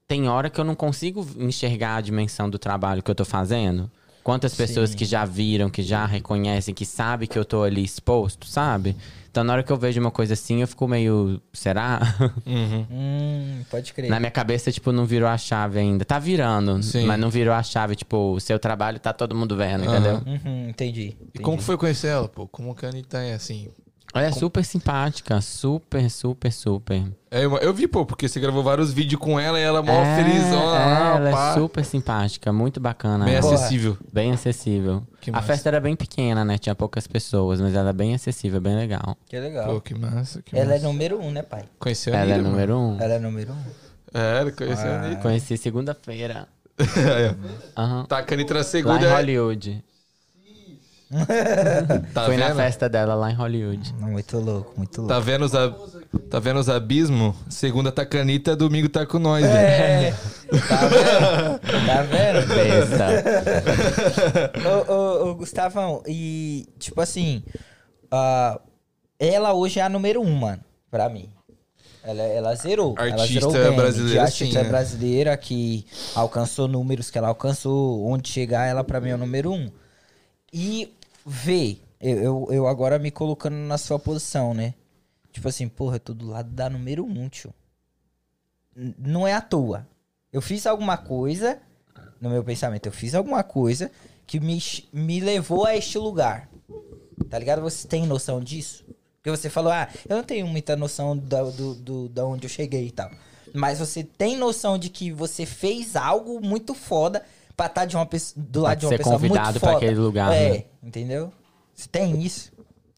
tem hora que eu não consigo enxergar a dimensão do trabalho que eu tô fazendo. Quantas pessoas Sim. que já viram, que já reconhecem, que sabem que eu tô ali exposto, sabe? Então na hora que eu vejo uma coisa assim, eu fico meio. Será? *laughs* Uhum. Hum, pode crer. na minha cabeça, tipo, não virou a chave ainda. Tá virando, Sim. mas não virou a chave. Tipo, o seu trabalho tá todo mundo vendo, entendeu? Uhum, entendi. E entendi. como que foi conhecer ela, pô? Como que a Anitta é assim? Ela é super simpática, super, super, super. É, eu, vi, pô, porque você gravou vários vídeos com ela e ela mó É, felizona é, ela pá. é super simpática, muito bacana. Bem ela. Porra. acessível. Bem acessível. Que a massa. festa era bem pequena, né? Tinha poucas pessoas, mas ela é bem acessível, bem legal. Que legal. Pô, que massa, que Ela é massa. número um, né, pai? Conheceu a ela é número um. Ela é número um. É, ela conheceu a Ah. Anitta. Conheci segunda-feira. *laughs* É. Aham. Tá, a Anitta na Lá segunda. em é- Hollywood. *laughs* Tá Foi na vendo? festa dela lá em Hollywood. Muito louco, muito louco. Tá vendo os, ab... tá vendo os abismos? Segunda tá com a Anitta, domingo tá com nós. É, *laughs* tá vendo? Tá vendo? Besta. *laughs* ô, ô, ô, Gustavão, e tipo assim, ah, ela hoje é a número um, mano, pra mim. Ela, ela zerou. ela Artista zerou bem, brasileira, artista sim, né? brasileira que alcançou números que ela alcançou, onde chegar, ela pra mim é o número um. E vê, eu, eu, agora me colocando na sua posição, né? Tipo assim, porra, eu tô do lado da número um, tio. Não é à toa. Eu fiz alguma coisa, no meu pensamento, eu fiz alguma coisa que me, me levou a este lugar. Tá ligado? Você tem noção disso? Porque você falou, ah, eu não tenho muita noção da, do, do, da onde eu cheguei e tal. Mas você tem noção de que você fez algo muito foda pra estar de uma pessoa, do lado de uma ser pessoa muito convidado pra aquele lugar, É, né? entendeu? Você tem isso,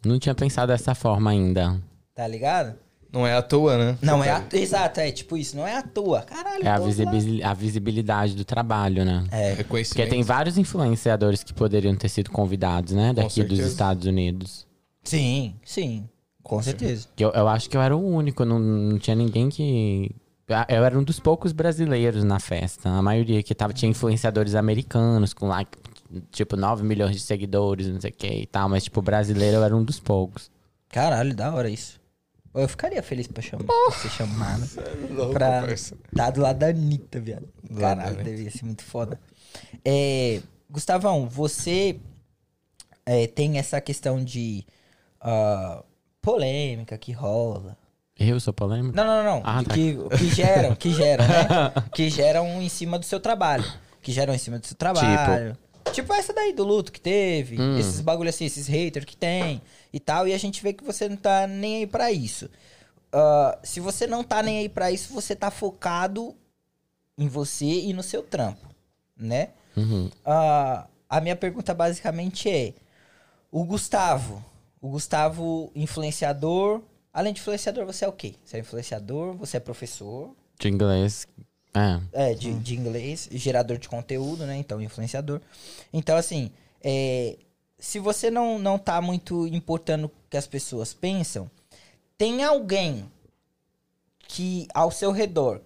Não tinha pensado dessa forma ainda. tá ligado? Não é à toa, né? Não é à Exato, é tipo isso, não é à toa. Caralho, É a, tô lá. a visibilidade do trabalho, né? É, Reconhecimento. Porque tem vários influenciadores que poderiam ter sido convidados, né? Daqui dos certeza. Estados Unidos. sim, sim, com certeza. Que Eu, eu acho que eu era o único, não, não tinha ninguém que. Eu era um dos poucos brasileiros na festa. A maioria que tava, tinha influenciadores americanos com like, tipo, 9 milhões de seguidores, não sei o que e tal. Mas, tipo, brasileiro eu era um dos poucos. Caralho, da hora isso. Eu ficaria feliz pra, chamar, pra ser chamado. pra parça. tá do lado da Anitta, viado. Caralho, devia ser muito foda. É, Gustavão, você é, tem essa questão de ah, polêmica que rola. Eu sou polêmico? Não, não, não. Ah, tá. que, que geram, que geram, né? *laughs* que geram em cima do seu trabalho. Que geram em cima do seu trabalho. Tipo, essa daí do luto que teve, Hum. esses bagulho assim, esses haters que tem e tal, e a gente vê que você não tá nem aí pra isso. Ah, se você não tá nem aí pra isso, você tá focado em você e no seu trampo, né? Uhum. Ah, a minha pergunta basicamente é: o Gustavo, o Gustavo influenciador, além de influenciador, você é o quê? Você é influenciador, você é professor, De inglês. É. é, de, de inglês, gerador de conteúdo, né? Então, influenciador. Então, assim, é, se você não, não tá muito importando o que as pessoas pensam, tem alguém que ao seu redor.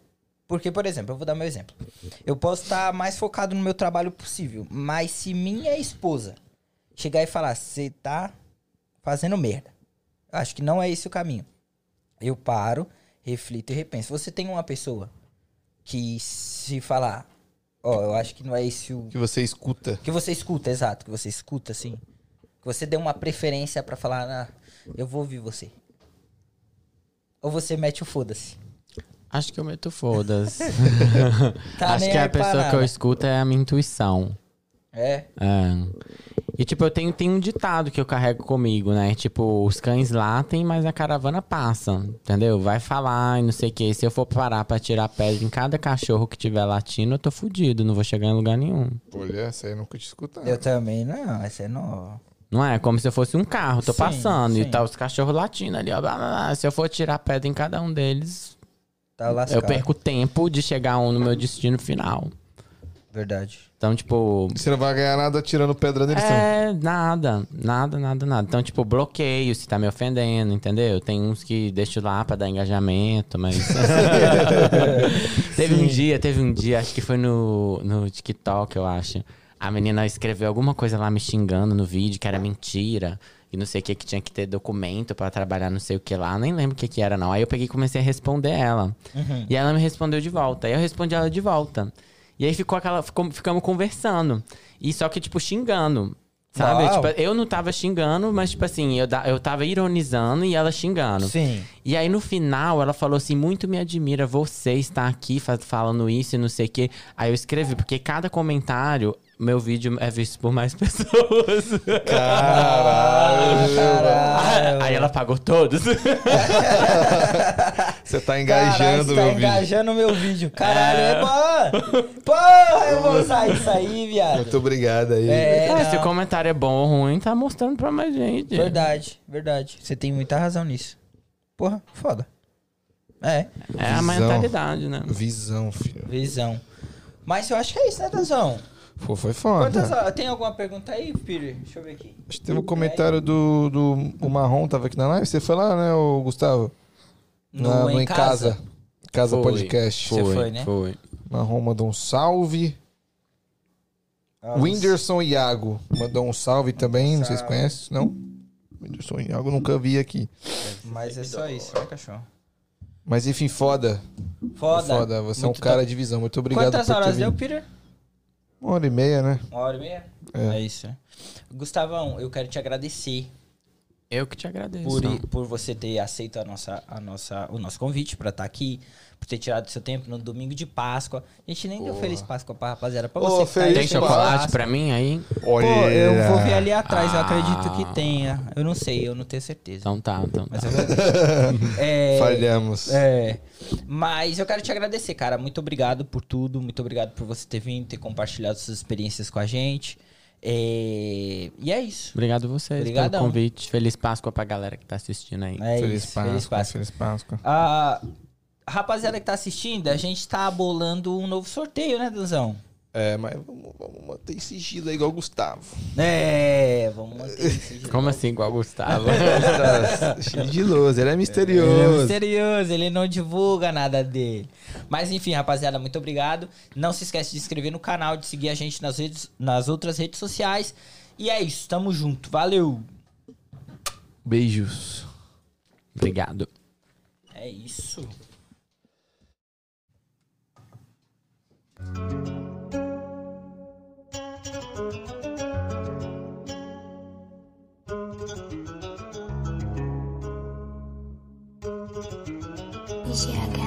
Porque, por exemplo, eu vou dar meu exemplo. Eu posso estar mais focado no meu trabalho possível, mas se minha esposa chegar e falar, você tá fazendo merda, acho que não é esse o caminho. Eu paro, reflito e repenso. Você tem uma pessoa que se falar, ó, eu acho que não é esse o Que você escuta. que você escuta, exato, que você escuta assim. Que você dê uma preferência pra falar, ah, eu vou ouvir você. Ou você mete o foda-se. Acho que eu meto fodas. *laughs* Tá Acho que a pessoa que eu escuto é a minha intuição. É. É. E tipo, eu tenho, tenho um ditado que eu carrego comigo, né? Tipo, os cães latem, mas a caravana passa, entendeu? Vai falar e não sei o que. Se eu for parar pra tirar pedra em cada cachorro que tiver latindo, eu tô fudido, não vou chegar em lugar nenhum. Olha, essa aí eu nunca te escutado. Eu também não, essa é não. Não é como se eu fosse um carro, tô Sim, passando sim. e tá os cachorros latindo ali, ó. blá, blá, blá. Se eu for tirar pedra em cada um deles, Tá lascado. eu perco tempo de chegar um no meu destino final. Verdade. Então, tipo, Você não vai ganhar nada tirando pedra neles, então. é, nada, nada, nada, nada. Então, tipo, bloqueio se tá me ofendendo, entendeu? Tem uns que deixo lá pra dar engajamento, mas. *laughs* teve um dia, teve um dia, acho que foi no, no TikTok, eu acho. A menina escreveu alguma coisa lá me xingando no vídeo, que era mentira. E não sei o que, que tinha que ter documento pra trabalhar não sei o que lá. Nem lembro o que que era, não. Aí eu peguei e comecei a responder ela. E ela me respondeu de volta. Aí eu respondi ela de volta. E aí ficou aquela. ficou- ficamos conversando. E só que, tipo, xingando. Sabe? Tipo, eu não tava xingando, mas, tipo assim, eu, eu tava ironizando e ela xingando. Sim. E aí, no final, ela falou assim: muito me admira você estar aqui fa- falando isso e não sei o quê. Aí eu escrevi, porque cada comentário, meu vídeo é visto por mais *laughs* pessoas. Caralho. Caralho. aí ela apagou todos. *laughs* Você tá Caralho, engajando, você tá meu vídeo. engajando o meu vídeo. Caralho, é bom. Porra, eu vou sair disso aí, viado. Muito obrigado aí. É, É, se o comentário é bom ou ruim, tá mostrando pra mais gente. Verdade, verdade. Você tem muita razão nisso. Porra, foda. É, É a Visão. mentalidade, né? Visão, filho. visão. Mas eu acho que é isso, né, Tazão? Pô, foi foda. Quantas? Tem alguma pergunta aí, Peter? Deixa eu ver aqui. Acho que teve um comentário do, do o Marrom, tava aqui na live. Você foi lá, né, o Gustavo? Na- No Em Casa? Casa Foi. Podcast. Você foi, né? Foi. Marrom mandou um salve. Whindersson Iago mandou um salve também. Não sei se conhece, não? Whindersson Iago nunca vi aqui. Mas é só isso, né, cachorro? Mas enfim, foda. Foda. Foda. Você é um Muito cara top. de visão. Muito obrigado Quantas por ter horas deu. Peter? Uma hora e meia, né? Uma hora e meia? É. É isso, né? Gustavão, eu quero te agradecer Eu que te agradeço. por, por você ter aceito a nossa, a nossa, o nosso convite pra estar aqui, por ter tirado seu tempo no domingo de Páscoa. A gente nem deu Feliz Páscoa pra rapaziada. Pra Ô, você que tá Tem chocolate Páscoa. pra mim aí? Pô, eu vou ver ali atrás, eu Ah. acredito que tenha. Eu não sei, eu não tenho certeza. Então tá, então tá. Mas eu vou ver. *laughs* é, Falhamos. é. Mas eu quero te agradecer, cara. Muito obrigado por tudo. Muito obrigado por você ter vindo, ter compartilhado suas experiências com a gente. É, E é isso. Obrigado a vocês Obrigadão. pelo convite. Feliz Páscoa pra galera que tá assistindo aí. É Feliz isso. Páscoa. Feliz Páscoa. Feliz Páscoa. A rapaziada que tá assistindo, a gente tá bolando um novo sorteio, né, Danzão? É, mas vamos, vamos manter em sigilo aí, igual o Gustavo. É, vamos manter esse *laughs* Como assim, igual o Gustavo? *laughs* Sigiloso, ele é Ele é misterioso. misterioso, ele não divulga nada dele. Mas enfim, rapaziada, muito obrigado. Não se esquece de se inscrever no canal, de seguir a gente nas, redes, nas outras redes sociais. E é isso, tamo junto. Valeu! Beijos. Obrigado. É isso. 你写的。